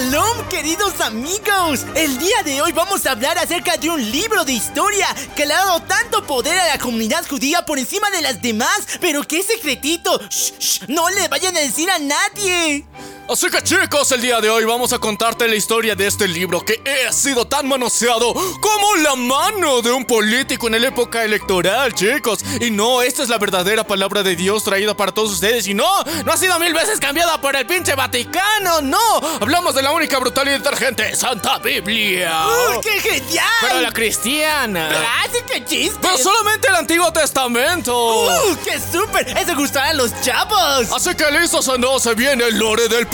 Shalom, queridos amigos. El día de hoy vamos a hablar acerca de un libro de historia que le ha dado tanto poder a la comunidad judía por encima de las demás, pero es secretito. Shh, shh, no le vayan a decir a nadie. Así que chicos, el día de hoy vamos a contarte la historia de este libro que ha sido tan manoseado como la mano de un político en la época electoral, chicos. Y no, esta es la verdadera palabra de Dios traída para todos ustedes. Y no, no ha sido mil veces cambiada por el pinche Vaticano, no. Hablamos de la única brutal y detergente, Santa Biblia. ¡Uh, qué genial! Pero la cristiana. ¡Ah, sí, qué chiste! Pero solamente el Antiguo Testamento. ¡Uh, qué súper! ¡Eso gustará a los chavos! Así que listos o no, se viene el lore del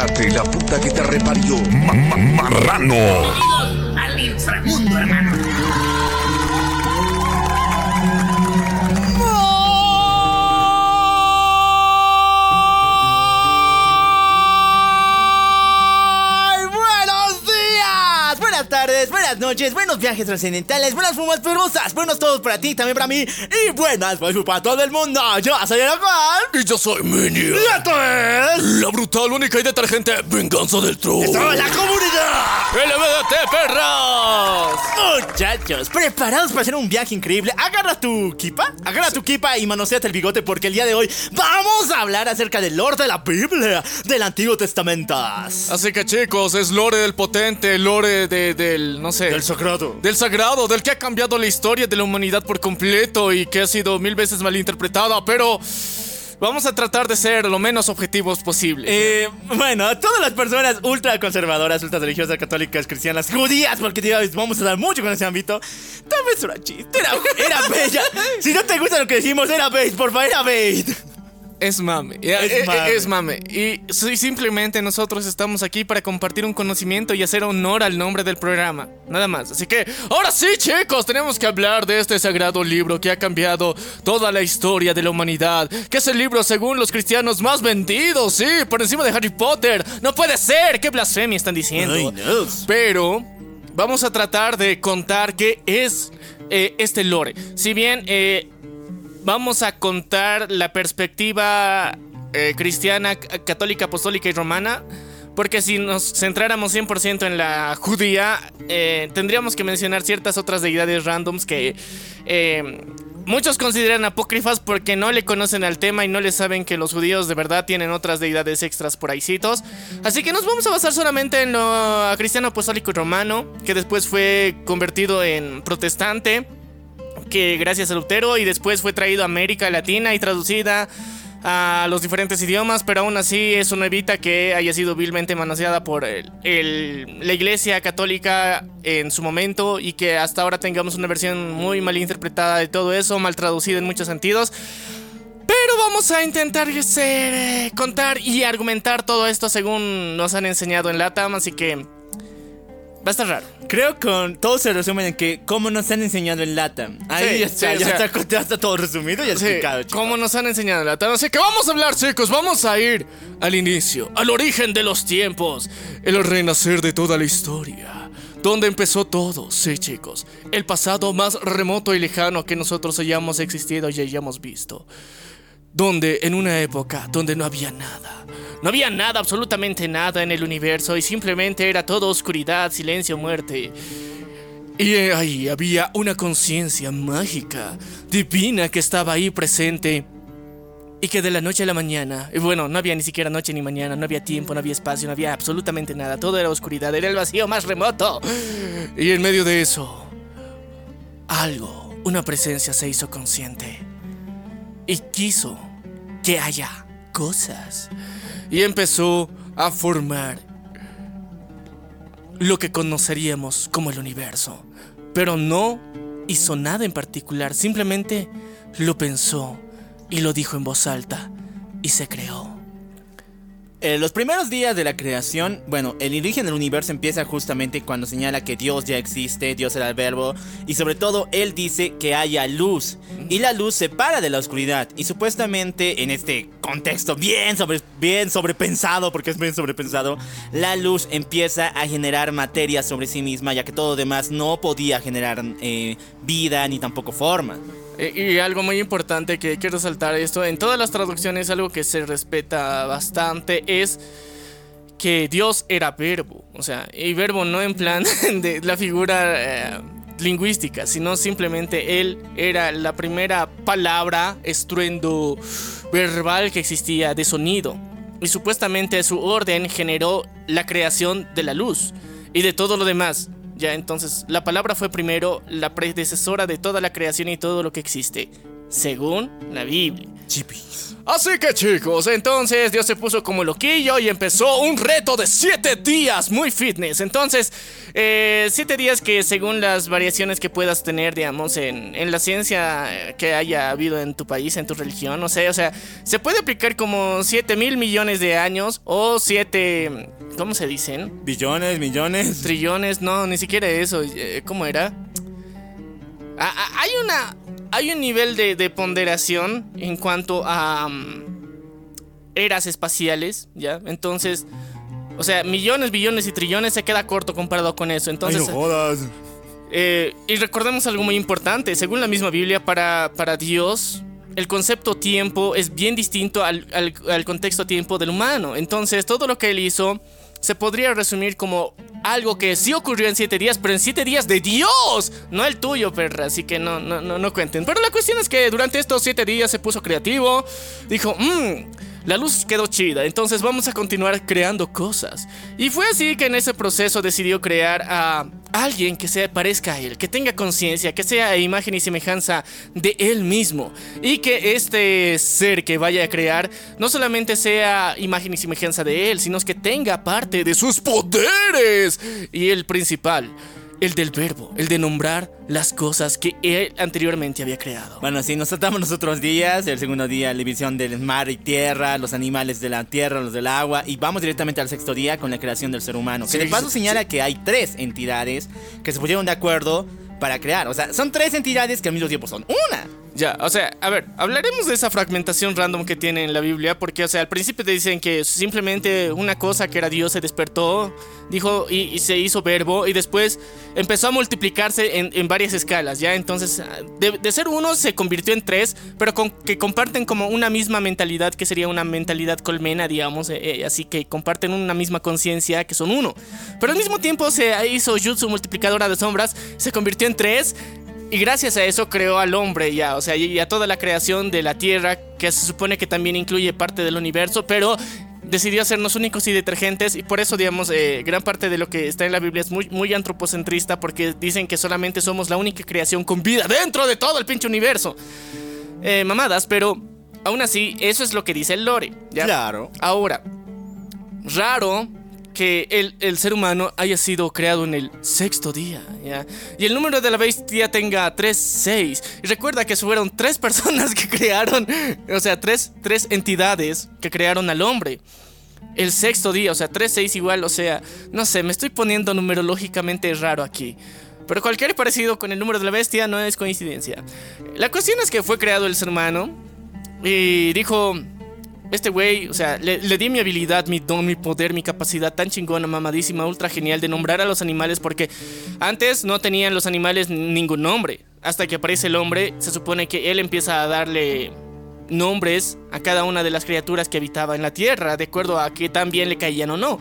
Prepárate, la puta que te reparió. Marrano. al inframundo, hermano. Tardes, buenas noches, buenos viajes trascendentales, buenas fumas perrosas, buenos todos para ti, también para mí, y buenas pues para todo el mundo. Yo soy el Juan. Y yo soy Minion. Y esto es... La brutal, única y detergente venganza del troll. ¡Toda la comunidad! ¡LBDT, perros! Muchachos, ¿preparados para hacer un viaje increíble? Agarra tu kipa, agarra tu kipa y manoseate el bigote porque el día de hoy vamos a hablar acerca del Lord de la Biblia, del Antiguo Testamento. Así que chicos, es lore del potente, lore de- del, no sé... Del sagrado. Del sagrado, del que ha cambiado la historia de la humanidad por completo y que ha sido mil veces malinterpretada, pero... Vamos a tratar de ser lo menos objetivos posible. Eh, bueno, a todas las personas ultra conservadoras, ultra religiosas, católicas, cristianas, judías, porque tío, vamos a dar mucho con ese ámbito. Tal vez era chiste, era, era bella. Si no te gusta lo que decimos, era bait, por favor, era bait. Es mame. ya, Es eh, eh, mame. Es mame. Y sí, simplemente nosotros estamos aquí para compartir un conocimiento y hacer honor al nombre del programa. Nada más. Así que, ahora sí, chicos, tenemos que hablar de este sagrado libro que ha cambiado toda la historia de la humanidad. Que es el libro, según los cristianos, más vendido, sí, por encima de Harry Potter. No puede ser. ¿Qué blasfemia están diciendo? Ay, no. Pero vamos a tratar de contar qué es eh, este lore. Si bien eh, vamos a contar la perspectiva eh, cristiana, católica, apostólica y romana. Porque si nos centráramos 100% en la judía, eh, tendríamos que mencionar ciertas otras deidades randoms que eh, muchos consideran apócrifas porque no le conocen al tema y no le saben que los judíos de verdad tienen otras deidades extras por ahícitos. Así que nos vamos a basar solamente en lo cristiano, apostólico y romano, que después fue convertido en protestante que gracias a Lutero y después fue traído a América Latina y traducida a los diferentes idiomas, pero aún así eso no evita que haya sido vilmente manoseada por el- la Iglesia Católica en su momento y que hasta ahora tengamos una versión muy mal interpretada de todo eso, mal traducida en muchos sentidos. Pero vamos a intentar ser, eh, contar y argumentar todo esto según nos han enseñado en LATAM, así que va a estar raro. Creo que todo se resume en que cómo nos han enseñado en Latam. Ahí Sí, ya está, sí, o ya, sea- está, ya está todo resumido y Sí, explicado. chicos. como nos han enseñado en la tarde. Así que vamos a hablar, chicos. Vamos a ir al inicio, al origen de los tiempos, el renacer de toda la historia. Donde empezó todo, sí, chicos. El pasado más remoto y lejano que nosotros hayamos existido y hayamos visto. Donde en una época donde no había nada. No había nada, absolutamente nada en el universo y simplemente era todo oscuridad, silencio, muerte. Y ahí había una conciencia mágica, divina que estaba ahí presente. Y que de la noche a la mañana, y bueno, no había ni siquiera noche ni mañana, no había tiempo, no había espacio, no había absolutamente nada, todo era oscuridad, era el vacío más remoto. Y en medio de eso, algo, una presencia se hizo consciente. Y quiso que haya cosas. Y empezó a formar lo que conoceríamos como el universo. Pero no hizo nada en particular, simplemente lo pensó y lo dijo en voz alta, y se creó. Eh, los primeros días de la creación, bueno, el origen del universo empieza justamente cuando señala que Dios ya existe, Dios era el verbo, y sobre todo Él dice que haya luz, y la luz separa de la oscuridad, y supuestamente en este contexto bien, sobre, bien sobrepensado, porque es bien sobrepensado, la luz empieza a generar materia sobre sí misma, ya que todo demás no podía generar eh, vida ni tampoco forma. Eh, Y algo muy importante que quiero resaltar esto, en todas las traducciones algo que se respeta bastante es que Dios era verbo, o sea, y verbo no en plan de la figura eh, lingüística, sino simplemente él era la primera palabra, estruendo verbal que existía de sonido. Y supuestamente su orden generó la creación de la luz y de todo lo demás. Ya, entonces, la palabra fue primero la predecesora de toda la creación y todo lo que existe, según la Biblia. Así que chicos, entonces Dios se puso como loquillo y empezó un reto de 7 días, muy fitness. Entonces, 7 días que según las variaciones que puedas tener, digamos, en, en la ciencia eh, que haya habido en tu país, en tu religión, no sé, o sea, se puede aplicar como 7 mil millones de años o 7, ¿cómo se dicen? Billones, millones. Trillones, no, ni siquiera eso. eh, ¿Cómo era? Ah, ah, hay una. Hay un nivel de, de ponderación en cuanto a. mm, eras espaciales, ¿ya? Entonces. O sea, millones, billones y trillones se queda corto comparado con eso. Entonces. jodas. Eh, y recordemos algo muy importante. Según la misma Biblia, para, para Dios, el concepto tiempo es bien distinto al, al- al contexto tiempo del humano. Entonces, todo lo que él hizo se podría resumir como algo que sí ocurrió en siete días, pero en siete días de Dios, no el tuyo, perra. Así que no, no, no, no cuenten. Pero la cuestión es que durante estos siete días se puso creativo. Dijo, mmm. La luz quedó chida, entonces vamos a continuar creando cosas. Y fue así que en ese proceso decidió crear a alguien que se parezca a él, que tenga conciencia, que sea imagen y semejanza de él mismo. Y que este ser que vaya a crear no solamente sea imagen y semejanza de él, sino que tenga parte de sus poderes. Y el principal, el del verbo, el de nombrar las cosas que él anteriormente había creado. Bueno, sí, nos tratamos los otros días. El segundo día, la división del mar y tierra, los animales de la tierra, los del agua. Y vamos directamente al sexto día con la creación del ser humano. Que Sí, de paso sí, señala que hay tres entidades que se pusieron de acuerdo para crear. O sea, son tres entidades que al mismo tiempo son una. Ya, o sea, a ver, hablaremos de esa fragmentación random que tiene en la Biblia, porque, o sea, al principio te dicen que simplemente una cosa que era Dios se despertó, dijo y, se hizo verbo, y después empezó a multiplicarse en, varias escalas, ¿ya? Entonces, de, ser uno se convirtió en tres, pero que comparten como una misma mentalidad, que sería una mentalidad colmena, digamos, eh, eh, así que comparten una misma conciencia, que son uno. Pero al mismo tiempo se hizo Jutsu multiplicadora de sombras, se convirtió en tres. Y gracias a eso creó al hombre ya, o sea, y a toda la creación de la Tierra, que se supone que también incluye parte del universo, pero decidió hacernos únicos y detergentes y por eso, digamos, eh, gran parte de lo que está en la Biblia es muy, muy antropocentrista porque dicen que solamente somos la única creación con vida dentro de todo el pinche universo. Eh, mamadas, pero aún así, eso es lo que dice el lore. ¿ya? Claro. Ahora, raro que el, ser humano haya sido creado en el sexto día. Y el número de la bestia tenga 3, 6. Y recuerda que fueron tres personas que crearon, o sea, tres, tres entidades que crearon al hombre. El sexto día, o sea, 3, 6 igual, o sea, no sé, me estoy poniendo numerológicamente raro aquí. Pero cualquier parecido con el número de la bestia no es coincidencia. La cuestión es que fue creado el ser humano y dijo, este güey, o sea, le, le di mi habilidad, mi don, mi poder, mi capacidad tan chingona, mamadísima, ultra genial de nombrar a los animales porque antes no tenían los animales ningún nombre. Hasta que aparece el hombre, se supone que él empieza a darle nombres a cada una de las criaturas que habitaba en la tierra, de acuerdo a que tan bien le caían o no.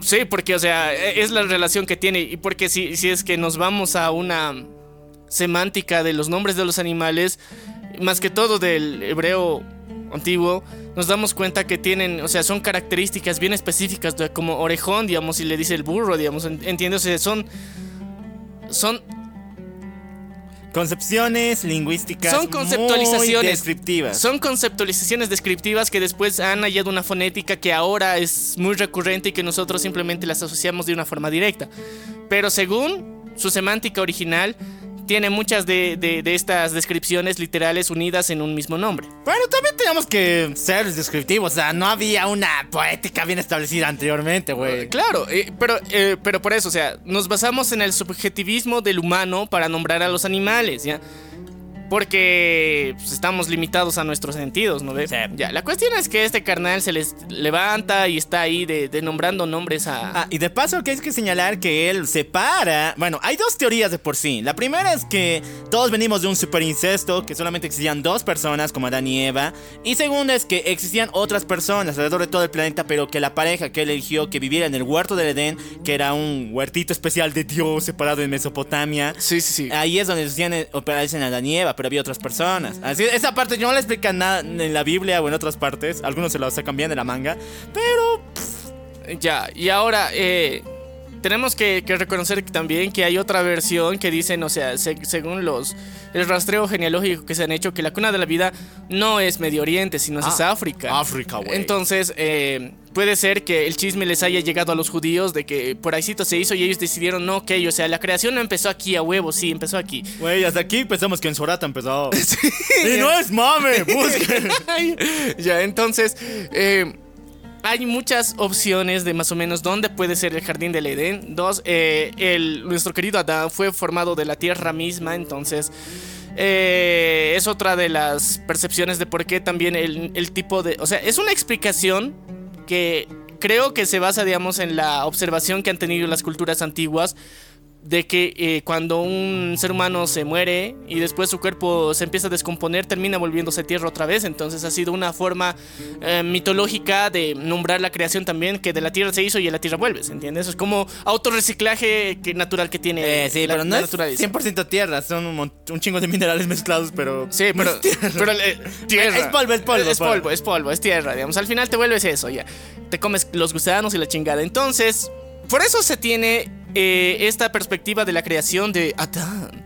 Sí, porque, o sea, e- es la relación que tiene. Y porque si, si es que nos vamos a una semántica de los nombres de los animales, más que todo del hebreo antiguo, nos damos cuenta que tienen, o sea, son características bien específicas, como orejón, digamos, y le dice el burro, digamos, en- ¿entiendes? O sea, son. Son Concepciones lingüísticas Son conceptualizaciones. muy descriptivas. Son conceptualizaciones descriptivas que después han hallado una fonética que ahora es muy recurrente y que nosotros simplemente las asociamos de una forma directa. Pero según su semántica original, tiene muchas de, de- de estas descripciones literales unidas en un mismo nombre. Bueno, también tenemos que ser descriptivos. O sea, no había una poética bien establecida anteriormente, güey. Claro, eh, pero, eh, pero por eso, o sea, nos basamos en el subjetivismo del humano para nombrar a los animales, ¿ya? Porque pues, estamos limitados a nuestros sentidos, ¿no ves? Sí. Ya, la cuestión es que este carnal se les levanta y está ahí de, de nombrando nombres a... Ah, y de paso que hay que señalar que él separa. Bueno, hay dos teorías de por sí. La primera es que todos venimos de un super incesto, que solamente existían dos personas como Adán y Eva. Y segunda es que existían otras personas alrededor de todo el planeta, pero que la pareja que él eligió que viviera en el huerto del Edén, que era un huertito especial de Dios separado en Mesopotamia. Sí, sí, sí. Ahí es donde decían operarse a Adán y Eva, pero había otras personas. Así, esa parte no la explican nada en la Biblia o en otras partes. Algunos se lo sacan bien de la manga. Pero Ya, y ahora eh, tenemos que, que reconocer también que hay otra versión que dicen, o sea, se- según los el rastreo genealógico que se han hecho, que la cuna de la vida no es Medio Oriente, sino es Ah, África. África, güey. Entonces, eh, puede ser que el chisme les haya llegado a los judíos de que por ahícito se hizo y ellos decidieron, no, ok, o sea, la creación no empezó aquí a huevo, sí, empezó aquí. Güey, hasta aquí pensamos que en Sorata empezó. Y no es mame, busquen. Ya, entonces, eh, hay muchas opciones de más o menos dónde puede ser el jardín del Edén. Dos, eh, el, nuestro querido Adán fue formado de la tierra misma, entonces eh, es otra de las percepciones de por qué también el, el tipo de... O sea, es una explicación que creo que se basa, digamos, en la observación que han tenido las culturas antiguas de que eh, cuando un ser humano se muere y después su cuerpo se empieza a descomponer, termina volviéndose tierra otra vez. Entonces ha sido una forma eh, mitológica de nombrar la creación también, que de la tierra se hizo y a la tierra vuelves, ¿entiendes? Es como autorreciclaje que, natural que tiene Eh, sí, la, pero no la es naturaleza. 100% tierra, son un, chingo de minerales mezclados, pero... Sí, pero, pero eh, tierra. Es polvo, es polvo, Es polvo. polvo, es polvo, es tierra, digamos. Al final te vuelves eso, ya. Te comes los gusanos y la chingada. Entonces, por eso se tiene eh, esta perspectiva de la creación de Adán.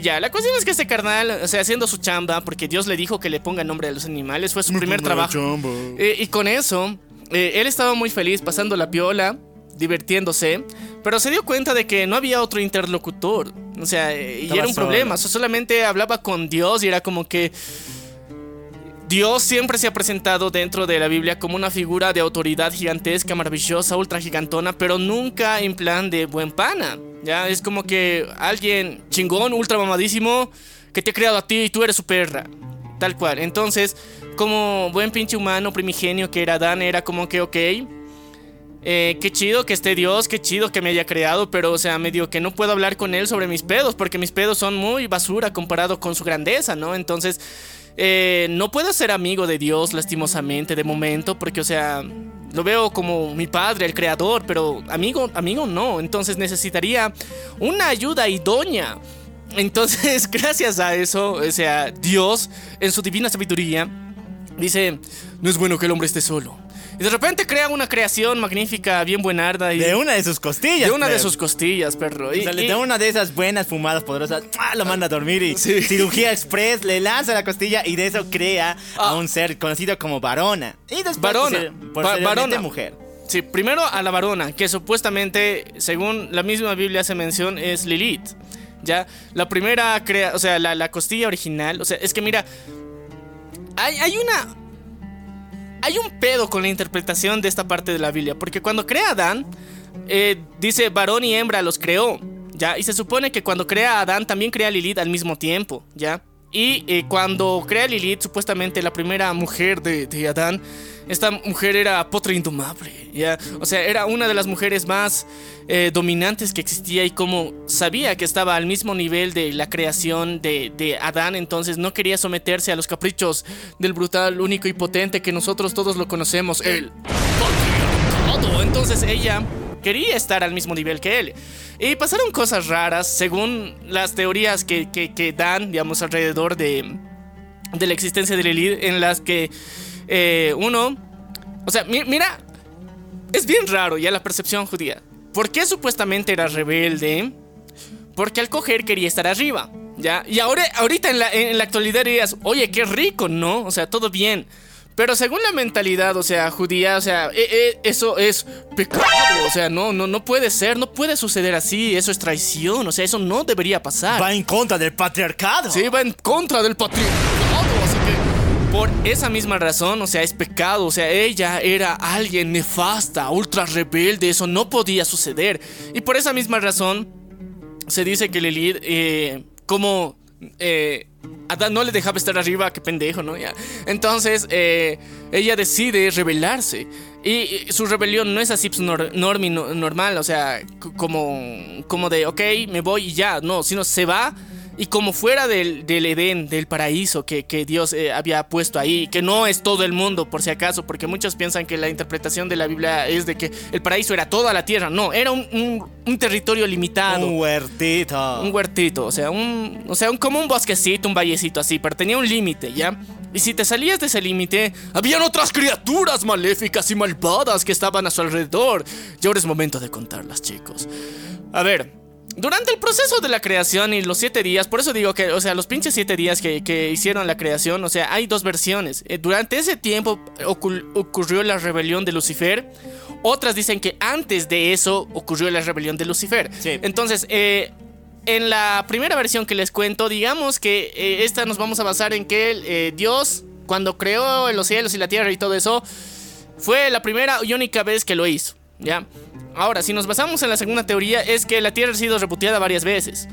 Ya, la cuestión es que este carnal, o sea, haciendo su chamba, porque Dios le dijo que le ponga nombre a los animales, fue su primer trabajo. Eh, y con eso, eh, él estaba muy feliz pasando la piola, divirtiéndose, pero se dio cuenta de que no había otro interlocutor. O sea, y Estaba era un solo. problema. O sea, solamente hablaba con Dios y era como que. Dios siempre se ha presentado dentro de la Biblia como una figura de autoridad gigantesca, maravillosa, ultra gigantona, pero nunca en plan de buen pana. Ya es como que alguien chingón, ultra mamadísimo, que te ha creado a ti y tú eres su perra. Tal cual. Entonces, como buen pinche humano primigenio que era Dan, era como que, ok, eh, qué chido que esté Dios, qué chido que me haya creado, pero o sea, medio que no puedo hablar con él sobre mis pedos, porque mis pedos son muy basura comparado con su grandeza, ¿no? Entonces, eh, no puedo ser amigo de Dios, lastimosamente, de momento, porque, o sea, lo veo como mi padre, el creador, pero amigo, amigo no. Entonces necesitaría una ayuda idónea. Entonces, gracias a eso, o sea, Dios, en su divina sabiduría, dice, no es bueno que el hombre esté solo. Y de repente crea una creación magnífica, bien buenarda. Y De una de sus costillas. de una de pues. sus costillas, perro. Y, O sea, le y- da una de esas buenas fumadas poderosas, ¡ah! lo manda a dormir y cirugía express, le lanza la costilla y de eso crea a Ah. un ser conocido como varona. Y después Varona. poser- Va- posteriormente varona. mujer. Sí, primero a la varona, que supuestamente, según la misma Biblia hace mención, es Lilith. Ya, la primera crea, o sea, la, la costilla original, o sea, es que mira, hay, hay una. Hay un pedo con la interpretación de esta parte de la Biblia, porque cuando crea a Adán, eh, dice varón y hembra los creó, ¿ya? Y se supone que cuando crea a Adán también crea a Lilith al mismo tiempo, ¿ya? Y eh, cuando crea Lilith, supuestamente la primera mujer de, Adán, esta mujer era potra indomable, ¿ya? O sea, era una de las mujeres más eh, dominantes que existía y como sabía que estaba al mismo nivel de la creación de, Adán, entonces no quería someterse a los caprichos del brutal, único y potente que nosotros todos lo conocemos, patriarcado. Entonces ella quería estar al mismo nivel que él. Y pasaron cosas raras, según las teorías que, que- dan, digamos, alrededor de, de la existencia de Lilith, en las que eh, uno, o sea, mi- mira, es bien raro ya la percepción judía. ¿Por qué supuestamente era rebelde? Porque al coger quería estar arriba, ¿ya? Y ahora, ahorita en la, en la actualidad dirías, oye, qué rico, ¿no? O sea, todo bien. Pero según la mentalidad, o sea, judía, o sea, eh, eh, eso es pecado, o sea, no, no, no puede ser, no puede suceder así, eso es traición, o sea, eso no debería pasar. Va en contra del patriarcado. Sí, va en contra del patriarcado, así que por esa misma razón, o sea, es pecado, o sea, ella era alguien nefasta, ultra rebelde, eso no podía suceder. Y por esa misma razón, se dice que Lilith, eh, como eh, No le dejaba estar arriba, qué pendejo, ¿no? Ya. Entonces, eh, ella decide rebelarse. Y, su rebelión no es así pues, normal, o sea, como, como de, ok, me voy y ya, no, sino se va y como fuera del, del Edén, del paraíso que, que Dios eh, había puesto ahí, que no es todo el mundo, por si acaso, porque muchos piensan que la interpretación de la Biblia es de que el paraíso era toda la tierra, no, era un, un- un territorio limitado. Un huertito. Un huertito, o sea, un, o sea, un, como un bosquecito, un vallecito así, pero tenía un límite, ¿ya? Y si te salías de ese límite, habían otras criaturas maléficas y malvadas que estaban a su alrededor. Y ahora es momento de contarlas, chicos. A ver, durante el proceso de la creación y los siete días, por eso digo que, o sea, los pinches siete días que, que hicieron la creación, o sea, hay dos versiones. Eh, durante ese tiempo ocurrió la rebelión de Lucifer. Otras dicen que antes de eso ocurrió la rebelión de Lucifer. Sí. Entonces, eh, en la primera versión que les cuento, digamos que eh, esta nos vamos a basar en que Dios, cuando creó los cielos y la tierra y todo eso, fue la primera y única vez que lo hizo, ¿ya? Ahora, si nos basamos en la segunda teoría, es que la tierra ha sido reputeada varias veces.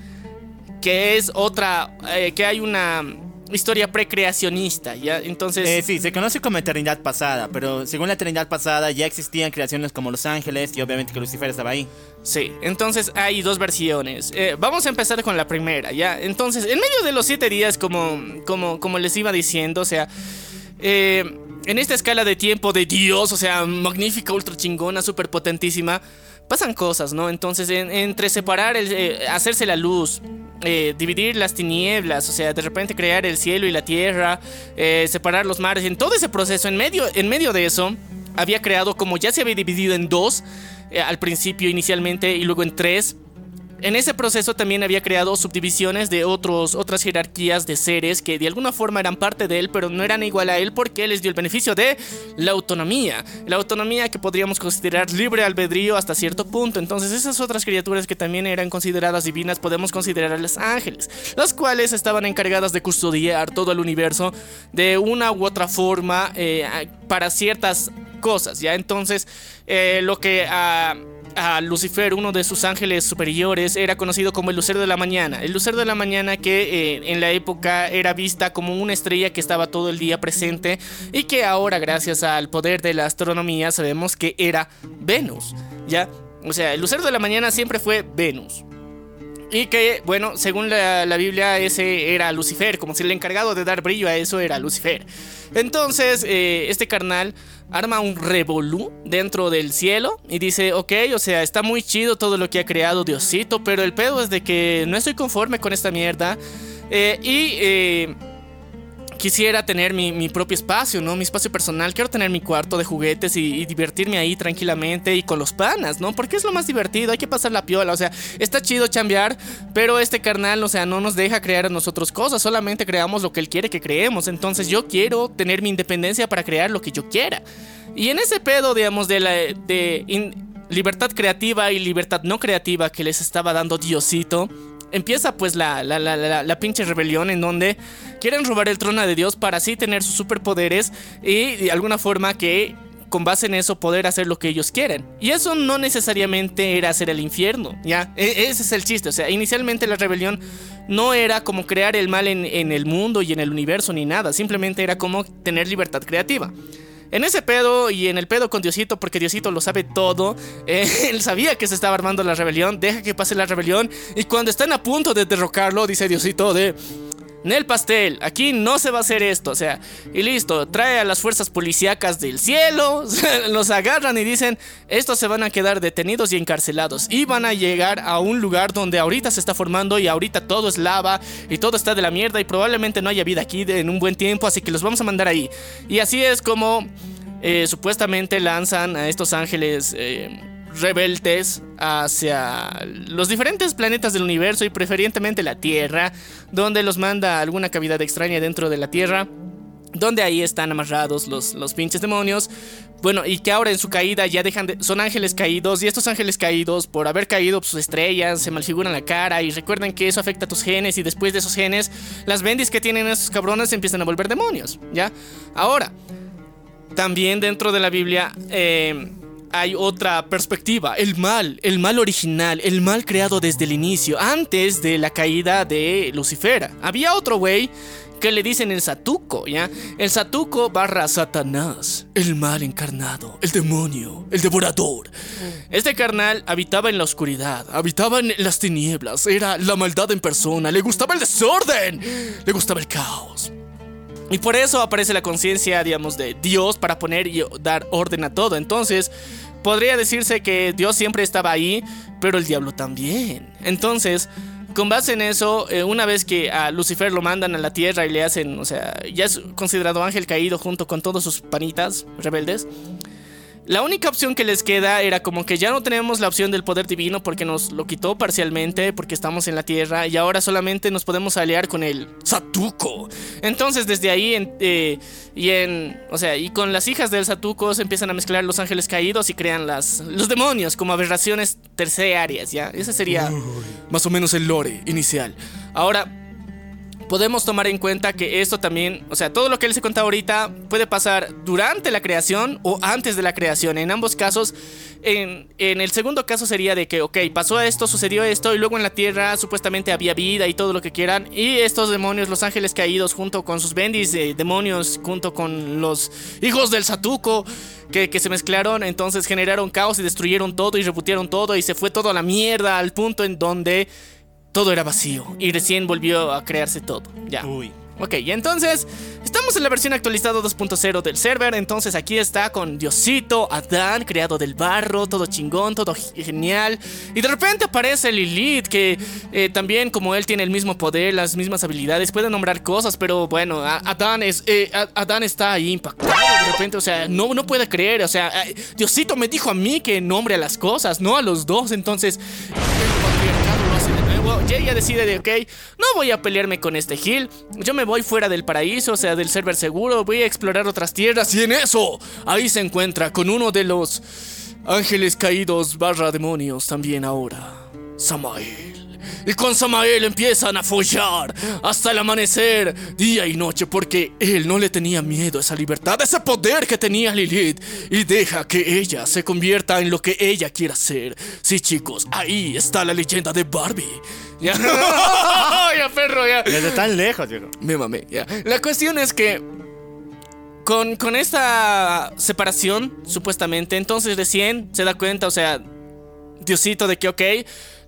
Que es otra, eh, que hay una historia precreacionista, ¿ya? Entonces... Eh, sí, se conoce como eternidad pasada, pero según la eternidad pasada ya existían creaciones como los ángeles y obviamente que Lucifer estaba ahí. Sí, entonces hay dos versiones. Eh, vamos a empezar con la primera, ¿ya? Entonces, en medio de los siete días, como, como, como les iba diciendo, o sea, eh, en esta escala de tiempo de Dios, o sea, magnífica, ultra chingona, súper potentísima, pasan cosas, ¿no? Entonces, en- entre separar, el, eh, hacerse la luz, eh, dividir las tinieblas, o sea, de repente crear el cielo y la tierra, eh, separar los mares, en todo ese proceso, en medio, en medio de eso, había creado, como ya se había dividido en dos, al principio inicialmente y luego en tres. En ese proceso también había creado subdivisiones de otros, otras jerarquías de seres que de alguna forma eran parte de él, pero no eran igual a él porque les dio el beneficio de la autonomía. La autonomía que podríamos considerar libre albedrío hasta cierto punto. Entonces esas otras criaturas que también eran consideradas divinas podemos considerar a los ángeles, las cuales estaban encargadas de custodiar todo el universo de una u otra forma eh, para ciertas cosas, ¿ya? Entonces, eh, lo que a, Lucifer, uno de sus ángeles superiores, era conocido como el Lucero de la Mañana. El Lucero de la Mañana que eh, en la época era vista como una estrella que estaba todo el día presente y que ahora, gracias al poder de la astronomía, sabemos que era Venus, ¿ya? O sea, el Lucero de la Mañana siempre fue Venus. Y que, bueno, según la, la Biblia, ese era Lucifer, como si el encargado de dar brillo a eso era Lucifer. Entonces, eh, este carnal arma un revolú dentro del cielo y dice, ok, o sea, está muy chido todo lo que ha creado Diosito, pero el pedo es de que no estoy conforme con esta mierda. eh, y eh, quisiera tener mi, mi propio espacio, ¿no? Mi espacio personal. Quiero tener mi cuarto de juguetes y, divertirme ahí tranquilamente y con los panas, ¿no? Porque es lo más divertido, hay que pasar la piola. O sea, está chido chambear, pero este carnal, o sea, no nos deja crear a nosotros cosas, solamente creamos lo que él quiere que creemos. Entonces yo quiero tener mi independencia para crear lo que yo quiera. Y en ese pedo, digamos, de la... De libertad creativa y libertad no creativa que les estaba dando Diosito, empieza pues la, la, la, la, pinche rebelión en donde quieren robar el trono de Dios para así tener sus superpoderes y de alguna forma que con base en eso poder hacer lo que ellos quieren. Y eso no necesariamente era hacer el infierno, ¿ya? E- ese es el chiste, o sea, inicialmente la rebelión no era como crear el mal en, en el mundo y en el universo ni nada, simplemente era como tener libertad creativa. En ese pedo y en el pedo con Diosito, porque Diosito lo sabe todo, eh, él sabía que se estaba armando la rebelión, deja que pase la rebelión y cuando están a punto de derrocarlo, dice Diosito de... Nel pastel, aquí no se va a hacer esto, o sea, y listo, trae a las fuerzas policíacas del cielo, los agarran y dicen, estos se van a quedar detenidos y encarcelados y van a llegar a un lugar donde ahorita se está formando y ahorita todo es lava y todo está de la mierda y probablemente no haya vida aquí de- en un buen tiempo, así que los vamos a mandar ahí. Y así es como eh, supuestamente lanzan a estos ángeles eh, rebeldes hacia los diferentes planetas del universo y preferentemente la Tierra, donde los manda alguna cavidad extraña dentro de la Tierra. donde ahí están amarrados los, los pinches demonios. Bueno, y que ahora en su caída ya dejan de... Son ángeles caídos y estos ángeles caídos, por haber caído pues, sus estrellas, se malfiguran la cara y recuerden que eso afecta a tus genes y después de esos genes, las bendis que tienen esos cabrones empiezan a volver demonios, ¿ya? Ahora, también dentro de la Biblia... Eh, hay otra perspectiva, el mal, el mal original, el mal creado desde el inicio, antes de la caída de Lucifer. Había otro güey que le dicen el Satuco, ¿ya? El Satuco barra Satanás, el mal encarnado, el demonio, el devorador. Este carnal habitaba en la oscuridad, habitaba en las tinieblas, era la maldad en persona, le gustaba el desorden, le gustaba el caos. Y por eso aparece la conciencia, digamos, de Dios para poner y dar orden a todo. Entonces, podría decirse que Dios siempre estaba ahí, pero el diablo también. Entonces, con base en eso, eh, una vez que a Lucifer lo mandan a la tierra y le hacen, o sea, ya es considerado ángel caído junto con todos sus panitas rebeldes. La única opción que les queda era como que ya no tenemos la opción del poder divino porque nos lo quitó parcialmente porque estamos en la tierra y ahora solamente nos podemos aliar con el Satuco. Entonces desde ahí en, eh, y en, o sea, y con las hijas del Satuco se empiezan a mezclar los ángeles caídos y crean las los demonios como aberraciones terciarias, ya. Ese sería más o menos el lore inicial. Ahora podemos tomar en cuenta que esto también, o sea, todo lo que él se contaba ahorita puede pasar durante la creación o antes de la creación. En ambos casos, en, el segundo caso sería de que, ok, pasó esto, sucedió esto, y luego en la tierra supuestamente había vida y todo lo que quieran. Y estos demonios, los ángeles caídos, junto con sus bendis de demonios, junto con los hijos del Satuco. Que, que, se mezclaron, entonces generaron caos y destruyeron todo y rebutieron todo y se fue todo a la mierda al punto en donde todo era vacío y recién volvió a crearse todo. Ya. Uy. Ok, y entonces estamos en la versión actualizada 2.0 del server. Entonces aquí está con Diosito, Adán, creado del barro, todo chingón, todo genial. Y de repente aparece Lilith, que eh, también, como él tiene el mismo poder, las mismas habilidades, puede nombrar cosas, pero bueno, Adán, es, eh, Adán está ahí impactado de repente. O sea, no, no puede creer. O sea, Diosito me dijo a mí que nombre a las cosas, no a los dos. Entonces, y ella decide de, ok, no voy a pelearme con este Gil, yo me voy fuera del paraíso, o sea, del server seguro, voy a explorar otras tierras y en eso, ahí se encuentra con uno de los ángeles caídos barra demonios también ahora, Samael. Y con Samael empiezan a follar hasta el amanecer, día y noche, porque él no le tenía miedo a esa libertad, a ese poder que tenía Lilith. Y deja que ella se convierta en lo que ella quiera ser. Sí, chicos, ahí está la leyenda de Barbie. Ya, ya perro, ya. Desde tan lejos, viejo. Me mamé, ya. La cuestión es que con, con esta separación, supuestamente, entonces recién se da cuenta, o sea, Diosito, de que, ok,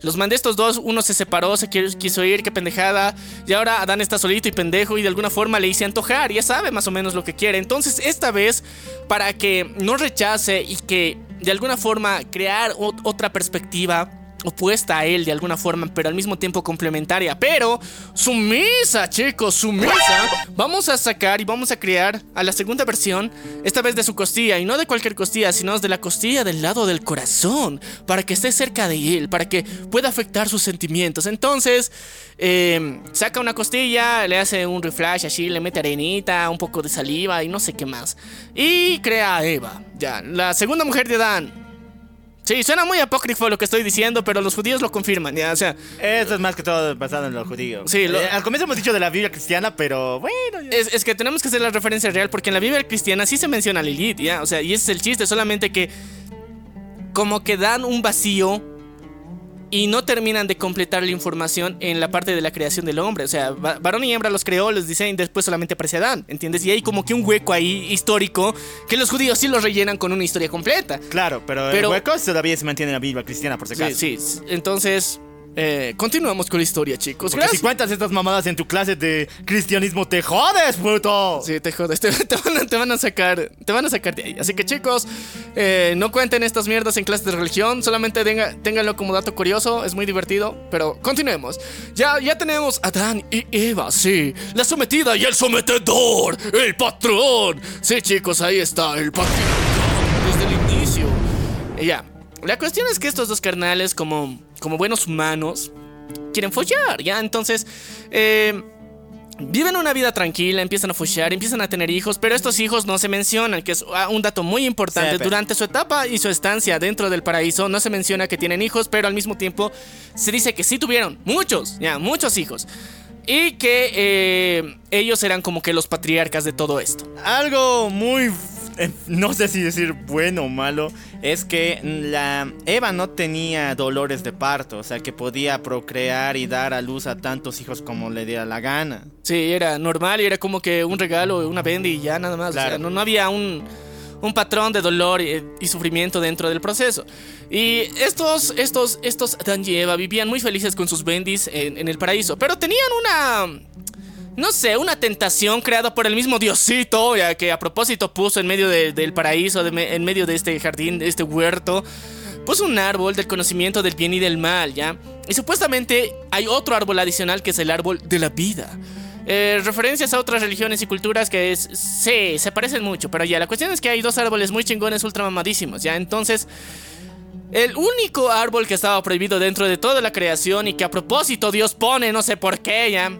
los mandé estos dos, uno se separó, se quiso ir, qué pendejada. Y ahora Adán está solito y pendejo y de alguna forma le hice antojar, ya sabe más o menos lo que quiere. Entonces esta vez, para que no rechace y que de alguna forma crear otra perspectiva opuesta a él de alguna forma, pero al mismo tiempo complementaria. Pero sumisa, chicos, sumisa. Vamos a sacar y vamos a crear a la segunda versión, esta vez de su costilla, y no de cualquier costilla, sino de la costilla del lado del corazón, para que esté cerca de él, para que pueda afectar sus sentimientos. Entonces, eh, saca una costilla, le hace un reflash así, le mete arenita, un poco de saliva y no sé qué más. Y crea a Eva, ya, la segunda mujer de Dan. Sí, suena muy apócrifo lo que estoy diciendo, pero los judíos lo confirman, ya, o sea... Eso es más que todo basado en los judíos. Sí, lo- Eh, al comienzo hemos dicho de la Biblia cristiana, pero bueno... ya- Es, es que tenemos que hacer la referencia real porque en la Biblia cristiana sí se menciona a Lilith, ¿ya? O sea, y ese es el chiste, solamente que como que dan un vacío y no terminan de completar la información en la parte de la creación del hombre. O sea, va- varón y hembra los creó, los diseñó y después solamente aparece Adán, ¿entiendes? Y hay como que un hueco ahí histórico que los judíos sí lo rellenan con una historia completa. Claro, pero, Pero- el hueco todavía se mantiene en la Biblia cristiana, por si acaso. Sí, sí. Entonces, eh, continuamos con la historia, chicos. Porque si cuentas estas mamadas en tu clase de cristianismo, te jodes, puto. Sí, te jodes, te, te van a, te van a sacar, te van a sacar de ahí. Así que chicos, eh, no cuenten estas mierdas en clases de religión, solamente tenga- ténganlo como dato curioso, es muy divertido, pero continuemos. Ya, ya tenemos a Adán y Eva, sí, la sometida y el sometedor, el patrón. Sí, chicos, ahí está, el patrón, desde el inicio. Y ya, la cuestión es que estos dos carnales, como, como buenos humanos, quieren follar, ¿ya? Entonces, eh, Viven una vida tranquila, empiezan a fushear, empiezan a tener hijos, pero estos hijos no se mencionan, que es ah, un dato muy importante. Durante su etapa y su estancia dentro del paraíso no se menciona que tienen hijos, pero al mismo tiempo se dice que sí tuvieron muchos, ya, muchos hijos. Y que eh, ellos eran como que los patriarcas de todo esto. Algo muy. eh, No sé si decir bueno o malo. Es que la Eva no tenía dolores de parto. O sea que podía procrear y dar a luz a tantos hijos como le diera la gana. Sí, era normal y era como que un regalo, una venda y ya nada más. O sea, no, no había un, un patrón de dolor y, y sufrimiento dentro del proceso. Y estos, estos, estos y Eva vivían muy felices con sus bendis en, en el paraíso, pero tenían una... No sé, una tentación creada por el mismo Diosito, ya que a propósito puso en medio de- del paraíso, de en medio de este jardín, de este huerto, puso un árbol del conocimiento del bien y del mal, ¿ya? Y supuestamente hay otro árbol adicional que es el árbol de la vida. Eh, referencias a otras religiones y culturas que es, sí, se parecen mucho, pero ya, la cuestión es que hay dos árboles muy chingones, ultra mamadísimos, ¿ya? Entonces, el único árbol que estaba prohibido dentro de toda la creación y que a propósito Dios pone, no sé por qué, ya.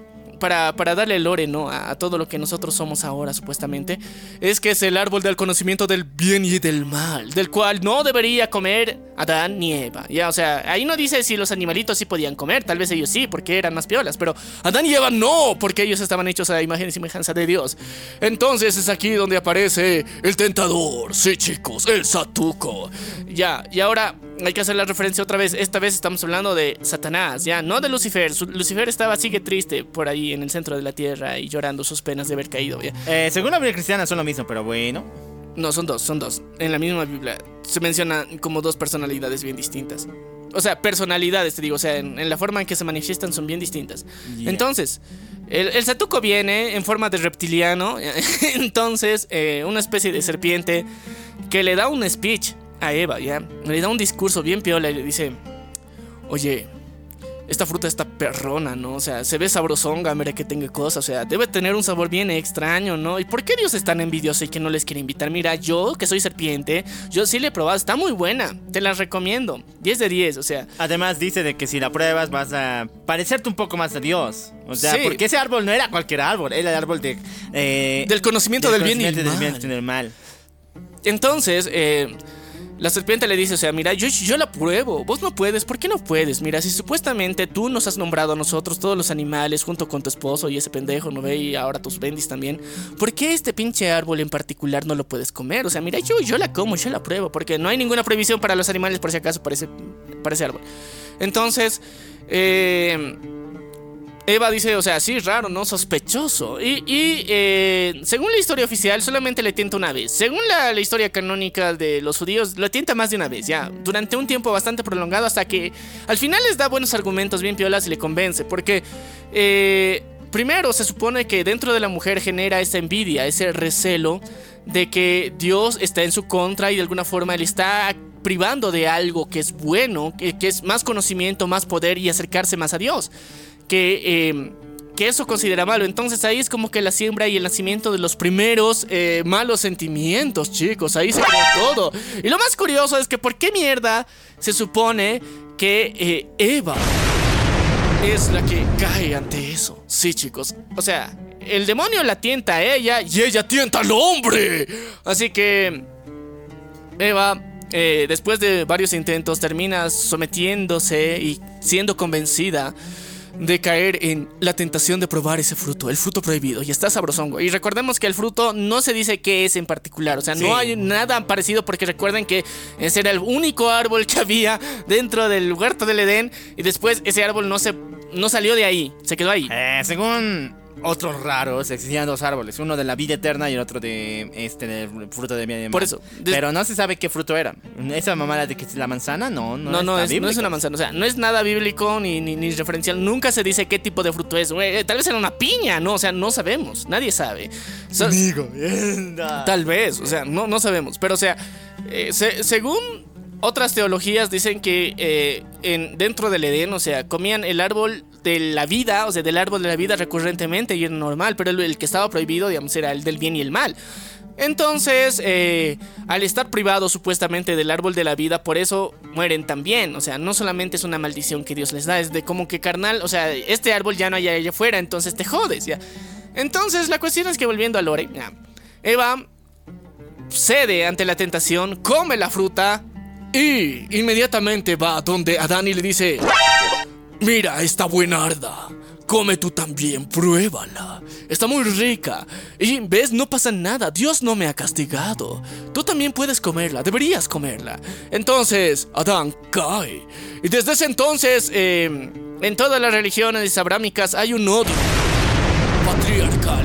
Para, para darle lore, ¿no? A, a todo lo que nosotros somos ahora, supuestamente. Es que es el árbol del conocimiento del bien y del mal. Del cual no debería comer Adán ni Eva. Ya, o sea, ahí no dice si los animalitos sí podían comer. Tal vez ellos sí, porque eran más piolas. Pero Adán y Eva no, porque ellos estaban hechos a imagen y semejanza de Dios. Entonces es aquí donde aparece el tentador. Sí, chicos, el satuco. Ya, y ahora hay que hacer la referencia otra vez. Esta vez estamos hablando de Satanás, ya, no de Lucifer. Lucifer estaba, sigue triste por ahí en el centro de la tierra y llorando sus penas de haber caído, ya. Eh, según la Biblia cristiana son lo mismo, pero bueno. No, son dos, son dos. En la misma Biblia se mencionan como dos personalidades bien distintas. O sea, personalidades, te digo, o sea, en, en la forma en que se manifiestan son bien distintas. Yeah. Entonces, el, el Satuco viene en forma de reptiliano, entonces, eh, una especie de serpiente que le da un speech a Eva, ¿ya? Le da un discurso bien piola y le dice, oye, esta fruta está perrona, ¿no? O sea, se ve sabrosonga, mira que tenga cosas, o sea, debe tener un sabor bien extraño, ¿no? ¿Y por qué Dios es tan envidioso y que no les quiere invitar? Mira, yo, que soy serpiente, yo sí le he probado, está muy buena, te la recomiendo, 10 de 10, o sea, Además dice de que si la pruebas vas a parecerte un poco más a Dios. O sea, Sí. porque ese árbol no era cualquier árbol, era el árbol de... eh, del conocimiento del, bien y del mal. bien y del mal. Entonces, eh, la serpiente le dice, o sea, mira, yo, yo la pruebo, vos no puedes, ¿por qué no puedes? Mira, si supuestamente tú nos has nombrado a nosotros, todos los animales, junto con tu esposo y ese pendejo, ¿no ve? Y ahora tus bendis también, ¿por qué este pinche árbol en particular no lo puedes comer? O sea, mira, yo, yo la como, yo la pruebo, porque no hay ninguna prohibición para los animales, por si acaso, para ese, para ese árbol. Entonces, eh... Eva dice, o sea, sí, raro, ¿no? Sospechoso. Y, y, eh, según la historia oficial, solamente le tienta una vez. Según la, la historia canónica de los judíos, lo tienta más de una vez, ya. Durante un tiempo bastante prolongado, hasta que al final les da buenos argumentos bien piolas y le convence. Porque, eh, primero, se supone que dentro de la mujer genera esa envidia, ese recelo de que Dios está en su contra y de alguna forma le está privando de algo que es bueno, que, que es más conocimiento, más poder y acercarse más a Dios que, eh, que eso considera malo. Entonces ahí es como que la siembra y el nacimiento de los primeros eh, malos sentimientos, chicos. Ahí se creó todo. Y lo más curioso es que ¿por qué mierda se supone que eh, Eva es la que cae ante eso? Sí, chicos. O sea, el demonio la tienta a ella y ella tienta al hombre. Así que Eva, eh, después de varios intentos, termina sometiéndose y siendo convencida de caer en la tentación de probar ese fruto, el fruto prohibido, y está sabrosongo. Y recordemos que el fruto no se dice qué es en particular, o sea, Sí. no hay nada parecido porque recuerden que ese era el único árbol que había dentro del huerto del Edén y después ese árbol no se no salió de ahí, se quedó ahí. Eh, según otros raros, existían dos árboles, uno de la vida eterna y el otro de este del fruto de y del Por eso, Pero no se sabe qué fruto era. Esa mamada de que es la manzana, no, no, No, no, es, no es una manzana. O sea, no es nada bíblico ni, ni, ni referencial. Nunca se dice qué tipo de fruto es. Eh, tal vez era una piña, ¿no? O sea, no sabemos. Nadie sabe. O sea, Digo, tal vez, o sea, no, no sabemos. Pero, o sea, eh, se- según otras teologías dicen que eh, en, dentro del Edén, o sea, comían el árbol de la vida, o sea, del árbol de la vida recurrentemente y era normal, pero el, que estaba prohibido, digamos, era el del bien y el mal. Entonces, eh, al estar privados supuestamente del árbol de la vida, por eso mueren también. O sea, no solamente es una maldición que Dios les da, es de como que carnal, o sea, este árbol ya no hay allá afuera, entonces te jodes, ya. Entonces, la cuestión es que volviendo a Lore, ya, Eva cede ante la tentación, come la fruta y inmediatamente va donde Adán y le dice, mira esta buenarda. Come tú también, pruébala. Está muy rica. Y ves, no pasa nada. Dios no me ha castigado. Tú también puedes comerla. Deberías comerla. Entonces, Adán cae. Y desde ese entonces, eh, en todas las religiones abrámicas hay un odio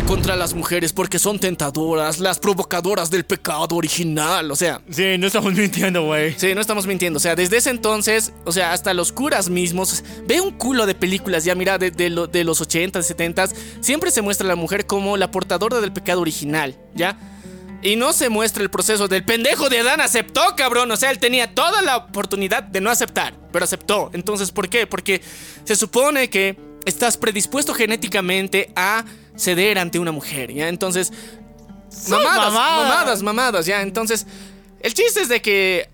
contra las mujeres porque son tentadoras, las provocadoras del pecado original. O sea, Sí, no estamos mintiendo, güey. Sí, no estamos mintiendo. O sea, desde ese entonces, o sea, hasta los curas mismos, ve un culo de películas, ya mira, de, de lo- de los 80, 70, siempre se muestra a la mujer como la portadora del pecado original, ¿ya? Y no se muestra el proceso del pendejo de Adán aceptó, cabrón. O sea, él tenía toda la oportunidad de no aceptar, pero aceptó. Entonces, ¿por qué? Porque se supone que estás predispuesto genéticamente a ceder ante una mujer, ¿ya? Entonces, mamadas, mamadas. mamadas, mamadas, ya. Entonces, el chiste es de que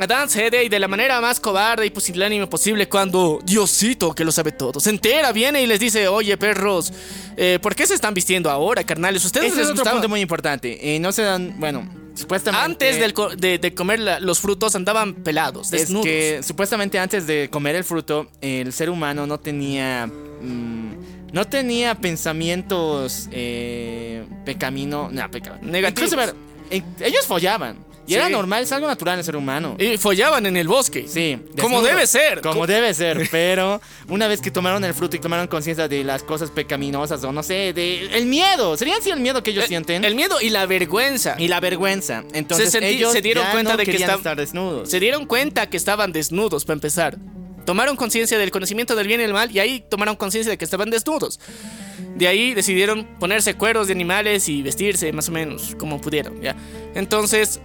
Adán cede y de la manera más cobarde y pusilánime posible cuando Diosito, que lo sabe todo, se entera, viene y les dice, oye perros, eh, ¿por qué se están vistiendo ahora, carnales? Ustedes Ese les es otro punto muy importante. Eh, no se dan, bueno, supuestamente. Antes del co- de, de comer la- los frutos andaban pelados, Es desnudos. que supuestamente antes de comer el fruto, el ser humano no tenía. mm, no tenía pensamientos eh, pecamino. No, pecamino. Negativos. Incluso, eh, ellos follaban. Y era normal, es algo natural en el ser humano. Y follaban en el bosque. Sí, Como debe ser. Como Co- debe ser, pero una vez que tomaron el fruto y tomaron conciencia de las cosas pecaminosas o no sé, de el miedo, sería así el miedo que ellos El- sienten El miedo y la vergüenza. y la vergüenza. Entonces senti- ellos se dieron ya cuenta no de que estaban- estar desnudos. Se dieron cuenta que estaban desnudos, para empezar. Tomaron conciencia del conocimiento del bien y el mal y ahí tomaron conciencia de que estaban desnudos. De ahí decidieron ponerse cueros de animales y vestirse más o menos como pudieron, ¿ya? Entonces,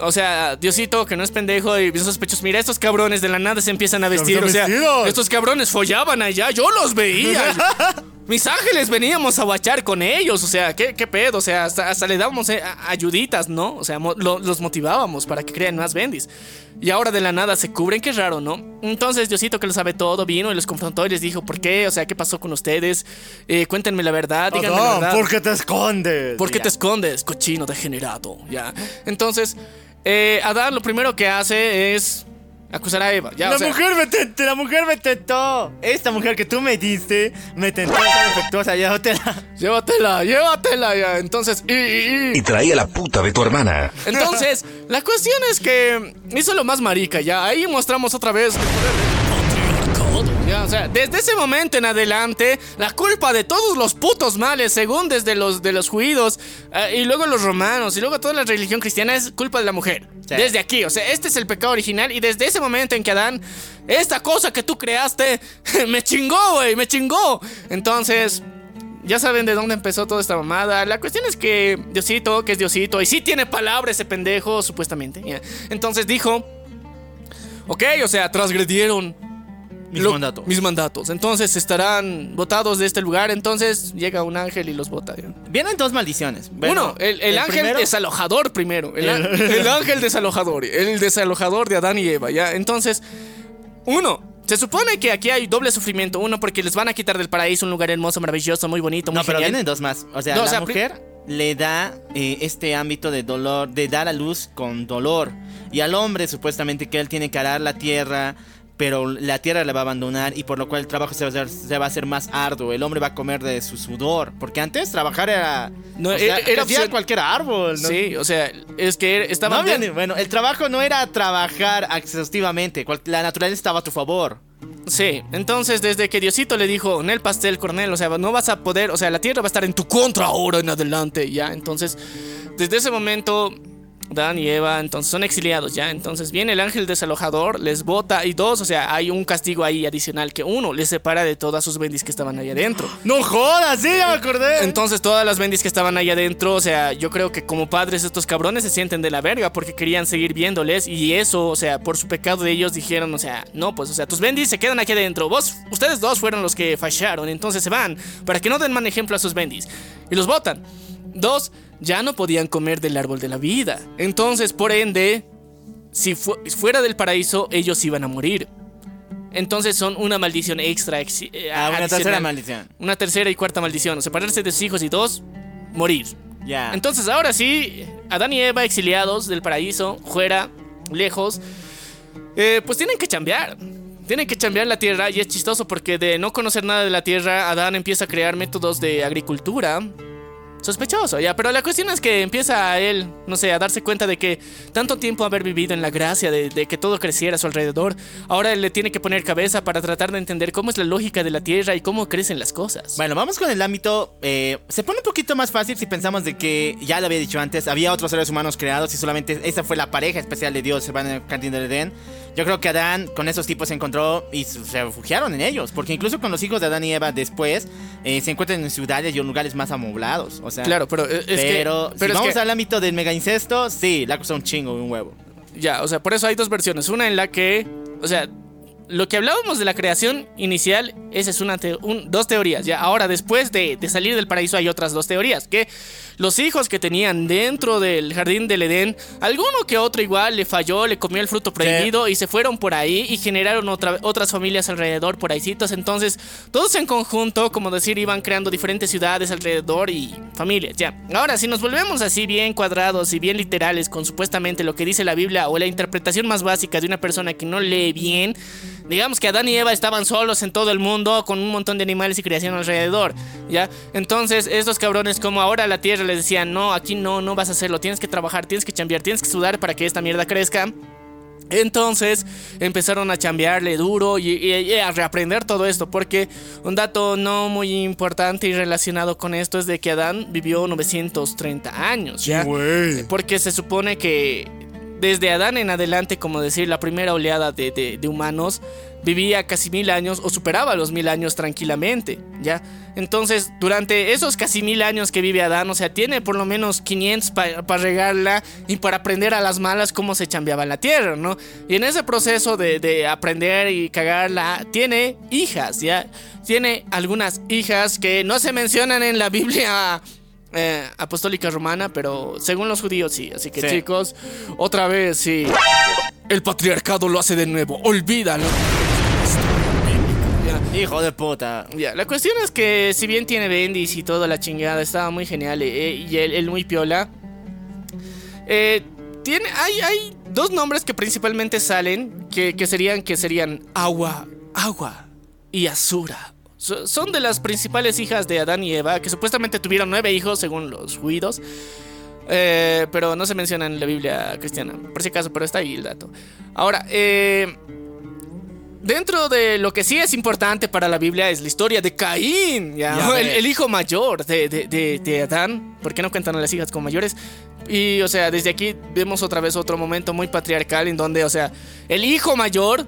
o sea, Diosito, que no es pendejo y bien sospechosos, mira, estos cabrones de la nada se empiezan a vestir, o sea, vestidos. estos cabrones follaban allá, yo los veía. Mis ángeles veníamos a guachar con ellos, o sea, ¿qué, qué pedo? O sea, hasta, hasta le dábamos eh, ayuditas, ¿no? O sea, mo- lo- los motivábamos para que crean más bendis. Y ahora de la nada se cubren, qué raro, ¿no? Entonces Diosito, que lo sabe todo, vino y los confrontó y les dijo, ¿por qué? O sea, ¿qué pasó con ustedes? Eh, cuéntenme la verdad, díganme la verdad. ¿por qué te escondes? ¿Por qué Ya. te escondes, cochino degenerado? Ya. Entonces, eh, Adán lo primero que hace es acusar a Eva. Ya, la o sea, mujer me tentó, la mujer me tentó. Esta mujer que tú me diste me tentó esa defectuosa, llévatela. Llévatela, llévatela ya. Entonces, y- y- y- Y traía la puta de tu hermana. Entonces, la cuestión es que hizo lo más marica, ya. Ahí mostramos otra vez el O sea, desde ese momento en adelante, la culpa de todos los putos males, según desde los de los judíos, eh, y luego los romanos, y luego toda la religión cristiana, es culpa de la mujer. Sí. Desde aquí, o sea, este es el pecado original, y desde ese momento en que Adán, esta cosa que tú creaste, me chingó, güey, me chingó. Entonces. Ya saben de dónde empezó toda esta mamada. La cuestión es que Diosito, que es Diosito, y sí tiene palabra ese pendejo, supuestamente. Entonces dijo: Ok, o sea, transgredieron Mis lo- mandatos. mis mandatos. Entonces estarán votados de este lugar. Entonces llega un ángel y los vota. Vienen dos maldiciones. Bueno, Uno, el, el ángel primero- desalojador primero. El, ángel desalojador. El desalojador de Adán y Eva, ¿ya? Entonces, uno, se supone que aquí hay doble sufrimiento. Uno, porque les van a quitar del paraíso un lugar hermoso, maravilloso, muy bonito, muy No, pero vienen dos más. O sea, No, o la sea, mujer le da eh, este ámbito de dolor, de dar a luz con dolor. Y al hombre, supuestamente, que él tiene que arar la tierra, pero la tierra le va a abandonar y por lo cual el trabajo se va a hacer, se va a hacer más arduo. El hombre va a comer de su sudor. Porque antes trabajar era. No, sea, era- opción- cualquier árbol. ¿no? Sí, o sea, es que No había ni- bueno, el trabajo no era trabajar exhaustivamente. cual- La naturaleza estaba a tu favor. Sí, entonces desde que Diosito le dijo, en el pastel, Cornel, o sea, no vas a poder, o sea, la tierra va a estar en tu contra ahora en adelante, ya. Entonces, desde ese momento, Dan y Eva, entonces son exiliados, ya. Entonces viene el ángel desalojador, les bota, y dos, o sea, hay un castigo ahí adicional que uno les separa de todas sus bendis que estaban ahí adentro. ¡No jodas! Sí, ya me acordé. Entonces todas las bendis que estaban ahí adentro, o sea, yo creo que como padres estos cabrones se sienten de la verga porque querían seguir viéndoles y eso, o sea, por su pecado de ellos dijeron, o sea, no, pues, o sea, tus bendis se quedan aquí adentro, vos, ustedes dos fueron los que fallaron, entonces se van para que no den mal ejemplo a sus bendis y los votan. Dos, ya no podían comer del árbol de la vida. Entonces, por ende, si fu- fuera del paraíso, ellos iban a morir. Entonces son una maldición extra. eh, Ah, una tercera maldición. Una tercera y cuarta maldición. Separarse de sus hijos y dos, morir. Ya. Entonces ahora sí, Adán y Eva exiliados del paraíso, fuera, lejos, eh, pues tienen que chambear. Tienen que chambear la tierra y es chistoso porque de no conocer nada de la tierra, Adán empieza a crear métodos de agricultura. Sospechoso, ya, pero la cuestión es que empieza a él, no sé, a darse cuenta de que tanto tiempo haber vivido en la gracia de, de que todo creciera a su alrededor, ahora él le tiene que poner cabeza para tratar de entender cómo es la lógica de la tierra y cómo crecen las cosas. Bueno, vamos con el ámbito. eh, se pone un poquito más fácil si pensamos de que, ya lo había dicho antes, había otros seres humanos creados y solamente esa fue la pareja especial de Dios, se van el jardín del Edén. Yo creo que Adán con esos tipos se encontró y se refugiaron en ellos, porque incluso con los hijos de Adán y Eva después eh, se encuentran en ciudades y en lugares más amoblados. O sea, Claro, pero eh, es que- pero, pero si es vamos que- al ámbito del mega incesto, sí, la cosa un chingo, un huevo. Ya, o sea, por eso hay dos versiones. Una en la que, o sea, lo que hablábamos de la creación inicial, esa es una te- un- dos teorías. Ya, ahora después de, de salir del paraíso hay otras dos teorías. Que los hijos que tenían dentro del jardín del Edén, alguno que otro igual le falló, le comió el fruto prohibido y se fueron por ahí y generaron otra- otras familias alrededor por ahícitos. Entonces, todos en conjunto, como decir, iban creando diferentes ciudades alrededor y familias. Ya, ahora si nos volvemos así bien cuadrados y bien literales con supuestamente lo que dice la Biblia o la interpretación más básica de una persona que no lee bien, digamos que Adán y Eva estaban solos en todo el mundo con un montón de animales y creación alrededor, ¿ya? Entonces, estos cabrones como ahora la tierra les decían, no, aquí no, no vas a hacerlo, tienes que trabajar, tienes que chambear, tienes que sudar para que esta mierda crezca. Entonces empezaron a chambearle duro y, y- y a reaprender todo esto, porque un dato no muy importante y relacionado con esto es de que Adán vivió 930 años, ¿ya? Porque se supone que desde Adán en adelante, como decir, la primera oleada de, de- humanos vivía casi mil años o superaba los mil años tranquilamente, ¿ya? Entonces, durante esos casi mil años que vive Adán, o sea, tiene por lo menos 500 para regarla y para aprender a las malas cómo se chambeaba la tierra, ¿no? Y en ese proceso de, de aprender y cagarla, tiene hijas, ¿ya? Tiene algunas hijas que no se mencionan en la Biblia eh, apostólica romana, pero según los judíos sí. Así que Sí. chicos, otra vez sí. El patriarcado lo hace de nuevo, olvídalo. Hijo de puta. ya, la cuestión es que si bien tiene bendis y toda la chingada, estaba muy genial eh, y él, él muy piola. eh, tiene, hay, hay dos nombres que principalmente salen que, que serían que serían agua, agua y Azura. So- son de las principales hijas de Adán y Eva, que supuestamente tuvieron nueve hijos según los judíos. Eh, pero no se menciona en la Biblia cristiana, por si acaso, pero está ahí el dato. Ahora, eh, Dentro de lo que sí es importante para la Biblia es la historia de Caín, ¿ya? Ya el, hijo mayor de, de- de- de Adán. ¿Por qué no cuentan a las hijas como mayores? Y, o sea, desde aquí vemos otra vez otro momento muy patriarcal en donde, o sea, el hijo mayor,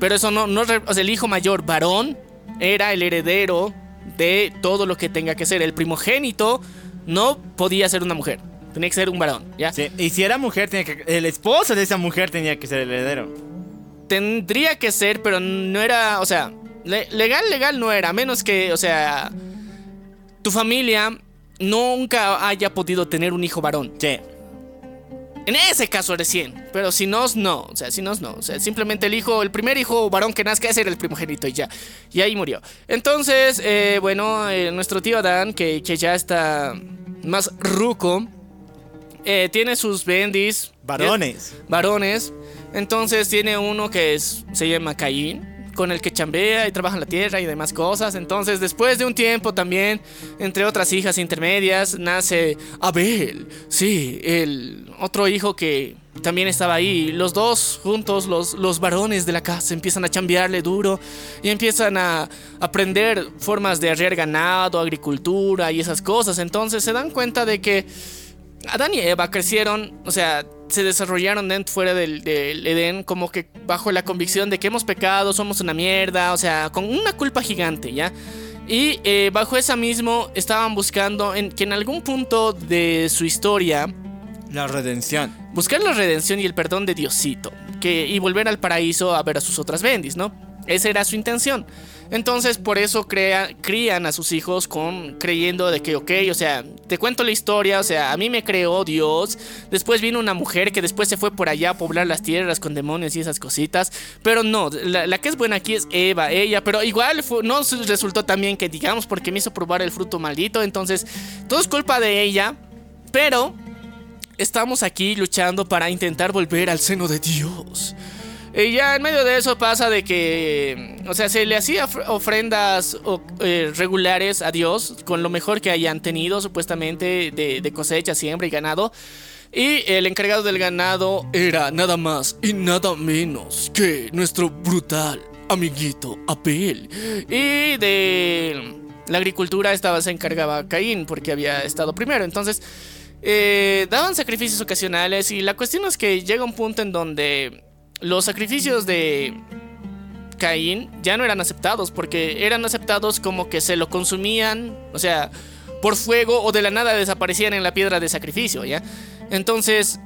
pero eso no, no, o sea, el hijo mayor varón era el heredero de todo lo que tenga que ser. El primogénito no podía ser una mujer, tenía que ser un varón, ¿ya? Sí, y si era mujer, tenía que, el esposo de esa mujer tenía que ser el heredero. tendría que ser, pero no era, o sea, le- legal, legal no era, a menos que, o sea, tu familia nunca haya podido tener un hijo varón. Sí. En ese caso recién, pero si no, no, o sea, si no, no, o sea, simplemente el hijo, el primer hijo varón que nazca ese era el primogénito y ya, y ahí murió. Entonces, eh, bueno, eh, nuestro tío Adán, que, que ya está más ruco, eh, tiene sus bendis. Varones. varones. Entonces tiene uno que es, se llama Caín, con el que chambea y trabaja en la tierra y demás cosas. Entonces, después de un tiempo también, entre otras hijas intermedias, nace Abel. Sí, el otro hijo que también estaba ahí. Los dos juntos, los, los varones de la casa, empiezan a chambearle duro y empiezan a aprender formas de arriar ganado, agricultura y esas cosas. Entonces se dan cuenta de que Adán y Eva crecieron, o sea, se desarrollaron dentro fuera del, del Edén como que bajo la convicción de que hemos pecado, somos una mierda, o sea, con una culpa gigante, ¿ya? Y eh, bajo esa mismo estaban buscando en, que en algún punto de su historia La redención. buscar la redención y el perdón de Diosito que, y volver al paraíso a ver a sus otras bendis, ¿no? Esa era su intención. Entonces, por eso crea, crían a sus hijos con creyendo de que, ok, o sea, te cuento la historia, o sea, a mí me creó Dios. Después vino una mujer que después se fue por allá a poblar las tierras con demonios y esas cositas. Pero no, la, que es buena aquí es Eva, ella. Pero igual no resultó también que, digamos, porque me hizo probar el fruto maldito. Entonces, todo es culpa de ella. Pero estamos aquí luchando para intentar volver al seno de Dios. Y ya en medio de eso pasa de que, o sea, se le hacía of- ofrendas eh, regulares a Dios con lo mejor que hayan tenido supuestamente de, de cosecha, siembra y ganado. Y el encargado del ganado era nada más y nada menos que nuestro brutal amiguito Abel. Y de la agricultura estaba, se encargaba Caín porque había estado primero. Entonces, eh, daban sacrificios ocasionales y la cuestión es que llega un punto en donde los sacrificios de Caín ya no eran aceptados porque eran aceptados como que se lo consumían, o sea, por fuego o de la nada desaparecían en la piedra de sacrificio, ¿ya? Entonces,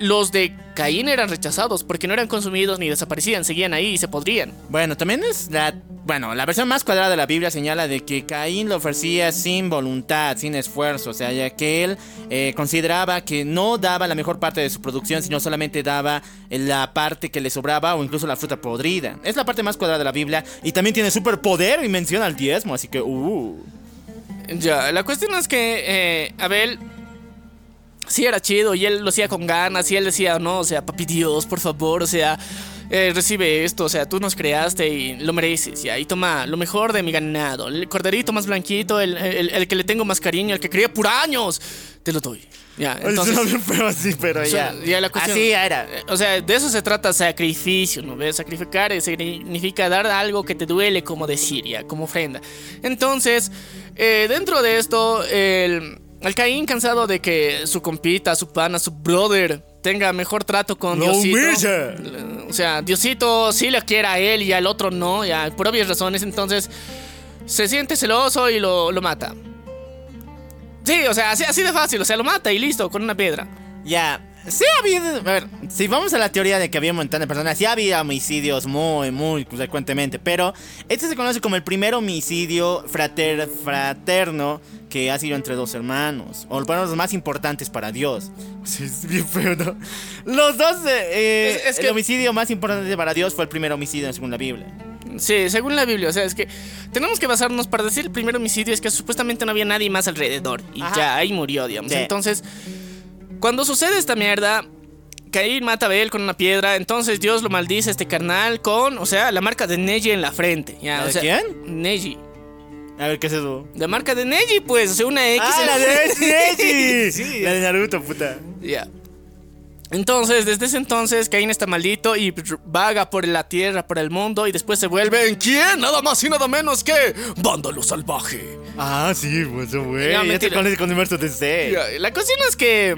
los de Caín eran rechazados porque no eran consumidos ni desaparecían, seguían ahí y se podrían. Bueno, también es la. Bueno, la versión más cuadrada de la Biblia señala de que Caín lo ofrecía sin voluntad, sin esfuerzo. O sea, ya que él eh, consideraba que no daba la mejor parte de su producción, sino solamente daba la parte que le sobraba o incluso la fruta podrida. Es la parte más cuadrada de la Biblia. Y también tiene superpoder y menciona el diezmo, así que. Uh. Ya, la cuestión es que eh, Abel sí era chido y él lo hacía con ganas y él decía, no, o sea, papi Dios, por favor, o sea, eh, recibe esto, o sea, tú nos creaste y lo mereces, ya, y toma lo mejor de mi ganado, el corderito más blanquito, el, el- el que le tengo más cariño, el que crié por años, te lo doy. Ya, entonces... pero así, pero o sea, ya la cuestión- Así era. Eh, O sea, de eso se trata sacrificio, ¿no ves? Sacrificar eh, significa dar algo que te duele, como ya, como ofrenda. Entonces, eh, dentro de esto, el, el Caín, cansado de que su compita, su pana, su brother tenga mejor trato con Lo Diosito. humilla. O sea, Diosito sí le quiere a él y al otro no, ya, por obvias razones. Entonces, se siente celoso y lo, lo mata. Sí, o sea, así, así de fácil, o sea, lo mata y listo, con una piedra. Ya. Sí ha habido. A ver, si vamos a la teoría de que había un montón de personas, sí había homicidios muy, muy frecuentemente. Pero este se conoce como el primer homicidio frater, fraterno que ha sido entre dos hermanos. O por lo menos los más importantes para Dios. Sí, es bien feo, ¿no? Los dos. eh, eh, Es- es el que- homicidio más importante para Dios fue el primer homicidio según la Biblia. Sí, según la Biblia, o sea, es que tenemos que basarnos para decir el primer homicidio es que supuestamente no había nadie más alrededor y Ajá. ya ahí murió, digamos. Sí. Entonces, cuando sucede esta mierda, Caín mata a Abel con una piedra, entonces Dios lo maldice a este carnal con, o sea, la marca de Neji en la frente. Ya, ¿La o de sea, quién? Neji. A ver, ¿qué es eso? La marca de Neji, pues, o sea, una X ¡Ah, en la de Neji! Sí, La de Naruto, puta. Ya. Entonces, desde ese entonces, Caín está maldito y vaga por la tierra, por el mundo, y después se vuelve en quién? Nada más y nada menos que Vándalo Salvaje. Ah, sí, pues, güey. Ya, Ya te mentira. conoces con universo DC. Ya, La cuestión es que,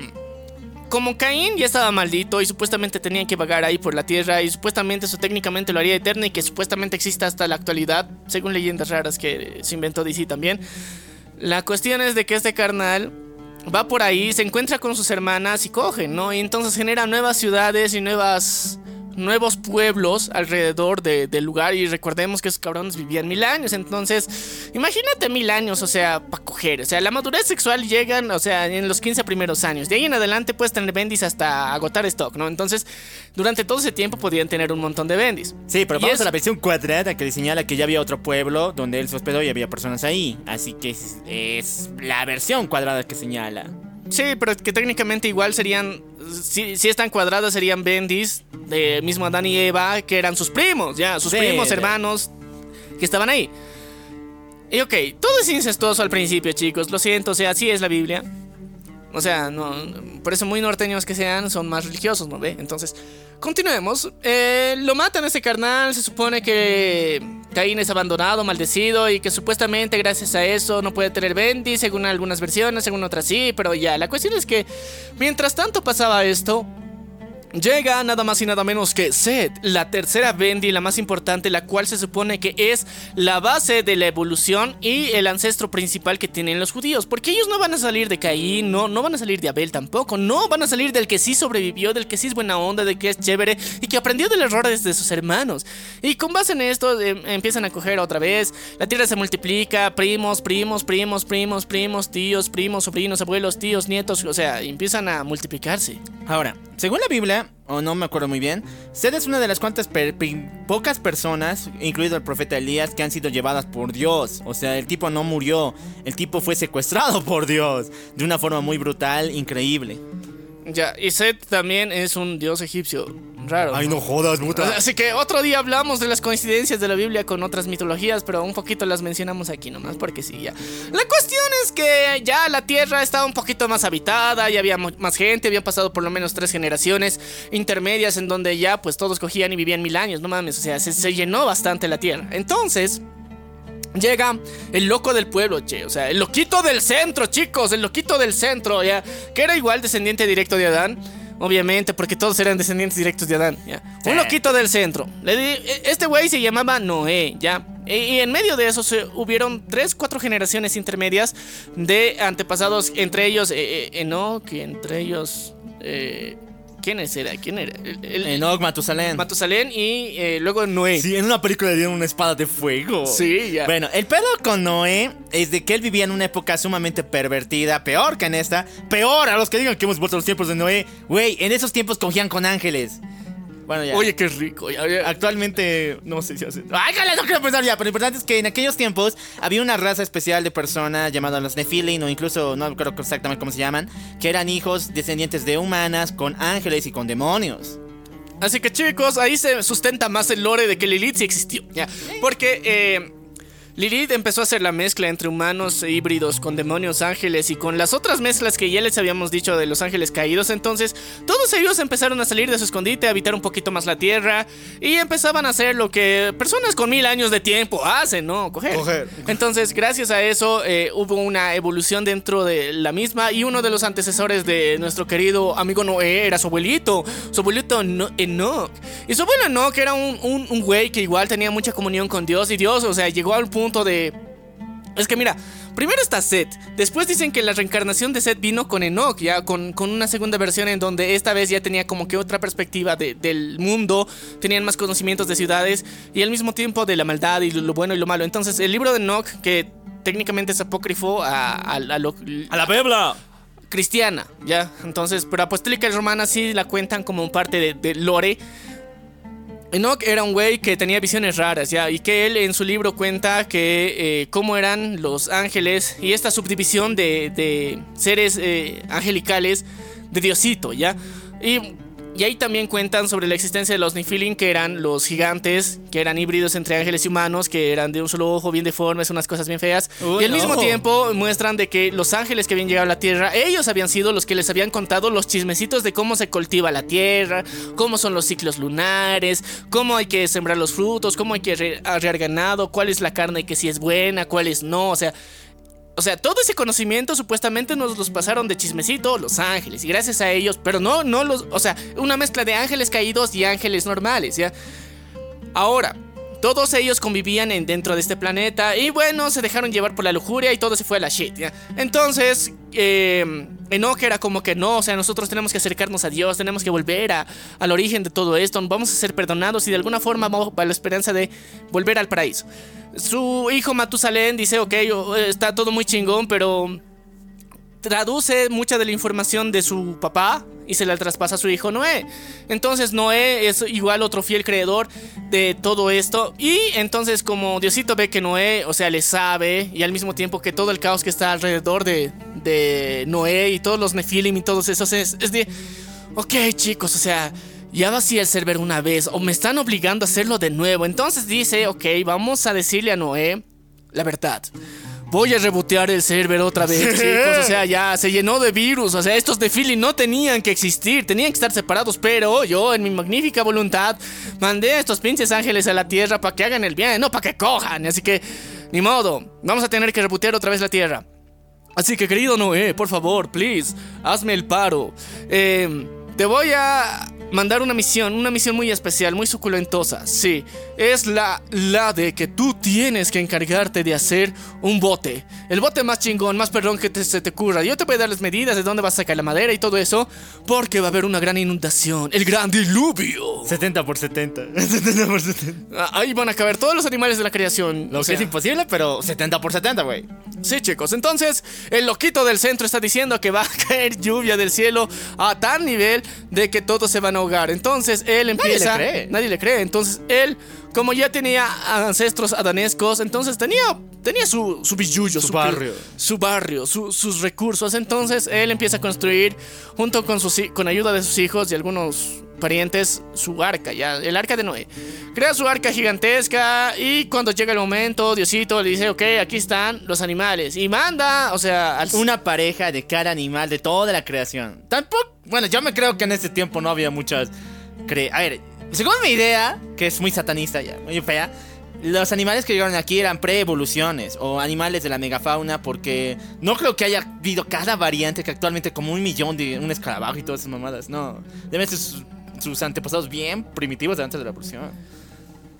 como Caín ya estaba maldito y supuestamente tenía que vagar ahí por la tierra, y supuestamente eso técnicamente lo haría eterno y que supuestamente existe hasta la actualidad, según leyendas raras que se inventó DC también. La cuestión es de que este carnal va por ahí, se encuentra con sus hermanas y cogen, ¿no? Y entonces genera nuevas ciudades y nuevas nuevos pueblos alrededor de- del lugar. Y recordemos que esos cabrones vivían mil años. Entonces imagínate mil años o sea para coger. O sea la madurez sexual llegan o sea en los 15 primeros años. De ahí en adelante puedes tener bendis hasta agotar stock no entonces durante todo ese tiempo podían tener un montón de bendis. Sí, pero Y vamos es- a la versión cuadrada que le señala que ya había otro pueblo donde él se hospedó y había personas ahí. Así que es, es la versión cuadrada que señala. Sí, pero que técnicamente igual serían, si, si están cuadradas serían bendis de mismo Adán y Eva, que eran sus primos, ya, sus Sí, primos, hermanos, que estaban ahí. Y ok, todo es incestuoso al principio, chicos, lo siento, o sea, así es la Biblia. O sea, no, por eso muy norteños que sean, son más religiosos, ¿no ve? Entonces, continuemos. Eh, lo matan a este carnal, se supone que Caín es abandonado, maldecido y que supuestamente gracias a eso no puede tener Bendy, según algunas versiones, según otras sí, pero ya, la cuestión es que mientras tanto pasaba esto, Llega nada más y nada menos que Seth, la tercera Bendy, la más importante, la cual se supone que es la base de la evolución y el ancestro principal que tienen los judíos. Porque ellos no van a salir de Caín, no, no van a salir de Abel tampoco, no van a salir del que sí sobrevivió, del que sí es buena onda, del que es chévere y que aprendió del error de sus hermanos. Y con base en esto eh, empiezan a coger otra vez, la tierra se multiplica, primos, primos, primos, primos, primos, tíos, primos, sobrinos, abuelos, tíos, nietos, o sea, empiezan a multiplicarse. Ahora, según la Biblia, o no me acuerdo muy bien, Sed es una de las cuantas pocas personas, incluido el profeta Elías, que han sido llevadas por Dios. O sea, el tipo no murió, el tipo fue secuestrado por Dios de una forma muy brutal, increíble. Ya, y Seth también es un dios egipcio. Raro. Ay, no jodas, puta. Así que otro día hablamos de las coincidencias de la Biblia con otras mitologías, pero un poquito las mencionamos aquí nomás porque sí, ya. La cuestión es que ya la Tierra estaba un poquito más habitada, ya había más gente, habían pasado por lo menos tres generaciones intermedias en donde ya pues todos cogían y vivían mil años, no mames, o sea, se, se llenó bastante la Tierra. Entonces... Llega el loco del pueblo, che. O sea, el loquito del centro, chicos. El loquito del centro, ya. Que era igual descendiente directo de Adán. Obviamente, porque todos eran descendientes directos de Adán, ya. Un loquito del centro. E- este güey se llamaba Noé, ya. E- Y en medio de eso se hubieron tres, cuatro generaciones intermedias de antepasados. Entre ellos, eh, eh, Enoch, y entre ellos. eh, ¿Quiénes era? ¿Quién era? El, el- Enoch, Matusalén. Matusalén y eh, luego Noé. Sí, en una película le dieron una espada de fuego. Sí, ya. Bueno, el pedo con Noé es de que él vivía en una época sumamente pervertida, peor que en esta. Peor a los que digan que hemos vuelto a los tiempos de Noé. Güey, en esos tiempos cogían con ángeles. Bueno, ya. Oye, qué rico. Actualmente no sé si hace. Ay, jale, no quiero pensar ya, pero lo importante es que en aquellos tiempos había una raza especial de personas llamadas los Nephilim, o incluso no creo exactamente cómo se llaman, que eran hijos descendientes de humanas con ángeles y con demonios. Así que chicos, ahí se sustenta más el lore de que Lilith sí existió. Ya. Porque eh, Lilith empezó a hacer la mezcla entre humanos e híbridos con demonios, ángeles y con las otras mezclas que ya les habíamos dicho de los ángeles caídos. Entonces, todos ellos empezaron a salir de su escondite, a habitar un poquito más la tierra y empezaban a hacer lo que personas con mil años de tiempo hacen, ¿no? Coger. Coger. Entonces, gracias a eso, eh, hubo una evolución dentro de la misma y uno de los antecesores de nuestro querido amigo Noé era su abuelito, su abuelito no Enoch. Y su abuelo Enoch era un, un, un güey que igual tenía mucha comunión con Dios y Dios, o sea, llegó al punto de... Es que mira, primero está Seth, después dicen que la reencarnación de Seth vino con Enoch, ya con, con una segunda versión en donde esta vez ya tenía como que otra perspectiva de- del mundo, tenían más conocimientos de ciudades y al mismo tiempo de la maldad y lo, lo bueno y lo malo. Entonces el libro de Enoch, que técnicamente es apócrifo a, a- a lo- ¡A la Biblia! cristiana, ¿ya? Entonces, pero apostólica y romana sí la cuentan como parte de, de lore. Enoch era un güey que tenía visiones raras, ¿ya? Y que él en su libro cuenta que eh, cómo eran los ángeles y esta subdivisión de, de seres eh, angelicales de Diosito, ¿ya? Y, y ahí también cuentan sobre la existencia de los Nephilim, que eran los gigantes, que eran híbridos entre ángeles y humanos, que eran de un solo ojo, bien deformes, unas cosas bien feas. Uy, y al mismo tiempo muestran de que los ángeles que habían llegado a la tierra, ellos habían sido los que les habían contado los chismecitos de cómo se cultiva la tierra, cómo son los ciclos lunares, cómo hay que sembrar los frutos, cómo hay que re- arrear ganado, cuál es la carne que sí es buena, cuál es no, o sea... O sea, todo ese conocimiento supuestamente nos los pasaron de chismecito los ángeles y gracias a ellos, pero no, no los, o sea, una mezcla de ángeles caídos y ángeles normales, ¿ya? Ahora, todos ellos convivían en, dentro de este planeta y bueno, se dejaron llevar por la lujuria y todo se fue a la shit. Entonces, eh, Enoch era como que no, o sea, nosotros tenemos que acercarnos a Dios, tenemos que volver a- al origen de todo esto, vamos a ser perdonados y de alguna forma vamos a la esperanza de volver al paraíso. Su hijo Matusalén dice, ok, está todo muy chingón, pero traduce mucha de la información de su papá y se la traspasa a su hijo Noé. Entonces Noé es igual otro fiel creedor de todo esto. Y entonces como Diosito ve que Noé, o sea, le sabe y al mismo tiempo que todo el caos que está alrededor de, de Noé y todos los Nefilim y todos esos es, es de... Ok chicos, o sea... Ya vacié el server una vez o me están obligando a hacerlo de nuevo. Entonces dice, ok, vamos a decirle a Noé la verdad. Voy a rebotear el server otra vez, chicos. O sea, ya se llenó de virus. O sea, estos de Philly no tenían que existir, tenían que estar separados. Pero yo, en mi magnífica voluntad, mandé a estos pinches ángeles a la tierra para que hagan el bien, no para que cojan. Así que, ni modo, vamos a tener que rebotear otra vez la tierra. Así que, querido Noé, por favor, please, hazme el paro. Eh, te voy a mandar una misión, una misión muy especial, muy suculentosa. Sí, es la, la de que tú tienes que encargarte de hacer un bote. El bote más chingón, más perrón que te- se te ocurra. Yo te voy a dar las medidas de dónde vas a sacar la madera y todo eso, porque va a haber una gran inundación, el gran diluvio. 70 por 70. 70 por 70. Ah, Ahí van a caber todos los animales de la creación. Lo O que sea, es imposible, pero 70 por 70, güey. Sí, chicos. Entonces, el loquito del centro está diciendo que va a caer lluvia del cielo a tal nivel de que todos se van a ahogar. Entonces, él empieza. cree. Nadie le cree. Entonces, él, como ya tenía ancestros adanescos, entonces tenía, tenía su, su billuyo, Su barrio. Su barrio, su- sus recursos. Entonces, él empieza a construir, junto con, sus, con ayuda de sus hijos y algunos parientes, su arca, ya, el arca de Noé. Crea su arca gigantesca y cuando llega el momento, Diosito le dice, ok, aquí están los animales. Y manda, o sea, al, Una pareja de cada animal de toda la creación. Tampoco. Bueno, yo me creo que en ese tiempo no había muchas. Cre a ver, según mi idea, que es muy satanista ya, muy fea. Los animales que llegaron aquí eran pre-evoluciones o animales de la megafauna porque no creo que haya habido cada variante que actualmente como un millón de un escarabajo y todas esas mamadas. No, deben ser sus, antepasados bien primitivos de antes de la evolución.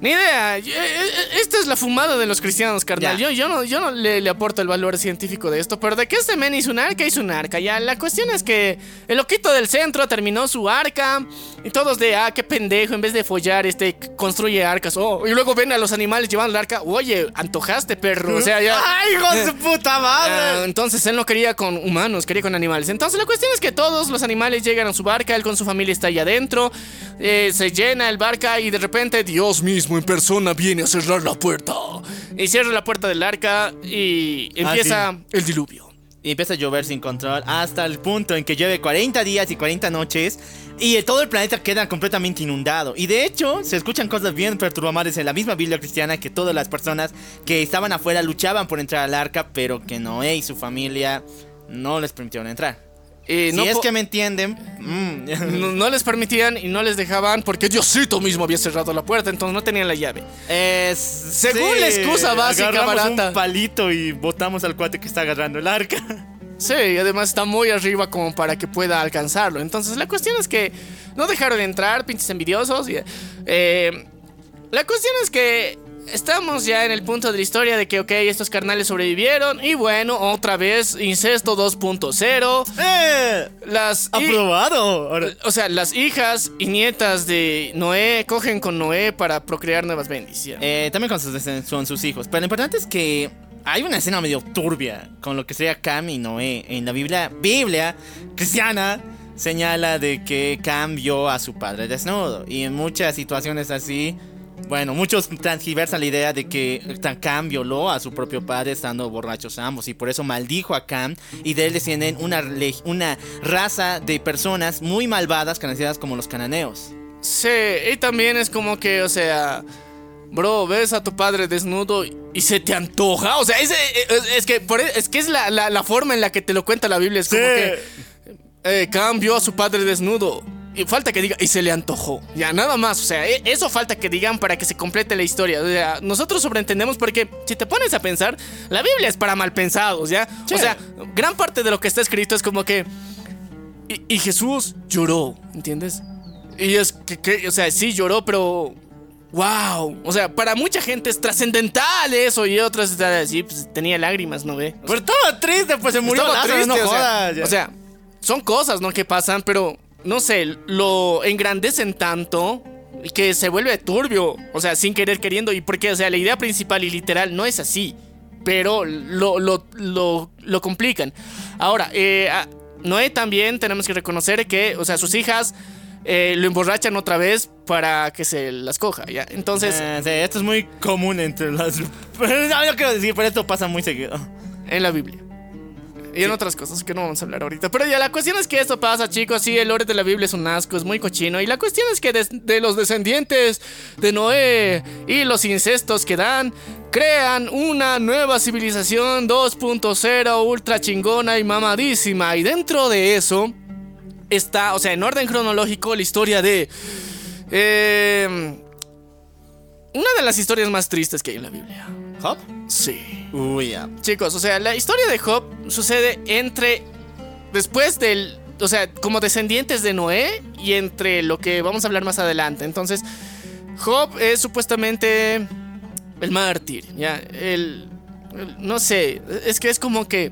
Ni idea. Eh, eh, Esta es la fumada de los cristianos, carnal. Yo, yo no, yo no le, le aporto el valor científico de esto, pero de que este men hizo un arca, hizo un arca. Ya, la cuestión es que el loquito del centro terminó su arca y todos de, ah, qué pendejo, en vez de follar, este, construye arcas. Oh, y luego ven a los animales llevando el arca. Oye, antojaste, perro. O sea, ya. ¡Ay, hijo de su puta Ah, madre! entonces él no quería con humanos, quería con animales. Entonces la cuestión es que todos los animales llegan a su barca, él con su familia está ahí adentro, eh, se llena el barca y de repente Dios mismo en persona viene a cerrar la puerta. Y cierra la puerta del arca y empieza el diluvio. Y empieza a llover sin control hasta el punto en que llueve 40 días y 40 noches y todo el planeta queda completamente inundado. Y de hecho, se escuchan cosas bien perturbadoras en la misma Biblia cristiana que todas las personas que estaban afuera luchaban por entrar al arca, pero que Noé y su familia no les permitieron entrar. Y si no, es que me entienden, mm, no, no les permitían y no les dejaban porque Diosito mismo había cerrado la puerta, entonces no tenían la llave. es... Según la excusa básica, barata. un palito y botamos al cuate que está agarrando el arca. Sí, y además está muy arriba como para que pueda alcanzarlo. Entonces la cuestión es que no dejaron entrar, pinches envidiosos. y, eh, la cuestión es que estamos ya en el punto de la historia de que, ok, estos carnales sobrevivieron. Y bueno, otra vez, incesto 2.0. ¡Eh! Las... ¡Aprobado! O sea, las hijas y nietas de Noé cogen con Noé para procrear nuevas bendiciones. Eh, también con sus, son sus hijos. Pero lo importante es que hay una escena medio turbia con lo que sería Cam y Noé. En la Biblia, Biblia cristiana señala de que Cam vio a su padre desnudo. Y en muchas situaciones así, bueno, muchos transgiversan la idea de que Cam violó a su propio padre estando borrachos ambos. Y por eso maldijo a Cam. Y de él descienden una, una raza de personas muy malvadas conocidas como los cananeos. Sí, y también es como que, o sea, bro, ves a tu padre desnudo y se te antoja. O sea, es, es, es que, por- es que es la, la- la forma en la que te lo cuenta la Biblia. Es como que eh, cambió a su padre desnudo. Y falta que diga, y se le antojó. Ya, nada más. O sea, e- eso falta que digan para que se complete la historia. O sea, nosotros sobreentendemos porque si te pones a pensar, la Biblia es para mal pensados, ¿ya? O sea, gran parte de lo que está escrito es como que. Y, y Jesús lloró, ¿entiendes? Y es que, que, o sea, sí lloró, pero. ¡Wow! O sea, para mucha gente es trascendental eso y otras sí, pues tenía lágrimas, ¿no ve? Pero estaba triste, pues se murió Lázaro, no triste, o sea, jodas, o sea, son cosas, ¿no? Que pasan, pero no sé, lo engrandecen tanto que se vuelve turbio. O sea, sin querer queriendo. Y porque, o sea, la idea principal y literal no es así. Pero lo, lo, lo, lo complican. Ahora, eh, Noé también tenemos que reconocer que, o sea, sus hijas eh, lo emborrachan otra vez para que se las coja, ¿ya? Entonces, Eh, sí, esto es muy común entre las. Pero no, no quiero decir, pero esto pasa muy seguido. en la Biblia. Y en otras cosas que no vamos a hablar ahorita. Pero ya, la cuestión es que esto pasa, chicos. Sí, el lore de la Biblia es un asco, es muy cochino. Y la cuestión es que de, los descendientes de Noé y los incestos que dan, crean una nueva civilización 2.0 ultra chingona y mamadísima. Y dentro de eso está, o sea, en orden cronológico, la historia de. eh, una de las historias más tristes que hay en la Biblia. ¿Hop? Sí. Uy, ya. Chicos, o sea, la historia de Job sucede entre. Después del. O sea, como descendientes de Noé y entre lo que vamos a hablar más adelante. Entonces, Job es supuestamente el mártir, ya, el, el- no sé, es que es como que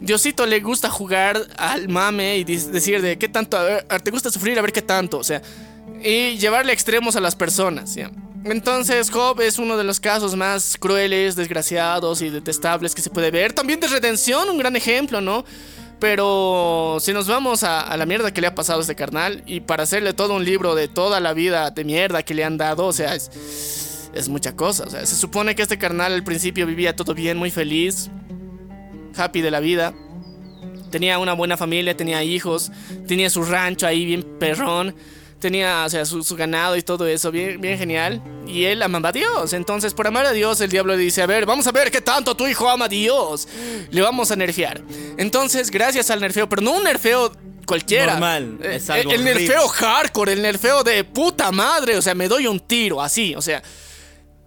Diosito le gusta jugar al mame y decir de qué tanto, a ver, te gusta sufrir, a ver qué tanto, o sea, y llevarle extremos a las personas, ya. Entonces Job es uno de los casos más crueles, desgraciados y detestables que se puede ver. También de redención, un gran ejemplo, ¿no? Pero si nos vamos a, la mierda que le ha pasado a este carnal y para hacerle todo un libro de toda la vida de mierda que le han dado, o sea, es, es mucha cosa. O sea, se supone que este carnal al principio vivía todo bien, muy feliz, happy de la vida. Tenía una buena familia, tenía hijos, tenía su rancho ahí bien perrón, tenía o sea, su, su ganado y todo eso, bien, bien genial. Y él amaba a Dios. Entonces, por amar a Dios, el diablo le dice, a ver, vamos a ver qué tanto tu hijo ama a Dios. Le vamos a nerfear. Entonces, gracias al nerfeo, pero no un nerfeo cualquiera. Normal, Eh, es algo el horrible. nerfeo hardcore, el nerfeo de puta madre. O sea, me doy un tiro, así, o sea...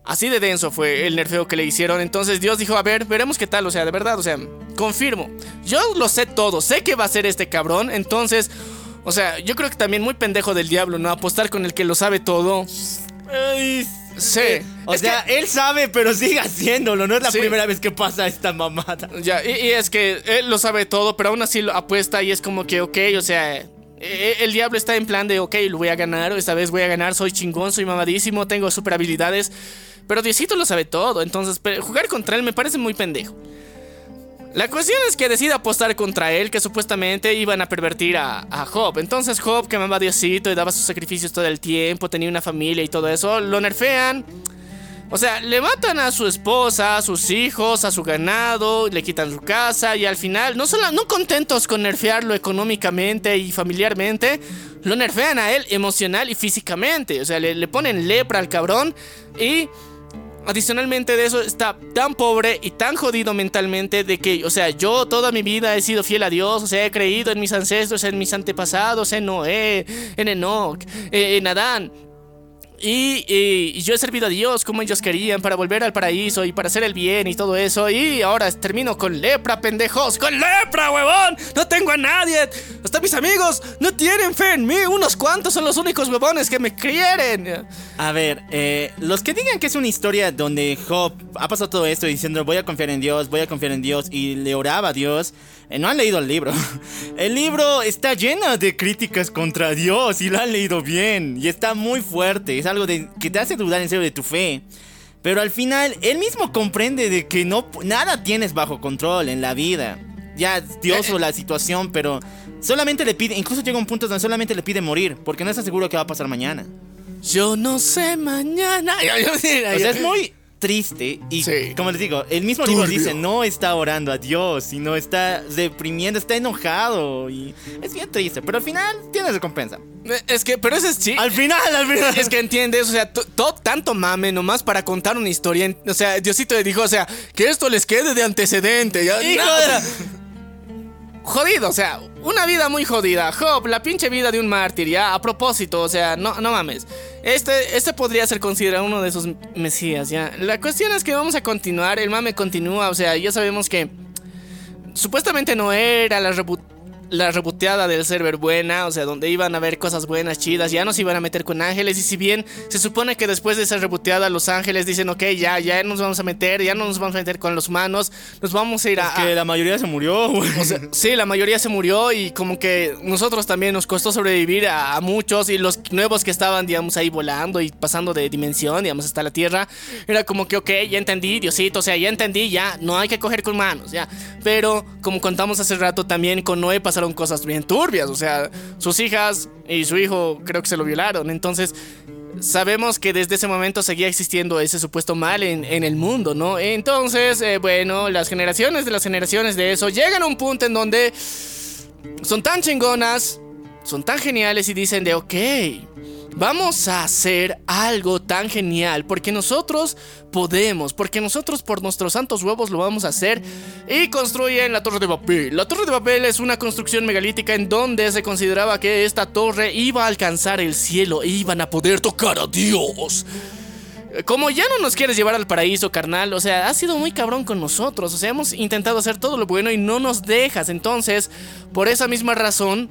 Así de denso fue el nerfeo que le hicieron. Entonces Dios dijo, a ver, veremos qué tal. O sea, de verdad, o sea, confirmo. Yo lo sé todo, sé que va a ser este cabrón. Entonces, o sea, yo creo que también muy pendejo del diablo, ¿no? Apostar con el que lo sabe todo. Ay, Sí. O Es sea, él sabe, pero sigue haciéndolo. No es la Sí. primera vez que pasa esta mamada. Ya, y, y es que él lo sabe todo, pero aún así lo apuesta y es como que, ok, o sea, eh, el diablo está en plan de, ok, lo voy a ganar, esta vez voy a ganar, soy chingón, soy mamadísimo, tengo super habilidades, pero Diosito lo sabe todo, entonces jugar contra él me parece muy pendejo. La cuestión es que decide apostar contra él, que supuestamente iban a pervertir a, a. Entonces Job, que amaba a Diosito y daba sus sacrificios todo el tiempo, tenía una familia y todo eso, lo nerfean. O sea, le matan a su esposa, a sus hijos, a su ganado, le quitan su casa y al final, no solo no contentos con nerfearlo económicamente y familiarmente, lo nerfean a él emocional y físicamente. O sea, le ponen lepra al cabrón y adicionalmente de eso está tan pobre y tan jodido mentalmente de que, o sea, yo toda mi vida he sido fiel a Dios, o sea, he creído en mis ancestros, en mis antepasados, en Noé, en Enoch, eh, en Adán. Y, yo he servido a Dios como ellos querían para volver al paraíso y para hacer el bien y todo eso. Y ahora termino con lepra, pendejos. ¡Con lepra, huevón! No tengo a nadie. Hasta mis amigos no tienen fe en mí. Unos cuantos son los únicos huevones que me quieren. A ver, eh, los que digan que es una historia donde Job ha pasado todo esto diciendo voy a confiar en Dios, voy a confiar en Dios y le oraba a Dios, eh, no han leído el libro. El libro está lleno de críticas contra Dios y lo han leído bien y está muy fuerte. Es algo de, que te hace dudar en serio de tu fe. Pero al final, él mismo comprende de que no, nada tienes bajo control en la vida. Ya, Dios o la situación, pero solamente le pide, incluso llega un punto donde solamente le pide morir, porque no está seguro qué va a pasar mañana. Yo no sé mañana. O sea, es muy triste y Sí. como les digo, el mismo libro dice, no está orando a Dios, sino está deprimiendo, está enojado y es bien triste, pero al final tiene recompensa. Es que, pero ese es Al final, al final. Es que entiendes, o sea, to- todo tanto mame nomás para contar una historia. en- O sea, Diosito le dijo, o sea, que esto les quede de antecedente. Ya, Hijo no, o de- sea, jodido, o sea, una vida muy jodida. Job, la pinche vida de un mártir, ya, a propósito, o sea, no, no mames. Este, este podría ser considerado uno de esos mesías, ya. La cuestión es que vamos a continuar, el mame continúa, o sea, ya sabemos que supuestamente no era la repu- la reboteada del server buena, o sea, donde iban a ver cosas buenas, chidas, ya no se iban a meter con ángeles, y si bien se supone que después de esa reboteada los ángeles dicen, ok, ya, ya nos vamos a meter, ya no nos vamos a meter con los humanos, nos vamos a ir a... Es que la mayoría se murió, güey. O sea, sí, la mayoría se murió y como que nosotros también nos costó sobrevivir a, a muchos y los nuevos que estaban, digamos, ahí volando y pasando de dimensión, digamos, hasta la Tierra, era como que, ok, ya entendí, Diosito, o sea, ya entendí, ya, no hay que coger con manos, ya. Pero, como contamos hace rato, también con Noé pasaron cosas bien turbias, o sea, sus hijas y su hijo creo que se lo violaron, entonces... Sabemos que desde ese momento seguía existiendo ese supuesto mal en, en el mundo, ¿no? Entonces, eh, bueno, las generaciones de las generaciones de eso llegan a un punto en donde son tan chingonas, son tan geniales y dicen de, ok, vamos a hacer algo tan genial, porque nosotros podemos, porque nosotros por nuestros santos huevos lo vamos a hacer y construyen la Torre de Babel. La Torre de Babel es una construcción megalítica en donde se consideraba que esta torre iba a alcanzar el cielo e iban a poder tocar a Dios. Como ya no nos quieres llevar al paraíso, carnal, o sea, has sido muy cabrón con nosotros, o sea, hemos intentado hacer todo lo bueno y no nos dejas. Entonces, por esa misma razón,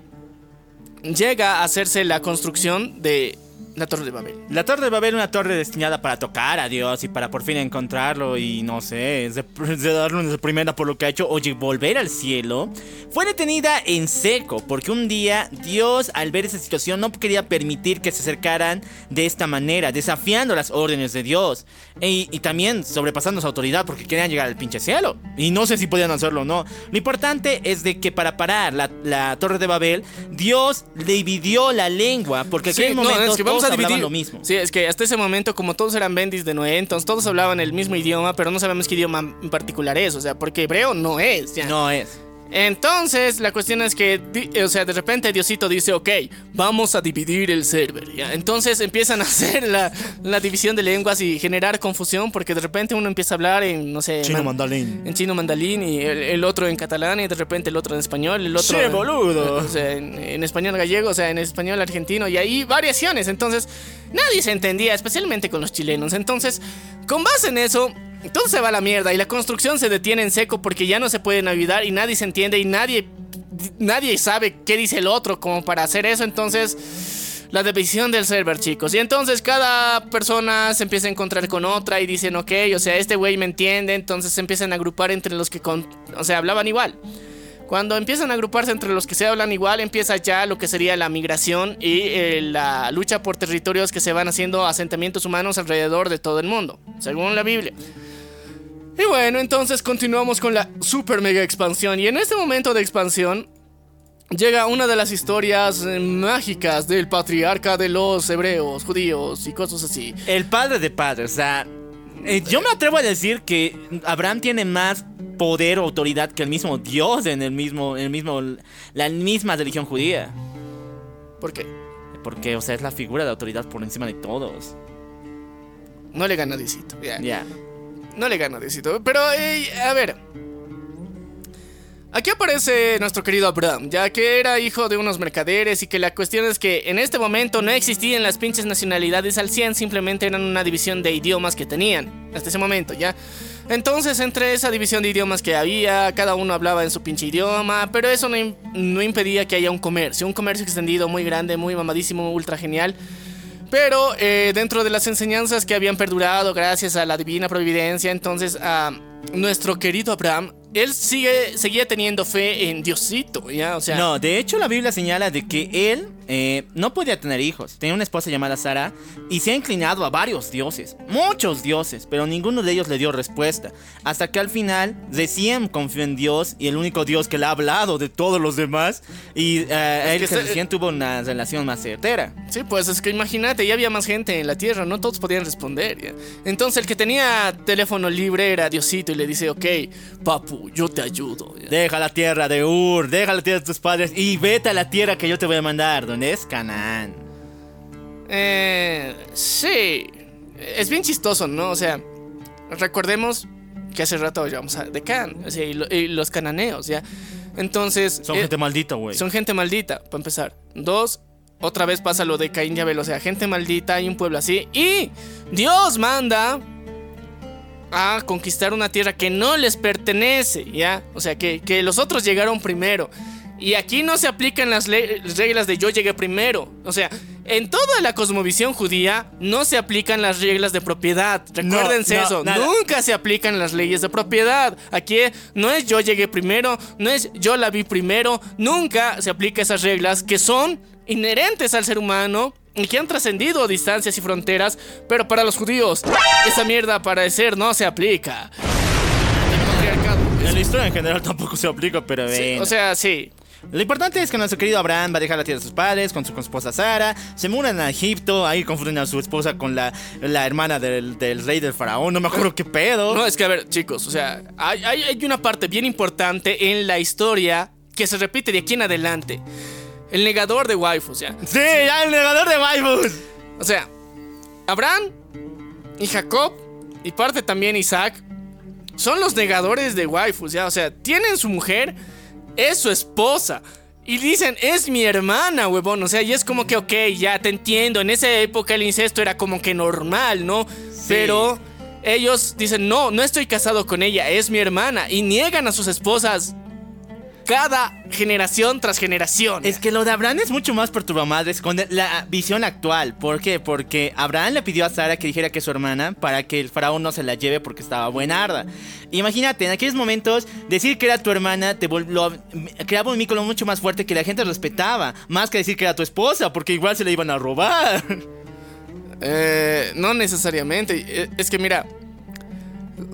llega a hacerse la construcción de la Torre de Babel. La Torre de Babel, una torre destinada para tocar a Dios y para por fin encontrarlo y no sé, de, de darle una primera por lo que ha hecho, oye, volver al cielo, fue detenida en seco porque un día Dios al ver esa situación no quería permitir que se acercaran de esta manera, desafiando las órdenes de Dios y, y también sobrepasando su autoridad porque querían llegar al pinche cielo y no sé si podían hacerlo o no. Lo importante es de que para parar la, la Torre de Babel, Dios dividió la lengua porque en aquel no, momento es que vamos a dividir. lo mismo. Sí, es que hasta ese momento, como todos eran bendis de Noé, entonces todos hablaban el mismo idioma, pero no sabemos qué idioma en particular es, o sea, porque hebreo no es. ya. No es. Entonces, la cuestión es que, di- o sea, de repente Diosito dice, ok, vamos a dividir el server. ¿ya? Entonces empiezan a hacer la, la división de lenguas y generar confusión porque de repente uno empieza a hablar en, no sé, Chino man- mandalín. en chino mandalín y el, el otro en catalán y de repente el otro en español, el otro... Che, boludo. O sea, en, en español gallego, o sea, en español argentino y ahí variaciones. Entonces, nadie se entendía, especialmente con los chilenos. Entonces, con base en eso, todo se va a la mierda y la construcción se detiene en seco porque ya no se pueden ayudar y nadie se entiende y nadie, nadie sabe qué dice el otro como para hacer eso. Entonces, la división del server, chicos. Y entonces cada persona se empieza a encontrar con otra y dicen, ok, o sea, este güey me entiende. Entonces se empiezan a agrupar entre los que, o sea, hablaban igual. Cuando empiezan a agruparse entre los que se hablan igual, empieza ya lo que sería la migración y eh, la lucha por territorios que se van haciendo asentamientos humanos alrededor de todo el mundo, según la Biblia. Y bueno, entonces continuamos con la super mega expansión. Y en este momento de expansión llega una de las historias eh, mágicas del patriarca de los hebreos, judíos y cosas así. El padre de padres, o sea, eh, yo me atrevo a decir que Abraham tiene más poder o autoridad que el mismo Dios en el mismo, en el mismo, la misma religión judía. ¿Por qué? Porque, o sea, es la figura de autoridad por encima de todos. No le gana a Diosito. ya. Ya. No le gana Diosito. Pero, a ver. Aquí aparece nuestro querido Abraham, ya que era hijo de unos mercaderes y que la cuestión es que en este momento no existían las pinches nacionalidades al 100, simplemente eran una división de idiomas que tenían hasta ese momento, ¿ya? Entonces, entre esa división de idiomas que había, cada uno hablaba en su pinche idioma, pero eso no, no impedía que haya un comercio, un comercio extendido muy grande, muy mamadísimo, ultra genial. Pero eh, dentro de las enseñanzas que habían perdurado gracias a la divina providencia, entonces a nuestro querido Abraham, él sigue, seguía teniendo fe en Diosito, ¿ya? O sea, No, de hecho la Biblia señala de que él eh, no podía tener hijos. Tenía una esposa llamada Sara y se ha inclinado a varios dioses, muchos dioses, pero ninguno de ellos le dio respuesta. Hasta que al final recién confió en Dios y el único Dios que le ha hablado de todos los demás y eh, él que se- recién tuvo una relación más certera. Sí, pues es que imagínate, ya había más gente en la tierra, no todos podían responder. ¿ya? Entonces el que tenía teléfono libre era Diosito y le dice, ok, papu, yo te ayudo. ¿ya? Deja la tierra de Ur, deja la tierra de tus padres y vete a la tierra que yo te voy a mandar, donde es Canaán. Eh, sí, es bien chistoso, ¿no? O sea, recordemos que hace rato hablamos de Can, o sea, y, lo- y los cananeos, ¿ya? Entonces... Son eh, gente maldita, güey. Son gente maldita, para empezar. Dos, otra vez pasa lo de Caín y Abel, o sea, gente maldita, hay un pueblo así. Y Dios manda a conquistar una tierra que no les pertenece, ¿ya? O sea, que, que los otros llegaron primero. Y aquí no se aplican las reglas de yo llegué primero. O sea, en toda la cosmovisión judía no se aplican las reglas de propiedad. Recuérdense no, eso. nada. Nunca se aplican las leyes de propiedad. Aquí no es yo llegué primero, no es yo la vi primero. Nunca se aplica esas reglas que son inherentes al ser humano y que han trascendido distancias y fronteras. Pero para los judíos, esa mierda parecer no se aplica. El En la historia en general tampoco se aplica, pero sí, o sea, sí. Lo importante es que nuestro querido Abraham va a dejar la tierra de sus padres con su con su esposa Sara. Se mudan a Egipto. Ahí confunden a su esposa con la, la hermana del, del rey del faraón. No me acuerdo qué pedo. No, es que a ver, chicos, o sea, hay, hay- hay una parte bien importante en la historia que se repite de aquí en adelante. El negador de waifus, ya. Sí, ya el negador de waifus. O sea, Abraham y Jacob y parte también Isaac son los negadores de waifus, ya. O sea, tienen su mujer, es su esposa. Y dicen, es mi hermana, huevón. O sea, y es como que, ok, ya te entiendo. En esa época el incesto era como que normal, ¿no? Pero ellos dicen, no, no estoy casado con ella, es mi hermana. Y niegan a sus esposas. Cada generación tras generación. Es que lo de Abraham es mucho más perturbamadres con la visión actual. ¿Por qué? Porque Abraham le pidió a Sara que dijera que es su hermana para que el faraón no se la lleve porque estaba buenarda. Imagínate, en aquellos momentos, decir que era tu hermana te lo- creaba un vínculo mucho más fuerte que la gente respetaba. Más que decir que era tu esposa, porque igual se la iban a robar. Eh, no necesariamente. Eh, Es que mira.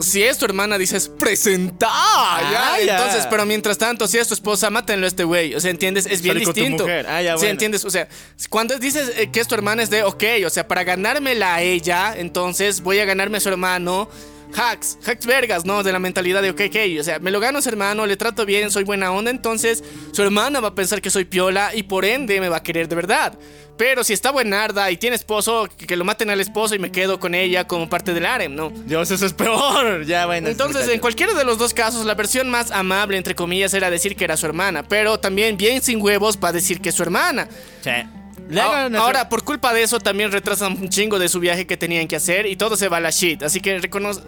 Si es tu hermana, dices, presenta. Ah, ya. Entonces, pero mientras tanto, si es tu esposa, mátenlo a este güey. O sea, ¿entiendes? Es bien distinto. Ah, ya, Sí, bueno. ¿entiendes? O sea, cuando dices eh, que es tu hermana, es de, ok, o sea, para ganármela a ella, entonces voy a ganarme a su hermano. Hacks, hacks vergas, ¿no? De la mentalidad de, ok, ok, o sea, me lo gano a su hermano, le trato bien, soy buena onda, entonces su hermana va a pensar que soy piola y por ende me va a querer de verdad. Pero si está buenarda y tiene esposo, que, lo maten al esposo y me quedo con ella como parte del harem, ¿no? Dios, eso es peor. Ya, bueno. Entonces, en cualquiera de los dos casos, la versión más amable, entre comillas, era decir que era su hermana, pero también bien sin huevos para decir que es su hermana. Sí. Ah, nuestro- Ahora, por culpa de eso, también retrasan un chingo de su viaje que tenían que hacer y todo se va a la shit. Así que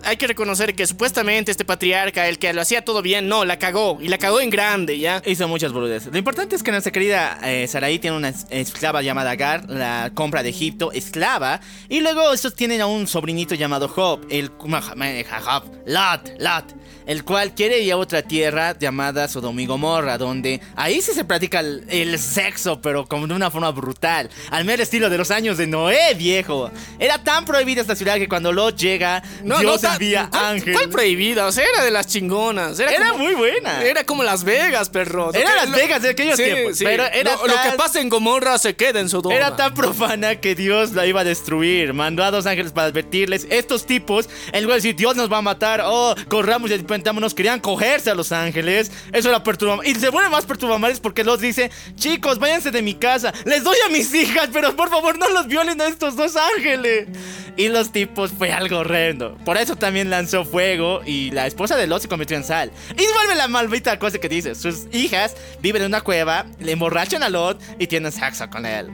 hay que reconocer que supuestamente este patriarca, el que lo hacía todo bien, no, la cagó. Y la cagó en grande, ¿ya? Hizo muchas boludeces. Lo importante es que nuestra querida eh, Sarai tiene una es- esclava llamada Agar, la compra de Egipto, esclava. Y luego estos tienen a un sobrinito llamado Job, el Job, Lot, Lot, el cual quiere ir a otra tierra llamada Sodoma y Gomorra, donde ahí sí se practica el, el sexo, pero como de una forma brutal. Al mero estilo de los años de Noé, viejo. Era tan prohibida esta ciudad que cuando Lot llega, Dios ta- envía ¿cuál- ángeles. ¿Cuál prohibida? O sea, era de las chingonas. Era, Era como- muy buena. Era como Las Vegas, perro. Era que- Las lo- Vegas de aquellos tiempos, pero era lo, lo que pasa en Gomorra se queda en Sodoma. Era tan profana que Dios la iba a destruir. Mandó a dos ángeles para advertirles. Estos tipos, lugar de decir Dios nos va a matar, oh, corramos y arrepentámonos, querían cogerse a los ángeles. Eso era perturbador. Y se vuelve más perturbador porque los dice: Chicos, váyanse de mi casa. Les doy a mis hijas, pero por favor no los violen a estos dos ángeles. Y los tipos fue algo horrendo. Por eso también lanzó fuego y la esposa de Lot se convirtió en sal. Y vuelve la maldita cosa que dice: sus hijas viven en una cueva, le emborrachan a Lot y tienen sexo con él.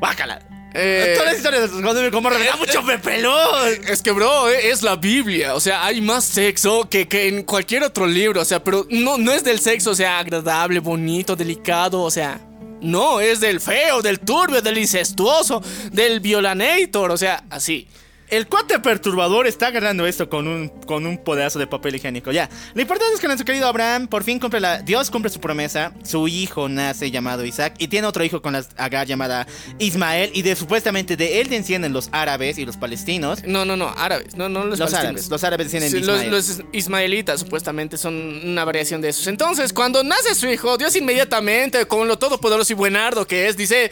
Bácala. Eh, Toda la historia de y Gomorra me da mucho pepelón. Es que, bro, eh, es la Biblia. O sea, hay más sexo que, que en cualquier otro libro. O sea, pero no, no es del sexo, o sea, agradable, bonito, delicado. O sea, no, es del feo, del turbio, del incestuoso, del violanator. O sea, así. El cuate perturbador está agarrando esto con un, con un pedazo de papel higiénico. Ya. Lo importante es que nuestro querido Abraham por fin cumple la. Dios cumple su promesa. Su hijo nace llamado Isaac. Y tiene otro hijo con la Agar llamada Ismael. Y de supuestamente de él descienden los árabes y los palestinos. No, no, no, árabes. No, no los, Los árabes. Los árabes descienden Sí, de los, Ismael. los ismaelitas supuestamente son una variación de esos. Entonces, cuando nace su hijo, Dios inmediatamente, con lo todopoderoso y buenardo que es, dice: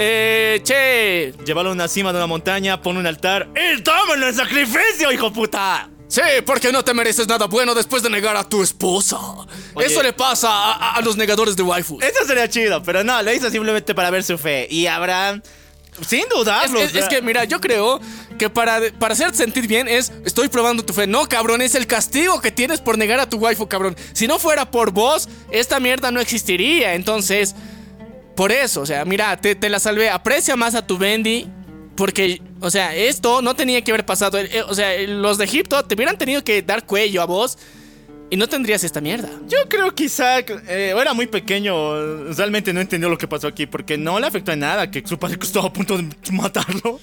eh, Che, Llévalo a una cima de una montaña, pone un altar. ¡Y tómalo en sacrificio, hijo puta! Sí, porque no te mereces nada bueno después de negar a tu esposa. Oye. Eso le pasa a, a- a los negadores de waifus. Eso sería chido, pero no, lo hizo simplemente para ver su fe. Y Abraham, sin dudarlo. Es, es que, mira, yo creo que para, para hacerte sentir bien es estoy probando tu fe. No, cabrón, es el castigo que tienes por negar a tu waifu, cabrón. Si no fuera por vos, esta mierda no existiría. Entonces, por eso, o sea, mira, te, te la salvé. Aprecia más a tu Bendy. Porque, o sea, esto no tenía que haber pasado. Eh, O sea, los de Egipto te hubieran tenido que dar cuello a vos y no tendrías esta mierda. Yo creo que Isaac eh, era muy pequeño, realmente no entendió lo que pasó aquí porque no le afectó en nada que su padre estuvo a punto de matarlo.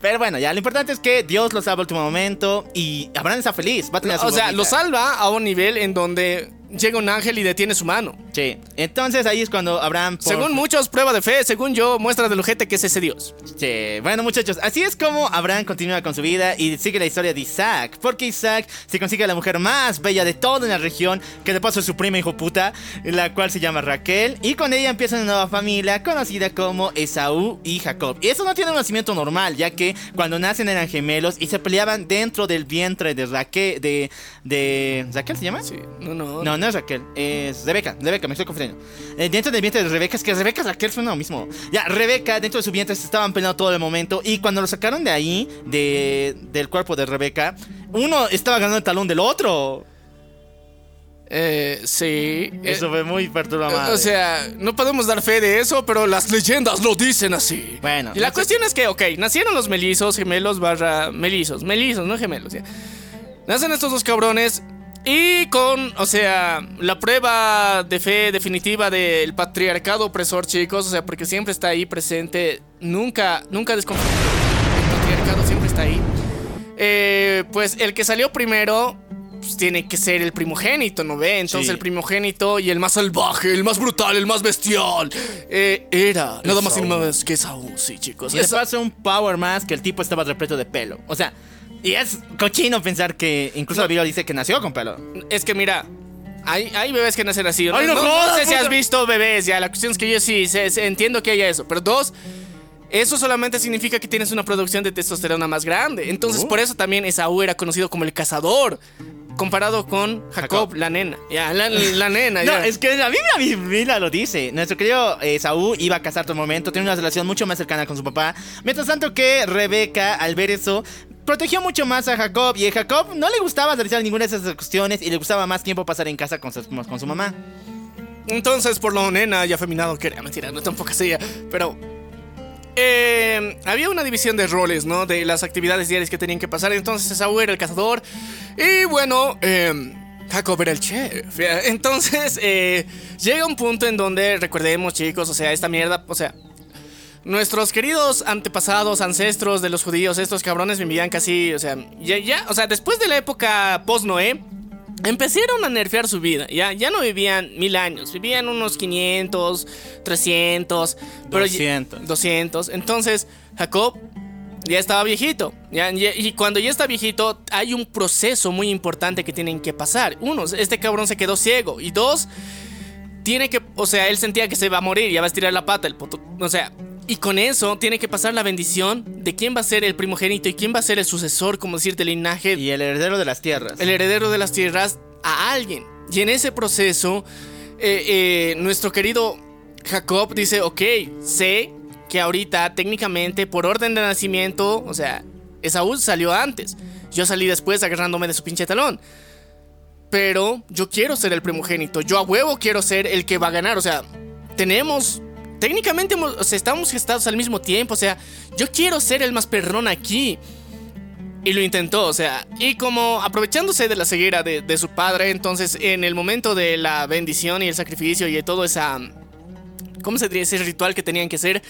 Pero bueno, ya lo importante es que Dios lo salva al último momento y Abraham está feliz, va a tener a su O sea, lo salva a un nivel en donde llega un ángel y detiene su mano. Sí, entonces ahí es cuando Abraham... por- Según muchos, prueba de fe. Según yo, muestra del ojete que es ese Dios. Sí, bueno muchachos, así es como Abraham continúa con su vida y sigue la historia de Isaac, porque Isaac se consigue a la mujer más bella de toda la región, que de paso es su prima hijo puta, la cual se llama Raquel, y con ella empieza una nueva familia conocida como Esaú y Jacob. Y eso no tiene un nacimiento normal, ya que cuando nacen eran gemelos y se peleaban dentro del vientre de Raquel, de... de ¿Raquel se llama? Sí, no, no. No, no es Raquel, es Rebeca, Rebeca, me estoy confundiendo. Eh, dentro del vientre de Rebeca, es que Rebeca y Raquel son lo mismo. Ya, Rebeca, dentro de su vientre se estaban peleando todo el momento. Y cuando lo sacaron de ahí, de, del cuerpo de Rebeca, uno estaba ganando el talón del otro. Eh, sí. Eso Eh, fue muy perturbador. o sea, no podemos dar fe de eso, pero las leyendas lo dicen así. Bueno, Y la no cuestión es que, ok, nacieron los melizos, gemelos barra melizos. Melizos, no gemelos, ya. Nacen estos dos cabrones. Y con, o sea, la prueba de fe definitiva del patriarcado opresor, chicos, o sea, porque siempre está ahí presente, nunca, nunca desconfía. El patriarcado siempre está ahí. Eh, pues el que salió primero pues, tiene que ser el primogénito, ¿no ve? Entonces Sí. el primogénito y el más salvaje, el más brutal, el más bestial, eh, era nada más y nada más que Saúl, sí, chicos. Y le pasa un power más que el tipo estaba repleto de pelo. O sea, y es cochino pensar que incluso la Biblia dice que nació con pelo. Es que mira, hay, hay bebés que nacen así. Ay, no no, jodas, sé si has visto bebés, ya. La cuestión es que yo sí sé- sé- entiendo que haya eso. Pero dos, eso solamente significa que tienes una producción de testosterona más grande. Entonces, Oh. por eso también Esaú era conocido como el cazador. Comparado con Jacob, Jacob. la nena. Ya, la, la nena. No, ya. es que la Biblia, mi Biblia lo dice. Nuestro querido Saúl iba a casar todo el momento, tenía una relación mucho más cercana con su papá. Mientras tanto que Rebeca, al ver eso, protegió mucho más a Jacob. Y a Jacob no le gustaba realizar ninguna de esas cuestiones y le gustaba más tiempo pasar en casa con su, mamá. Entonces, por lo nena y afeminado que era, mentira, no tampoco así, pero... eh, había una división de roles, ¿no? De las actividades diarias que tenían que pasar. Entonces, Esaú era el cazador. Y bueno, eh, Jacob era el chef. Entonces, eh, llega un punto en donde, recordemos, chicos, o sea, esta mierda, o sea... Nuestros queridos antepasados, ancestros de los judíos, estos cabrones vivían casi, o sea, ya, ya, o sea, después de la época post-Noé, Empezaron a nerfear su vida, ya, ya no vivían mil años, vivían unos 500, 300, pero ya- 200. 200. Entonces, Jacob ya estaba viejito, ya, ya- y cuando ya está viejito, hay un proceso muy importante que tienen que pasar. Uno, este cabrón se quedó ciego, y dos, tiene que, o sea, él sentía que se va a morir, ya va a estirar la pata, el puto, o sea, y con eso tiene que pasar la bendición de quién va a ser el primogénito y quién va a ser el sucesor, como decir, del linaje Y el heredero de las tierras. el heredero de las tierras a alguien. Y en ese proceso, eh, eh, nuestro querido Jacob dice, ok, sé que ahorita técnicamente por orden de nacimiento, o sea, Esaú salió antes. Yo salí después agarrándome de su pinche talón. Pero yo quiero ser el primogénito. Yo a huevo quiero ser el que va a ganar. O sea, tenemos... Técnicamente estamos gestados al mismo tiempo. O sea, yo quiero ser el más perrón aquí. Y lo intentó, o sea, y como aprovechándose de la ceguera de, de su padre, entonces en el momento de la bendición y el sacrificio y de todo esa... ¿Cómo se diría? Ese ritual que tenían que hacer,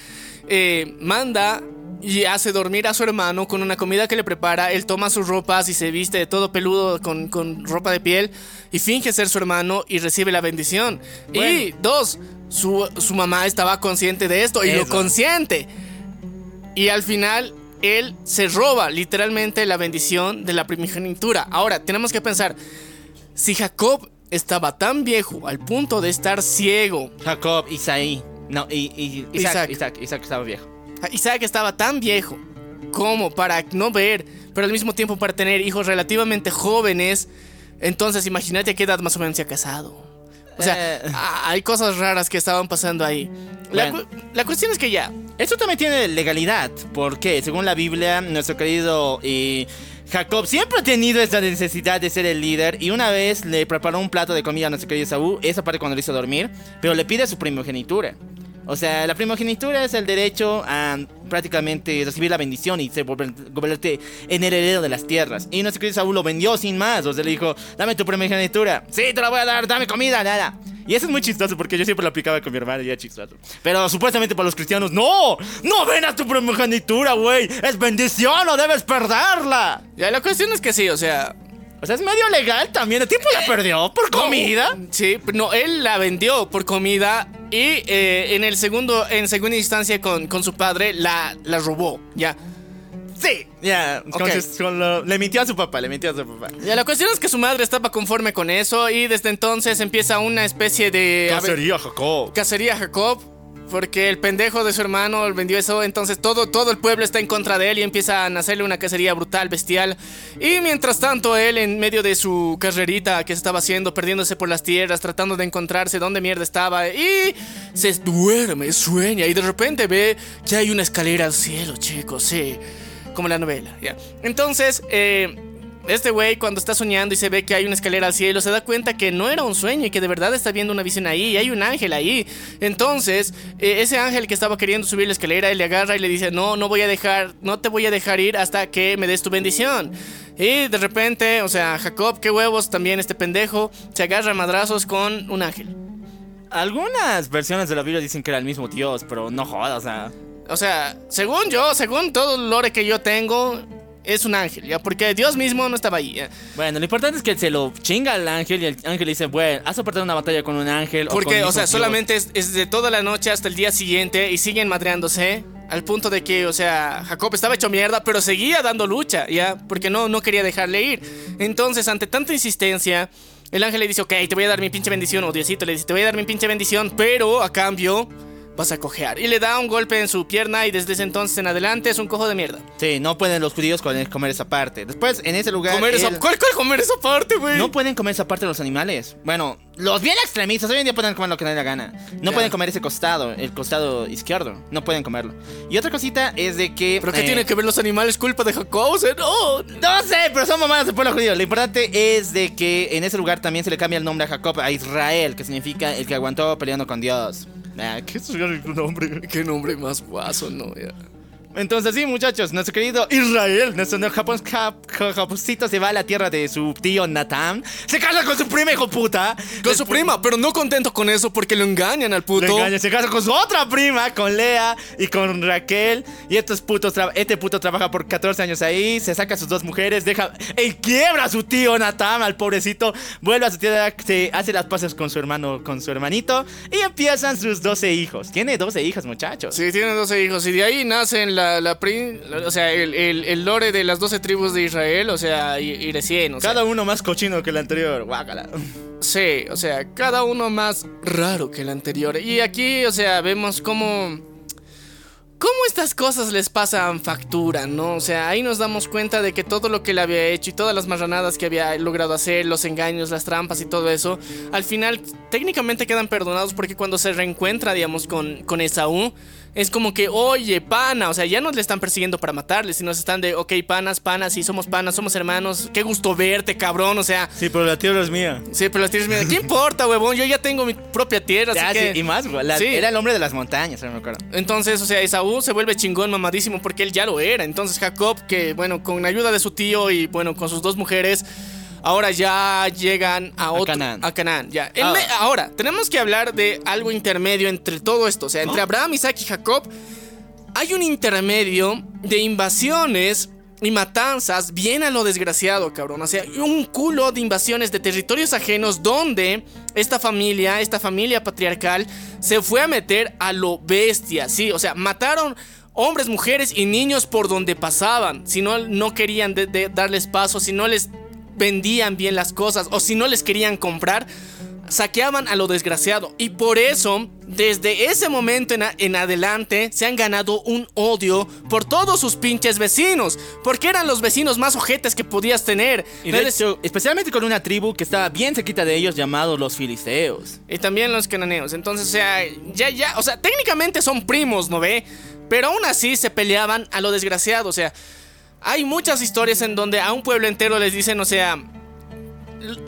eh, manda y hace dormir a su hermano con una comida que le prepara, él toma sus ropas y se viste de todo peludo con, con ropa de piel y finge ser su hermano y recibe la bendición. Y dos, su, su mamá estaba consciente de esto y lo consiente. Y al final, él se roba literalmente la bendición de la primogenitura. Ahora, tenemos que pensar, si Jacob estaba tan viejo al punto de estar ciego, Jacob, Isaí. No, y, y- Isaac. Isaac, Isaac, Isaac estaba viejo. Isaac estaba tan viejo como para no ver, pero al mismo tiempo para tener hijos relativamente jóvenes, entonces imagínate a qué edad más o menos se ha casado. O sea, Eh. hay cosas raras que estaban pasando ahí. La, Bueno. cu- la cuestión es que ya, Esto también tiene legalidad, porque según la Biblia, nuestro querido eh, Jacob siempre ha tenido esa necesidad de ser el líder y una vez le preparó un plato de comida a nuestro querido Saúl, esa parte cuando le hizo dormir, pero le pide su primogenitura. O sea, la primogenitura es el derecho a prácticamente recibir la bendición y ser volver- volverte en el heredero de las tierras. Y nuestro querido Saúl lo vendió sin más. O sea, le dijo, dame tu primogenitura. Sí, te la voy a dar, dame comida, nada. Y eso es muy chistoso porque yo siempre lo aplicaba con mi hermano y era chistoso. Pero supuestamente para los cristianos, no, no ven a tu primogenitura, güey. Es bendición, no debes perderla. ya la cuestión es que sí, o sea, O sea, es medio legal también. El tipo la perdió por comida. Sí, no, él la vendió por comida y eh, en el segundo, en segunda instancia con, con su padre la, la robó, ya. Sí. Ya, lo- le mintió a su papá, le mintió a su papá. Ya, la cuestión es que su madre estaba conforme con eso y desde entonces empieza una especie de... Cacería, Jacob. cacería Jacob. Porque el pendejo de su hermano vendió eso, entonces todo, todo el pueblo está en contra de él y empieza a hacerle una cacería brutal, bestial. Y mientras tanto, él en medio de su carrerita que estaba haciendo, perdiéndose por las tierras, tratando de encontrarse dónde mierda estaba, y se duerme, sueña, y de repente ve que hay una escalera al cielo, chicos, sí, como la novela, ya. Entonces, eh, este güey cuando está soñando y se ve que hay una escalera al cielo, se da cuenta que no era un sueño y que de verdad está viendo una visión ahí y hay un ángel ahí. Entonces, eh, ese ángel que estaba queriendo subir la escalera, él le agarra y le dice, no, no voy a dejar, no te voy a dejar ir hasta que me des tu bendición. Y de repente, o sea, Jacob, qué huevos, también este pendejo, se agarra a madrazos con un ángel. Algunas versiones de la Biblia dicen que era el mismo Dios, pero no jodas, o sea. O sea, según yo, según todo el lore que yo tengo, es un ángel, ¿ya? Porque Dios mismo no estaba ahí, ¿ya? Bueno, lo importante es que se lo chinga al ángel y el ángel le dice, bueno, has soportado una batalla con un ángel. Porque, con o sea, Dios". solamente es, es de toda la noche hasta el día siguiente y siguen madreándose. Al punto de que, o sea, Jacob estaba hecho mierda, pero seguía dando lucha, ¿ya? Porque no, no quería dejarle ir. Entonces, ante tanta insistencia, el ángel le dice, ok, te voy a dar mi pinche bendición. O Diosito le dice, te voy a dar mi pinche bendición, pero a cambio vas a cojear. Y le da un golpe en su pierna y desde ese entonces en adelante es un cojo de mierda. Sí, no pueden los judíos comer esa parte. Después, en ese lugar. Comer esa, ¿cuál, cuál comer esa parte, güey? No pueden comer esa parte los animales. Bueno, los bien extremistas hoy en día pueden comer lo que les dé la gana. No pueden comer ese costado, el costado izquierdo. No pueden comerlo. Y otra cosita es de que. ¿Pero qué eh, tiene que ver los animales? Culpa de Jacob, o sea, no. No sé, pero son mamadas del pueblo judío. Lo importante es de que en ese lugar también se le cambia el nombre a Jacob a Israel, que significa el que aguantó peleando con Dios. Ah, ¿Qué es su nombre? Qué nombre más guaso, ¿no? Ya. Entonces sí, muchachos, nuestro querido Israel, nuestro Japón, Japoncito se va a la tierra de su tío Natán. Se casa con su prima, hijo puta. Con su prima, pero no contento con eso porque lo engañan al puto. Lo engaña, se casa con su otra prima, con Lea y con Raquel. Y estos putos este puto trabaja por 14 años ahí, se saca a sus dos mujeres, deja. Él quiebra a su tío Natam, al pobrecito. Vuelve a su tierra, se hace las paces con su hermano, con su hermanito. Y empiezan sus 12 hijos. Tiene 12 hijas, muchachos. Sí, tiene 12 hijos y de ahí nacen la, la o sea, el, el- el lore de las 12 tribus de Israel, o sea, y, y recién, o sea, Cada uno más cochino que el anterior. Guácala. sí, o sea, cada uno más raro que el anterior. Y aquí, o sea, vemos cómo cómo estas cosas les pasan factura, ¿no? O sea, ahí nos damos cuenta de que todo lo que él había hecho y todas las marranadas que había logrado hacer, los engaños, las trampas y todo eso, al final técnicamente quedan perdonados porque cuando se reencuentra, digamos, con, con Esaú, es como que, oye, pana, o sea, ya no le están persiguiendo para matarle, sino se están de, ok, panas, panas, sí, somos panas, somos hermanos, qué gusto verte, cabrón, o sea, Sí, pero la tierra es mía. sí, pero las tierras mías, ¿qué importa, huevón? Yo ya tengo mi propia tierra, así Ya, que... sí, y más, güey, la- Sí. Era el hombre de las montañas, no me acuerdo. Entonces, o sea, Esaú se vuelve chingón, mamadísimo, porque él ya lo era. Entonces, Jacob, que bueno, con ayuda de su tío y bueno, con sus dos mujeres, ahora ya llegan a otro. Canaán. A Canaán, ya. Ah. ahora, tenemos que hablar de algo intermedio entre todo esto. O sea, entre Abraham, Isaac y Jacob, hay un intermedio de invasiones. Y matanzas bien a lo desgraciado, cabrón. O sea, un culo de invasiones de territorios ajenos donde esta familia, esta familia patriarcal, se fue a meter a lo bestia, sí. O sea, mataron hombres, mujeres y niños por donde pasaban. Si no, no querían de- de darles paso, si no les vendían bien las cosas o si no les querían comprar, saqueaban a lo desgraciado. Y por eso, desde ese momento en, adelante, se han ganado un odio por todos sus pinches vecinos. Porque eran los vecinos más ojetes que podías tener. Y de Eres- hecho, especialmente con una tribu que estaba bien cerquita de ellos llamados los filisteos. Y también los cananeos. Entonces, o sea, ya, ya, o sea, técnicamente son primos, ¿no ve? Pero aún así se peleaban a lo desgraciado. O sea, hay muchas historias en donde a un pueblo entero les dicen, o sea,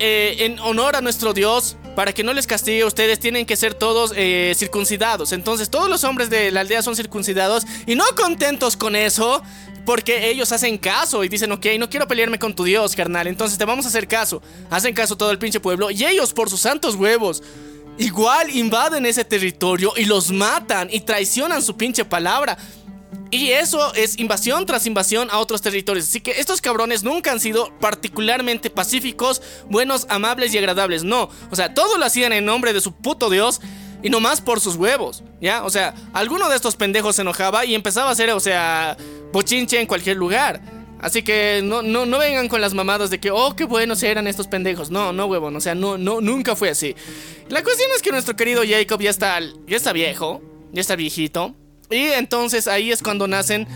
eh, en honor a nuestro Dios, para que no les castigue, ustedes tienen que ser todos eh, circuncidados. Entonces, todos los hombres de la aldea son circuncidados y no contentos con eso. Porque ellos hacen caso y dicen, ok, no quiero pelearme con tu Dios, carnal. Entonces te vamos a hacer caso. Hacen caso todo el pinche pueblo. Y ellos, por sus santos huevos, igual invaden ese territorio y los matan y traicionan su pinche palabra. Y eso es invasión tras invasión a otros territorios. Así que estos cabrones nunca han sido particularmente pacíficos, buenos, amables y agradables. No. O sea, todo lo hacían en nombre de su puto Dios. Y nomás por sus huevos, ¿ya? O sea, alguno de estos pendejos se enojaba y empezaba a hacer, o sea, bochinche en cualquier lugar. Así que no, no, no vengan con las mamadas de que, oh, qué buenos eran estos pendejos. No, no, huevón. O sea, no, no, nunca fue así. La cuestión es que nuestro querido Jacob ya está, ya está viejo, ya está viejito. Y entonces ahí es cuando nacen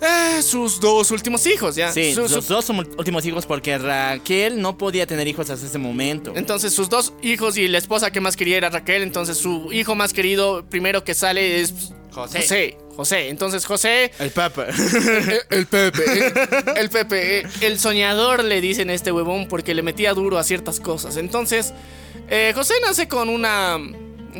eh, sus dos últimos hijos, ¿ya? Sí, Su- su- los dos últimos hijos porque Raquel no podía tener hijos hasta ese momento. Entonces sus dos hijos y la esposa que más quería era Raquel. Entonces su hijo más querido, primero que sale es José. José. José. Entonces José, El papa. el, el Pepe, el, el Pepe, eh, el soñador le dicen a este huevón porque le metía duro a ciertas cosas. Entonces, eh, José nace con una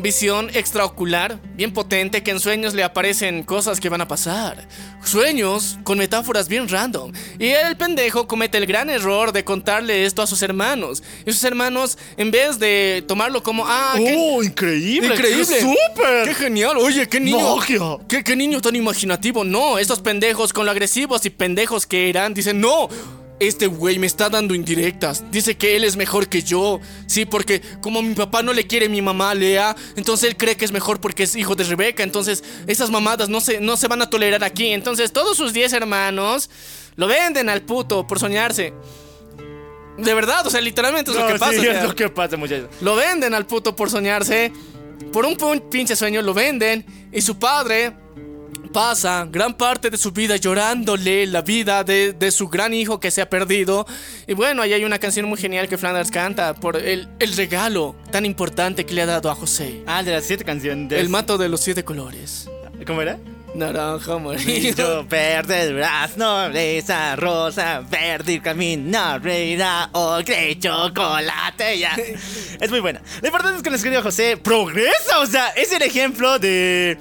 visión extraocular, bien potente, que en sueños le aparecen cosas que van a pasar. Sueños con metáforas bien random. Y el pendejo comete el gran error de contarle esto a sus hermanos. Y sus hermanos, en vez de tomarlo como, ah, qué- ¡Oh, increíble! Increíble. ¡Qué ¡Súper! ¡Qué genial! Oye, qué niño. Magia. ¿Qué, qué niño tan imaginativo. No, estos pendejos con lo agresivos y pendejos que eran, dicen, no. Este güey me está dando indirectas. Dice que él es mejor que yo. Sí, porque como mi papá no le quiere a mi mamá, Lea, entonces él cree que es mejor porque es hijo de Rebeca. Entonces, esas mamadas no se, no se van a tolerar aquí. Entonces, todos sus 10 hermanos lo venden al puto por soñarse. De verdad, o sea, literalmente es lo que pasa. sí, o sea. es lo que pasa, muchachos. Lo venden al puto por soñarse. Por un pinche sueño lo venden. Y su padre pasa gran parte de su vida llorándole la vida de, de su gran hijo que se ha perdido. Y bueno, ahí hay una canción muy genial que Flanders canta por el, el regalo tan importante que le ha dado a José. Ah, de las siete canciones. de- El mato de los siete colores. ¿Cómo era? Naranja, amarillo. Verde brazo, esa rosa, verde camino, reina, ocre, chocolate, ya. Es muy buena. Lo importante es que nuestro querido José progresa, o sea, es el ejemplo de.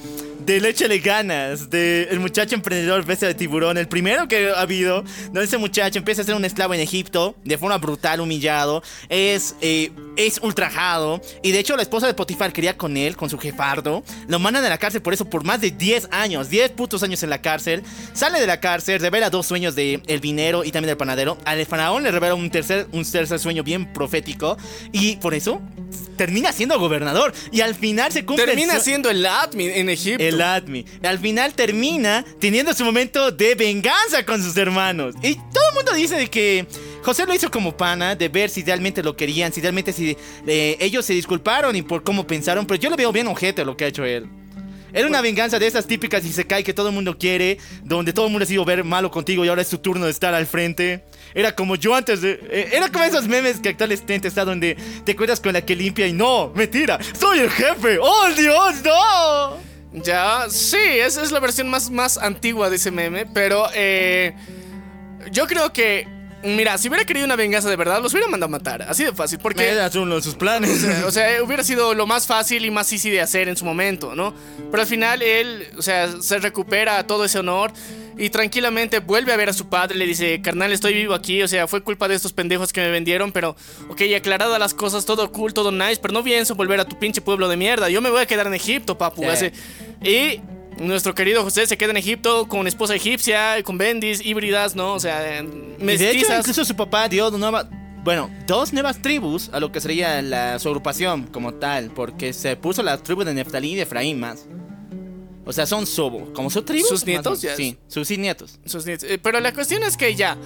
De Échale ganas, de el muchacho emprendedor bestia de tiburón, el primero que ha habido, donde ese muchacho empieza a ser un esclavo en Egipto, de forma brutal, humillado, es, eh, es ultrajado, y de hecho la esposa de Potifar quería con él, con su jefardo, lo mandan a la cárcel por eso por más de 10 años, 10 putos años en la cárcel, sale de la cárcel, revela dos sueños de el vinero y también del panadero, al faraón le revela un tercer, un tercer sueño bien profético, y por eso termina siendo gobernador, y al final se cumple Termina siendo el admin en Egipto. el Al final termina teniendo su momento de venganza con sus hermanos. Y todo el mundo dice que José lo hizo como pana, de ver si realmente lo querían, si realmente si eh, ellos se disculparon y por cómo pensaron. Pero yo le veo bien ojete lo que ha hecho él. Era una venganza de esas típicas y se cae que todo el mundo quiere, donde todo el mundo ha sido ver malo contigo y ahora es tu turno de estar al frente. Era como yo antes de. eh, era como esos memes que actualmente está donde te cuentas con la que limpia y no, mentira, soy el jefe. ¡Oh Dios, no! Ya, sí, esa es la versión más, más antigua de ese meme, pero eh, yo creo que, mira, si hubiera querido una venganza de verdad, los hubiera mandado a matar, así de fácil, porque... Era uno de sus planes. O sea, o sea, hubiera sido lo más fácil y más easy de hacer en su momento, ¿no? Pero al final él, o sea, se recupera todo ese honor y tranquilamente vuelve a ver a su padre, le dice, carnal, estoy vivo aquí, o sea, fue culpa de estos pendejos que me vendieron, pero, ok, aclaradas las cosas, todo cool, todo nice, pero no pienso volver a tu pinche pueblo de mierda, yo me voy a quedar en Egipto, papu. Sí. Hace- y nuestro querido José se queda en Egipto con esposa egipcia, con bendis, híbridas, ¿no? O sea, Y de hecho, mestizas. incluso su papá dio nueva, bueno, dos nuevas tribus a lo que sería la, su agrupación como tal, porque se puso la tribu de Neftalí y de Efraín más. O sea, son su, como su tribu. ¿Sus nietos? Ya. Sí, sus nietos. sus nietos. Eh, Pero la cuestión es que ya.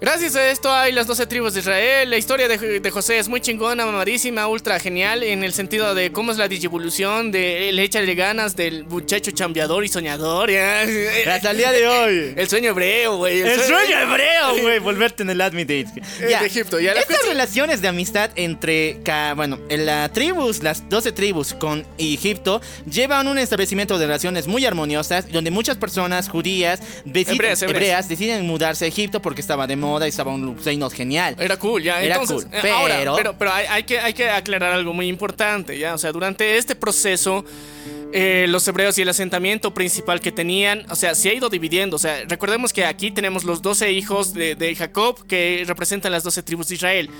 Gracias a esto hay las 12 tribus de Israel. La historia de, de José es muy chingona, mamadísima, ultra genial en el sentido de cómo es la digivolución, de el échale ganas del muchacho chambeador y soñador. Hasta el día de hoy. El sueño hebreo, güey. El sueño hebreo, güey, volverte en el de Egipto, ya, la Estas relaciones de amistad entre, bueno, en la tribus, las 12 tribus con Egipto, llevan un establecimiento de relaciones muy armoniosas, donde muchas personas judías, hebreas. hebreas, deciden mudarse a Egipto porque estaba de moda y estaba un reino genial. Era cool, ya. Era Entonces, cool, eh, pero- ahora, pero, pero hay, hay que, hay que aclarar algo muy importante, ya. O sea, durante este proceso, eh, los hebreos y el asentamiento principal que tenían, o sea, se ha ido dividiendo. O sea, recordemos que aquí tenemos los 12 hijos de, de Jacob que representan las 12 tribus de Israel.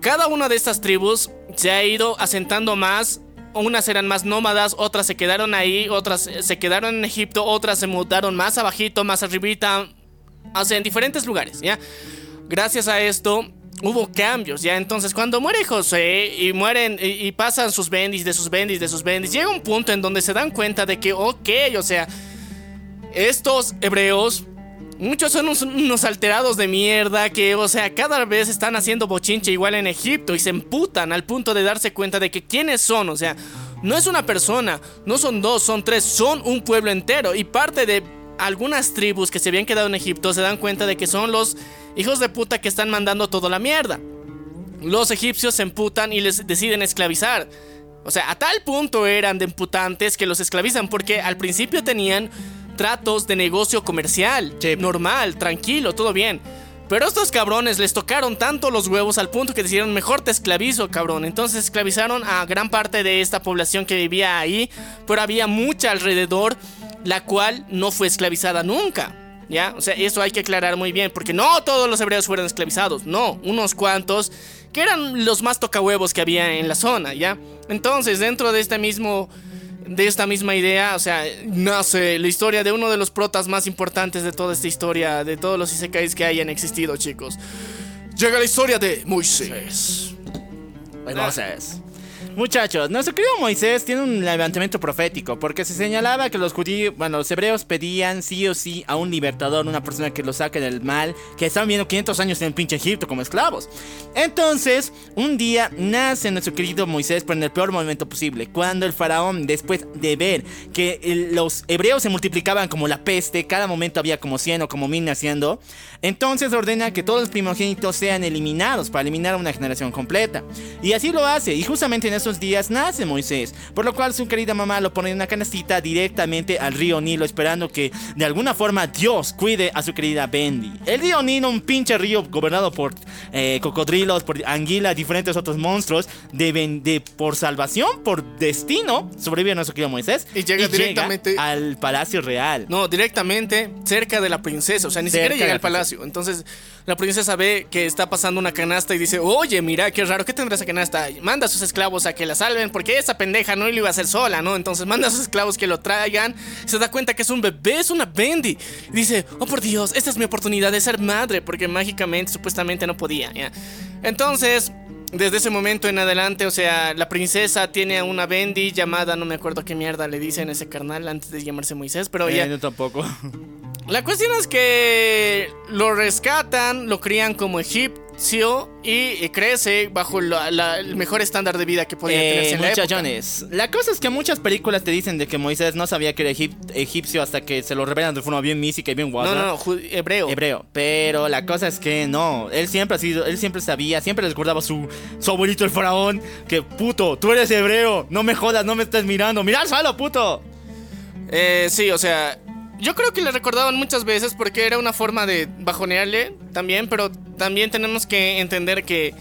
Cada una de estas tribus se ha ido asentando más. Unas eran más nómadas, otras se quedaron ahí, otras se quedaron en Egipto, otras se mudaron más abajito, más arribita, o sea, en diferentes lugares, ¿ya? Gracias a esto hubo cambios, ¿ya? Entonces, cuando muere José y mueren y, pasan sus bendis, de sus bendis, de sus bendis, llega un punto en donde se dan cuenta de que, ok, o sea, estos hebreos, muchos son unos alterados de mierda que, o sea, cada vez están haciendo bochinche igual en Egipto y se emputan al punto de darse cuenta de que quiénes son, o sea, no es una persona, no son dos, son tres, son un pueblo entero y parte de algunas tribus que se habían quedado en Egipto se dan cuenta de que son los hijos de puta que están mandando toda la mierda. Los egipcios se emputan y les deciden esclavizar. O sea, a tal punto eran de emputantes que los esclavizan porque al principio tenían tratos de negocio comercial. Sí. Normal, tranquilo, todo bien. Pero estos cabrones les tocaron tanto los huevos al punto que decidieron mejor te esclavizo, cabrón. Entonces esclavizaron a gran parte de esta población que vivía ahí, pero había mucha alrededor, la cual no fue esclavizada nunca. ¿Ya? O sea, eso hay que aclarar muy bien, porque no todos los hebreos fueron esclavizados, no, unos cuantos que eran los más tocahuevos que había en la zona, ¿ya? Entonces, dentro de este mismo de esta misma idea, o sea, nace la historia de uno de los protas más importantes de toda esta historia, de todos los isekais que hayan existido, chicos. Llega la historia de Moisés. Entonces, muchachos, nuestro querido Moisés tiene un levantamiento profético porque se señalaba que los judíos, bueno, los hebreos pedían sí o sí a un libertador, una persona que los saque del mal, que estaban viviendo 500 años en el pinche Egipto como esclavos. Entonces, un día nace nuestro querido Moisés, pero en el peor momento posible, cuando el faraón, después de ver que los hebreos se multiplicaban como la peste, cada momento había como 100 o como 1000 naciendo, entonces ordena que todos los primogénitos sean eliminados para eliminar a una generación completa. Y así lo hace, y justamente en esos días nace Moisés, por lo cual su querida mamá lo pone en una canastita directamente al río Nilo, esperando que de alguna forma Dios cuide a su querida Bendy. El río Nilo, un pinche río gobernado por eh, cocodrilos, por anguilas, diferentes otros monstruos, deben de por salvación, por destino, sobrevive nuestro querido Moisés Y llega directamente- al palacio real. No, directamente cerca de la princesa, o sea, ni Cerca siquiera de llega al palacio. Entonces, la princesa ve que está pasando una canasta y dice, oye, mira, qué raro, ¿qué tendrá esa canasta? Manda a sus esclavos a que la salven, porque esa pendeja no lo iba a hacer sola, ¿no? Entonces manda a sus esclavos que lo traigan, se da cuenta que es un bebé, es una Bendy. Y dice, oh por Dios, esta es mi oportunidad de ser madre, porque mágicamente, supuestamente no podía, ¿ya? Entonces... Desde ese momento en adelante, o sea, la princesa tiene a una Bendy llamada, no me acuerdo qué mierda le dicen ese carnal antes de llamarse Moisés, pero Eh, ya. yo tampoco. La cuestión es que lo rescatan, lo crían como y eh, crece bajo la- la- el mejor estándar de vida que podía Eh, tenerse en la época. muchachones, la cosa es que muchas películas te dicen de que Moisés no sabía que era egip- egipcio hasta que se lo revelan de forma bien mística y bien guapa. No, no, no, hebreo. Hebreo, pero la cosa es que no, él siempre ha sido, él siempre sabía, siempre les recordaba su, su abuelito el faraón, que puto, tú eres hebreo, no me jodas, no me estés mirando, mira al suelo, puto. Eh, sí, o sea, yo creo que le recordaban muchas veces porque era una forma de bajonearle también, pero también tenemos que entender que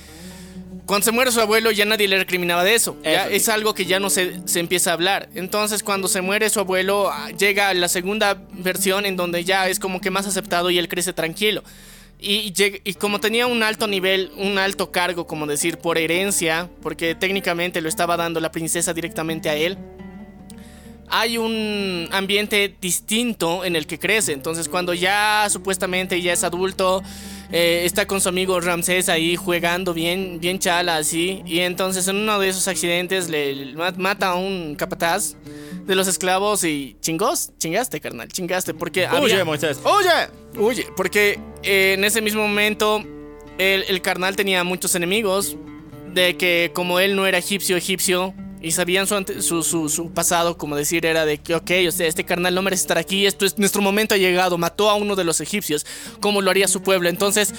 cuando se muere su abuelo ya nadie le recriminaba de eso. Ya Eso sí. es algo que ya no se, se empieza a hablar. Entonces cuando se muere su abuelo ah, llega la segunda versión en donde ya es como que más aceptado y él crece tranquilo. Y, lleg- y como tenía un alto nivel, un alto cargo, como decir, por herencia, porque técnicamente lo estaba dando la princesa directamente a él, hay un ambiente distinto en el que crece. Entonces, cuando ya supuestamente ya es adulto, eh, está con su amigo Ramsés ahí jugando bien, bien chala así. Y entonces, en uno de esos accidentes, le, le ma- mata a un capataz de los esclavos y chingos, chingaste, carnal, chingaste. Porque Oye, había- Moisés, oye. Oye, porque eh, en ese mismo momento el, el carnal tenía muchos enemigos. De que como él no era egipcio, egipcio. Y sabían su, su, su- su pasado, como decir, era de que, ok, o sea, este carnal no merece estar aquí, esto es nuestro momento ha llegado, mató a uno de los egipcios, como lo haría su pueblo. Entonces,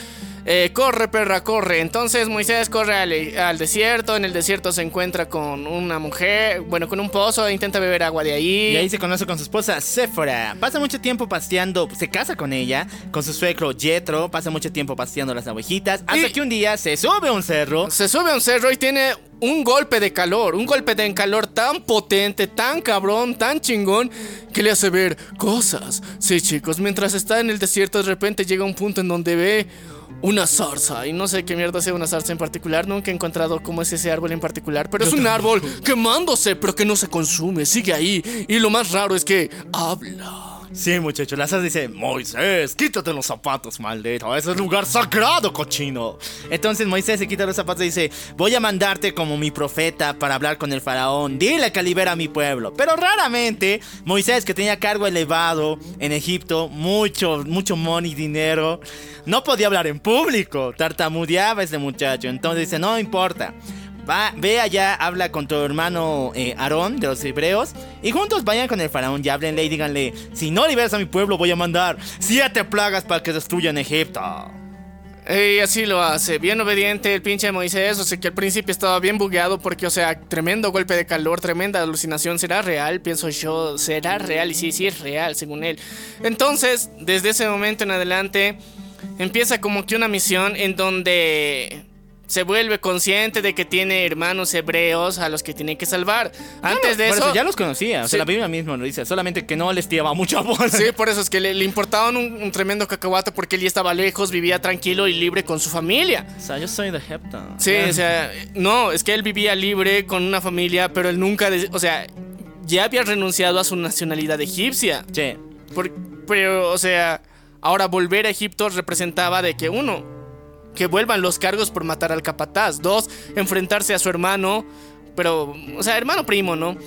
eh, corre, perra, corre. Entonces Moisés corre al, al desierto, en el desierto se encuentra con una mujer, bueno, con un pozo, e intenta beber agua de ahí. Y ahí se conoce con su esposa Sephora. Pasa mucho tiempo paseando, se casa con ella, con su suegro Jethro, pasa mucho tiempo paseando las ovejitas, hasta Y- que un día se sube a un cerro. Se sube a un cerro y tiene un golpe de calor, un golpe de calor tan potente, tan cabrón, tan chingón, que le hace ver cosas. Sí, chicos, mientras está en el desierto, de repente llega un punto en donde ve una zarza. Y no sé qué mierda sea una zarza en particular, nunca he encontrado cómo es ese árbol en particular, pero es un árbol quemándose, pero que no se consume, sigue ahí. Y lo más raro es que habla. Sí, muchachos, la Sas dice, Moisés, quítate los zapatos, maldito, ese es lugar sagrado, cochino. Entonces Moisés se quita los zapatos y dice, voy a mandarte como mi profeta para hablar con el faraón, dile que libera a mi pueblo. Pero raramente, Moisés, que tenía cargo elevado en Egipto, mucho, mucho money, dinero, no podía hablar en público, tartamudeaba este muchacho. Entonces dice, no importa. Va, ve allá, habla con tu hermano eh, Aarón de los hebreos y juntos vayan con el faraón y háblenle y díganle, si no liberas a mi pueblo voy a mandar siete plagas para que destruyan Egipto. Y así lo hace, bien obediente el pinche Moisés, o sea que al principio estaba bien bugueado porque, o sea, tremendo golpe de calor, tremenda alucinación, ¿será real? Pienso yo, ¿será real? Y sí, sí es real, según él. Entonces, desde ese momento en adelante, empieza como que una misión en donde se vuelve consciente de que tiene hermanos hebreos a los que tiene que salvar. Antes de eso... ya los conocía. O sea, la Biblia mismo lo dice. Solamente que no les tiraba mucha bola. Sí, por eso es que le, le importaban un, un tremendo cacahuate porque él ya estaba lejos, vivía tranquilo y libre con su familia. O sea, yo soy de Hepta. Sí, o sea, no, es que él vivía libre con una familia, pero él nunca, o sea, ya había renunciado a su nacionalidad egipcia. Sí. Por- pero, o sea, ahora volver a Egipto representaba de que uno, que vuelvan los cargos por matar al capataz. Dos, enfrentarse a su hermano, pero, o sea, hermano primo, ¿no?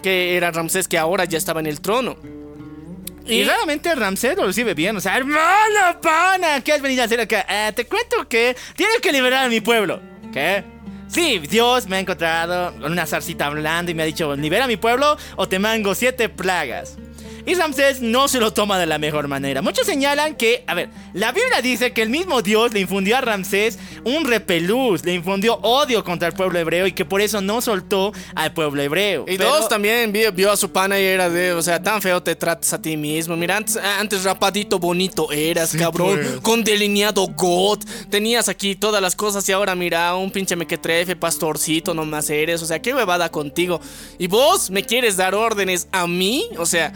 Que era Ramsés, que ahora ya estaba en el trono. Y realmente Ramsés lo recibe bien. O sea, hermano, pana, ¿qué has venido a hacer acá? "Ah, te cuento que tienes que liberar a mi pueblo. ¿Qué? Sí, Dios me ha encontrado con una zarcita hablando y me ha dicho, libera a mi pueblo o te mango siete plagas. Y Ramsés no se lo toma de la mejor manera. Muchos señalan que, a ver, la Biblia dice que el mismo Dios le infundió a Ramsés un repelús, le infundió odio contra el pueblo hebreo y que por eso no soltó al pueblo hebreo. Y Pero- dos, también vio, vio a su pana y era de, o sea, tan feo te tratas a ti mismo. Mira, antes, antes rapadito bonito eras, cabrón. pues. Con delineado God. Tenías aquí todas las cosas y ahora mira, un pinche mequetrefe, pastorcito nomás eres. O sea, qué huevada contigo. Y vos me quieres dar órdenes a mí, o sea,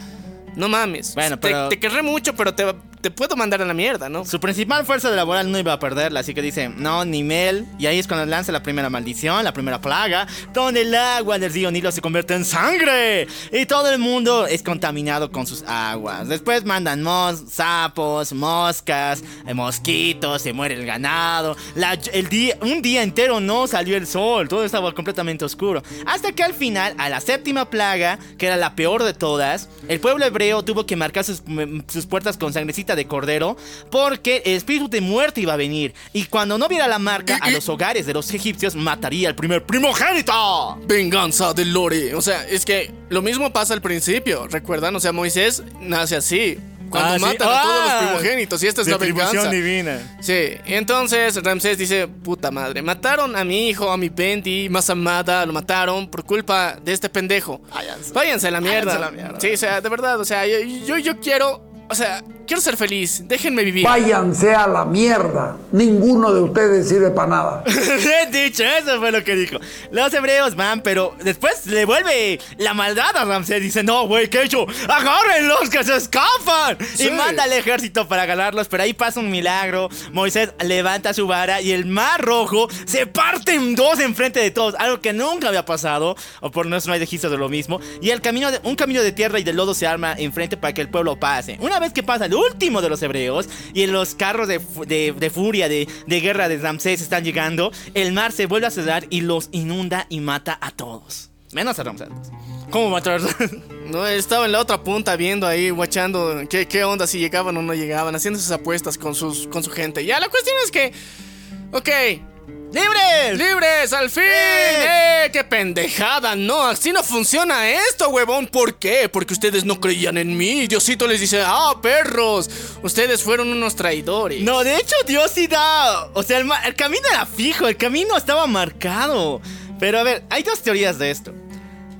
no mames. Bueno, Te- pero- te, querré mucho, pero te, puedo mandar a la mierda, ¿no? Su principal fuerza de laboral no iba a perderla, así que dice, no, ni Mel. Y ahí es cuando lanza la primera maldición, la primera plaga, donde el agua del río Nilo se convierte en sangre. Y todo el mundo es contaminado con sus aguas. Después mandan mos sapos, moscas, eh, mosquitos, se muere el ganado. La- el día, un día entero no salió el sol, todo estaba completamente oscuro. Hasta que al final, a la séptima plaga, que era la peor de todas, el pueblo hebreo tuvo que marcar sus, m- sus puertas con sangrecita de cordero porque el espíritu de muerte iba a venir. Y cuando no viera la marca, a los hogares de los egipcios mataría al primer primogénito. Venganza del Lore. O sea, es que lo mismo pasa al principio. ¿Recuerdan? O sea, Moisés nace así. Cuando Ah, sí. matan a todos Ah. los primogénitos. Y esta es la venganza. divina. Sí, entonces Ramsés dice, puta madre, mataron a mi hijo, a mi Bendy, más amada, lo mataron por culpa de este pendejo. Váyanse, a la mierda. Váyanse a la mierda. Sí, o sea, de verdad, o sea, yo, yo, yo quiero, o sea, quiero ser feliz, déjenme vivir. Váyanse a la mierda. Ninguno de ustedes sirve para nada. Dicho, eso fue lo que dijo. Los hebreos van, pero después le vuelve la maldad a Ramsés. Dice, no, güey, ¿qué he hecho? ¡Agárrenlos que se escapan! Sí. Y manda al ejército para ganarlos, pero ahí pasa un milagro. Moisés levanta su vara y el mar rojo se parte en dos enfrente de todos. Algo que nunca había pasado, o por no no hay registro de lo mismo. Y el camino de, un camino de tierra y de lodo se arma enfrente para que el pueblo pase. Una vez que pasa el último de los hebreos y en los carros de, de furia, de, de guerra de Ramsés están llegando, el mar se vuelve a cerrar y los inunda y mata a todos. Menos a Ramsés. ¿Cómo mató a Ramsés? No, estaba en la otra punta viendo ahí, guachando qué, qué onda, si llegaban o no llegaban, haciendo sus apuestas con, sus, con su gente. Ya, la cuestión es que, ok, ¡Libres! ¡Libres! ¡Al fin! ¡Eh! ¡Qué pendejada! No, así no funciona esto, huevón. ¿Por qué? Porque ustedes no creían en mí. Diosito les dice, ah, perros, ustedes fueron unos traidores. No, de hecho Dios sí da... O sea, el, el camino era fijo, el camino estaba marcado. Pero a ver, hay dos teorías de esto.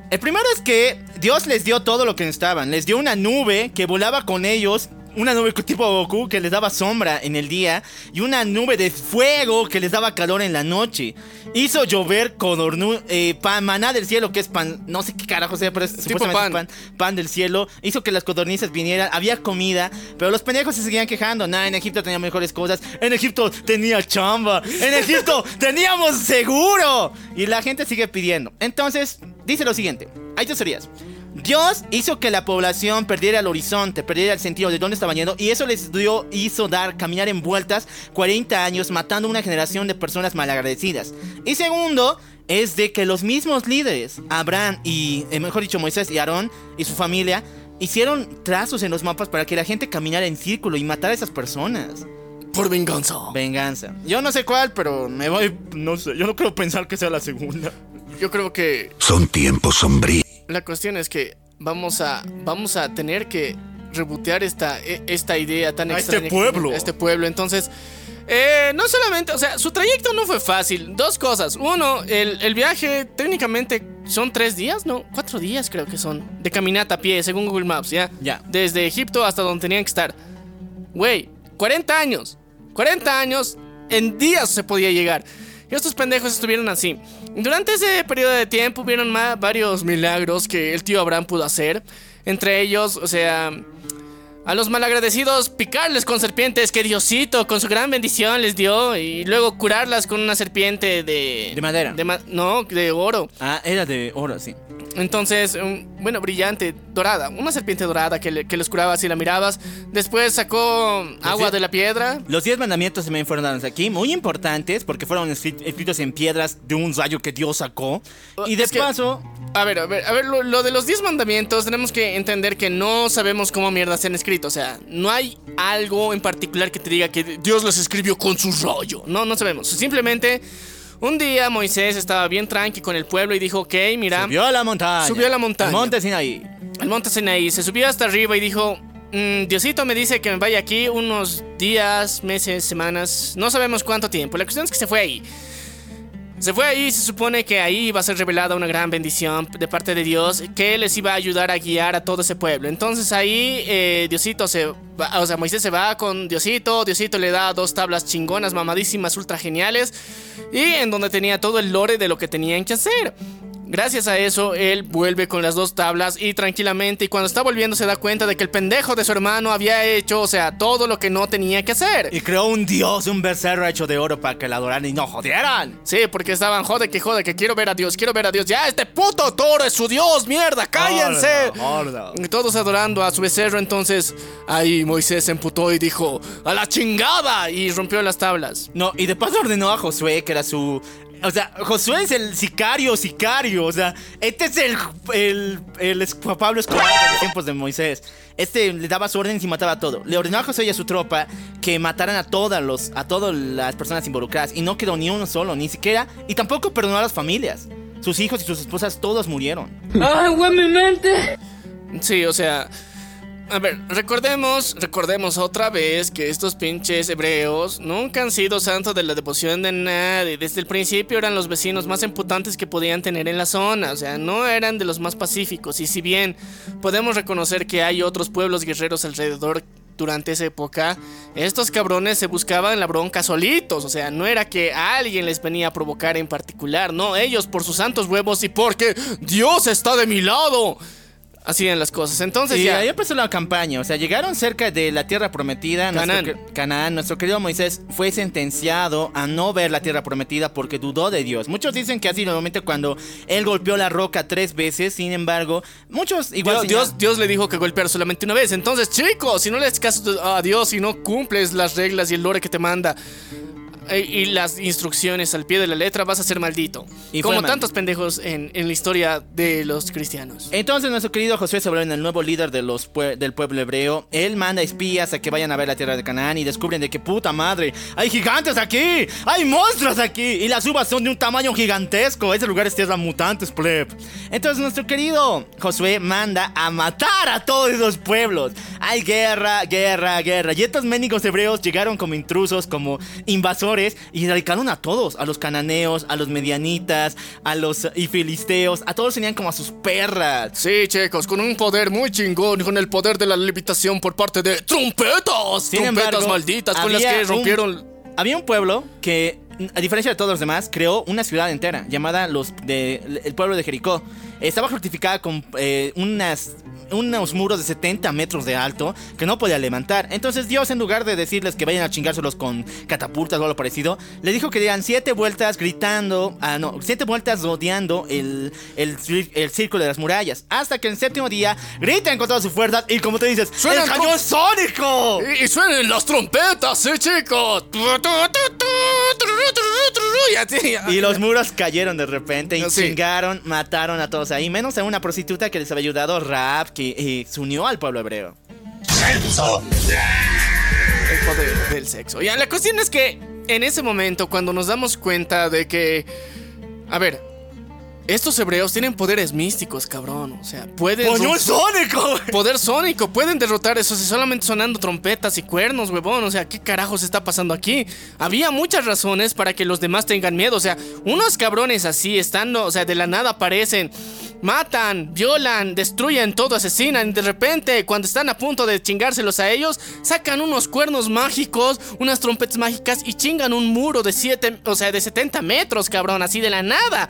El primero es que Dios les dio todo lo que necesitaban. Les dio una nube que volaba con ellos. Una nube tipo Goku que les daba sombra en el día. Y una nube de fuego que les daba calor en la noche. Hizo llover codornu, eh, pan, maná del cielo, que es pan. No sé qué carajo sea, pero es Tipo supuestamente es pan. Pan del cielo. Hizo que las codornices vinieran. Había comida. Pero los pendejos se seguían quejando. Nah, en Egipto tenía mejores cosas. En Egipto tenía chamba. En Egipto teníamos seguro. Y la gente sigue pidiendo. Entonces, dice lo siguiente. Hay dos teorías. Dios hizo que la población perdiera el horizonte, perdiera el sentido de dónde estaban yendo y eso les dio, hizo dar, caminar en vueltas 40 años matando una generación de personas malagradecidas. Y segundo, es de que los mismos líderes, Abraham y, eh, mejor dicho, Moisés y Aarón y su familia, hicieron trazos en los mapas para que la gente caminara en círculo y matara a esas personas. Por venganza. Venganza. Yo no sé cuál, pero me voy, no sé, yo no creo pensar que sea la segunda. Yo creo que Son tiempos sombríos. La cuestión es que vamos a, vamos a tener que rebotear esta, e- esta idea tan A este extraña. que- pueblo. a este pueblo. Entonces, Eh, no solamente, o sea, su trayecto no fue fácil. Dos cosas. Uno, el, el viaje técnicamente son tres días, no, cuatro días creo que son. De caminata a pie, según Google Maps, ¿ya? Ya. Desde Egipto hasta donde tenían que estar. Güey, 40 años. 40 años, en días se podía llegar. Y estos pendejos estuvieron así. Durante ese periodo de tiempo hubieron varios milagros que el tío Abraham pudo hacer. Entre ellos, o sea, a los malagradecidos picarles con serpientes que Diosito con su gran bendición les dio y luego curarlas con una serpiente de... De madera. de ma- no, de oro. Ah, era de oro, sí. Entonces, um, bueno, brillante, dorada. Una serpiente dorada que, le- que los curaba si la mirabas. Después sacó agua de la piedra. Los diez mandamientos también fueron dados aquí, muy importantes, porque fueron escri- escritos en piedras de un rayo que Dios sacó. Y de Es que- paso, A ver, a ver, a ver, lo, lo de los 10 mandamientos tenemos que entender que no sabemos cómo mierda se han escrito. O sea, no hay algo en particular que te diga que Dios los escribió con su rollo. No, no sabemos. Simplemente, un día Moisés estaba bien tranqui con el pueblo y dijo, ok, mira, subió a la montaña. Subió a la montaña. El monte Sinaí. el monte Sinaí, se subió hasta arriba y dijo, "Mm, Diosito me dice que me vaya aquí unos días, meses, semanas, no sabemos cuánto tiempo. La cuestión es que se fue ahí. Se fue ahí, se supone que ahí iba a ser revelada una gran bendición de parte de Dios que les iba a ayudar a guiar a todo ese pueblo. Entonces ahí eh, Diosito se va, o sea, Moisés se va con Diosito, Diosito le da dos tablas chingonas, mamadísimas, ultra geniales, y en donde tenía todo el lore de lo que tenían que hacer. Gracias a eso, él vuelve con las dos tablas y tranquilamente, y cuando está volviendo se da cuenta de que el pendejo de su hermano había hecho, o sea, todo lo que no tenía que hacer. Y creó un dios, un becerro hecho de oro para que la adoraran y no jodieran. Sí, porque estaban, jode que jode, que quiero ver a Dios, quiero ver a Dios. Ya, este puto toro es su Dios, mierda, cállense. Todos adorando a su becerro, entonces ahí Moisés se emputó y dijo, a la chingada, y rompió las tablas. No, y de paso ordenó a Josué, que era su. O sea, Josué es el sicario, sicario. O sea, este es el, el, el Pablo Escobar de los tiempos de Moisés. Este le daba sus órdenes y mataba a todo. Le ordenó a Josué y a su tropa que mataran a todas, los, a todas las personas involucradas. Y no quedó ni uno solo, ni siquiera. Y tampoco perdonó a las familias. Sus hijos y sus esposas todos murieron. Sí, o sea... A ver, recordemos, recordemos otra vez que estos pinches hebreos nunca han sido santos de la devoción de nadie. Desde el principio eran los vecinos más emputantes que podían tener en la zona. O sea, no eran de los más pacíficos. Y si bien podemos reconocer que hay otros pueblos guerreros alrededor durante esa época, estos cabrones se buscaban la bronca solitos. O sea, no era que alguien les venía a provocar en particular. No, ellos por sus santos huevos y porque Dios está de mi lado. Hacían las cosas. Entonces Y ya. ahí empezó la campaña, o sea, llegaron cerca de la tierra prometida. Nuestro Canaán. que- Canaán. Nuestro querido Moisés fue sentenciado a no ver la tierra prometida porque dudó de Dios. Muchos dicen que así normalmente cuando él golpeó la roca tres veces, sin embargo, muchos igual... Dios, Dios, Dios le dijo que golpear solamente una vez. Entonces, chicos, si no le haces caso a Dios y no cumples las reglas y el lore que te manda y las instrucciones al pie de la letra, vas a ser maldito. Y Como tantos pendejos en, en la historia de los cristianos. Entonces nuestro querido Josué se vuelve el nuevo líder de los pue- del pueblo hebreo. Él manda espías a que vayan a ver la tierra de Canaán y descubren de que puta madre, hay gigantes aquí, hay monstruos aquí y las uvas son de un tamaño gigantesco. Ese lugar es tierra mutantes, pleb. Entonces nuestro querido Josué manda a matar a todos esos pueblos. Hay guerra, guerra, guerra. Y estos médicos hebreos llegaron como intrusos, como invasores y erradicaron a todos, a los cananeos, a los medianitas, a los y filisteos, a todos tenían como a sus perras. Sí, chicos, con un poder muy chingón, con el poder de la levitación por parte de trompetas. Sin trompetas embargo, malditas con las que un- rompieron. Había un pueblo que, a diferencia de todos los demás, creó una ciudad entera llamada los de, el pueblo de Jericó. Estaba fortificada con eh, unas, unos muros de 70 metros de alto que no podía levantar. Entonces Dios, en lugar de decirles que vayan a chingárselos con catapultas o algo parecido, le dijo que dieran siete vueltas gritando, ah, no, siete vueltas rodeando el, el, el círculo de las murallas. Hasta que el séptimo día griten con todas sus fuerzas y como te dices, ¡Suena ¡El cañón sónico! Y, y suenen las trompetas, sí, chicos. Y los muros cayeron de repente y Sí. chingaron, mataron a todos ahí, menos a una prostituta que les había ayudado, Rap, que eh, se unió al pueblo hebreo. Sexo. el poder del sexo. Ya, la cuestión es que en ese momento, cuando nos damos cuenta de que. A ver. Estos hebreos tienen poderes místicos, cabrón. O sea, pueden. ¡Coño, rom- el sónico! Poder sónico, pueden derrotar eso, si solamente sonando trompetas y cuernos, huevón. O sea, ¿qué carajos está pasando aquí? Había muchas razones para que los demás tengan miedo. O sea, unos cabrones así, estando, o sea, de la nada aparecen, matan, violan, destruyen todo, asesinan. Y de repente, cuando están a punto de chingárselos a ellos, sacan unos cuernos mágicos, unas trompetas mágicas y chingan un muro de 7, o sea, de 70 metros, cabrón, así de la nada.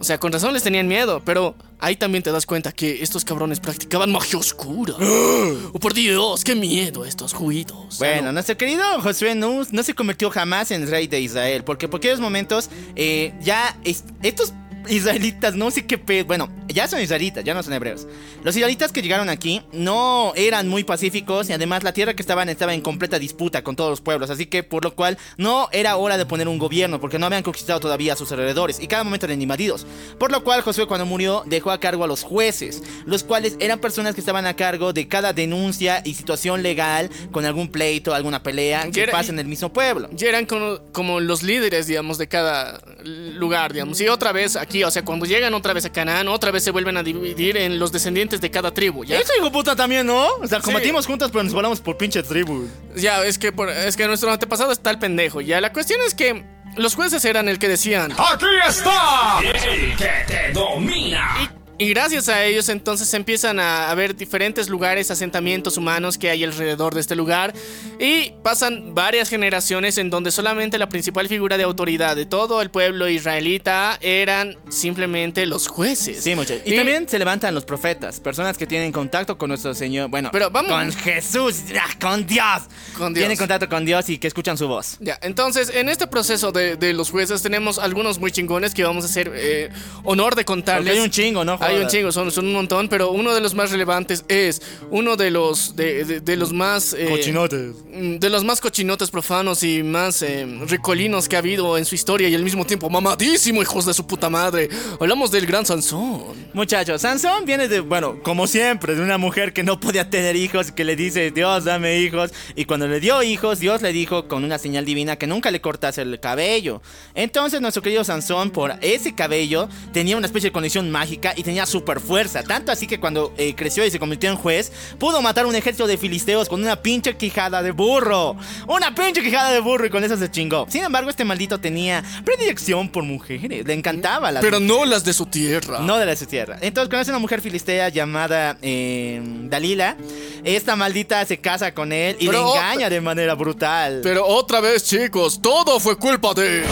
O sea, con razón les tenían miedo, pero ahí también te das cuenta que estos cabrones practicaban magia oscura. ¡Oh, por Dios, qué miedo estos juidos! Bueno, nuestro querido Josué no, no se convirtió jamás en rey de Israel, porque por aquellos momentos eh, ya es- estos israelitas, no sé qué pe... Bueno, ya son israelitas, ya no son hebreos. Los israelitas que llegaron aquí no eran muy pacíficos y además la tierra que estaban estaba en completa disputa con todos los pueblos, así que por lo cual no era hora de poner un gobierno, porque no habían conquistado todavía a sus alrededores y cada momento eran invadidos. Por lo cual Josué cuando murió dejó a cargo a los jueces, los cuales eran personas que estaban a cargo de cada denuncia y situación legal con algún pleito, alguna pelea Y que era- pasa en el mismo pueblo. Ya eran como, como los líderes, digamos, de cada lugar, digamos. Y otra vez aquí, o sea, cuando llegan otra vez a Canaán, otra vez se vuelven a dividir en los descendientes de cada tribu, ¿ya? Eso hijo puta también, ¿no? O sea, Sí. combatimos juntos pero nos volamos por pinche tribu. Ya, es que, por- es que nuestro antepasado está el pendejo, ya. La cuestión es que los jueces eran el que decían... ¡Aquí está! El que te domina. Y gracias a ellos entonces empiezan a haber diferentes lugares, asentamientos humanos que hay alrededor de este lugar y pasan varias generaciones en donde solamente la principal figura de autoridad de todo el pueblo israelita eran simplemente los jueces. Sí, muchachos. Y, también se levantan los profetas, personas que tienen contacto con nuestro Señor, bueno, Pero vamos- con Jesús, con Dios. Con Dios. Tienen contacto con Dios y que escuchan su voz. Ya, entonces en este proceso de, de los jueces tenemos algunos muy chingones que vamos a hacer eh, honor de contarles. Porque hay un chingo, ¿no? Hay un chingo, son, son un montón, pero uno de los más relevantes es uno de los de, de- de los más eh, Cochinotes. mm, de los más cochinotes profanos y más eh, ricolinos que ha habido en su historia y al mismo tiempo mamadísimo, hijos de su puta madre. Hablamos del gran Sansón. Muchachos, Sansón viene de, bueno, como siempre, de una mujer que no podía tener hijos, que le dice, Dios, dame hijos. Y cuando le dio hijos, Dios le dijo con una señal divina que nunca le cortase el cabello. Entonces nuestro querido Sansón, por ese cabello, tenía una especie de condición mágica y tenía super fuerza. Tanto así que cuando eh, creció y se convirtió en juez, pudo matar un ejército de filisteos con una pinche quijada de burro. Una pinche quijada de burro y con eso se chingó. Sin embargo, este maldito tenía predilección por mujeres. Le encantaba la Pero no las de su tierra. no de la su tierra. Entonces conoce a una mujer filistea llamada eh, Dalila. Esta maldita se casa con él y Pero le engaña de manera brutal. Pero otra vez, chicos, todo fue culpa de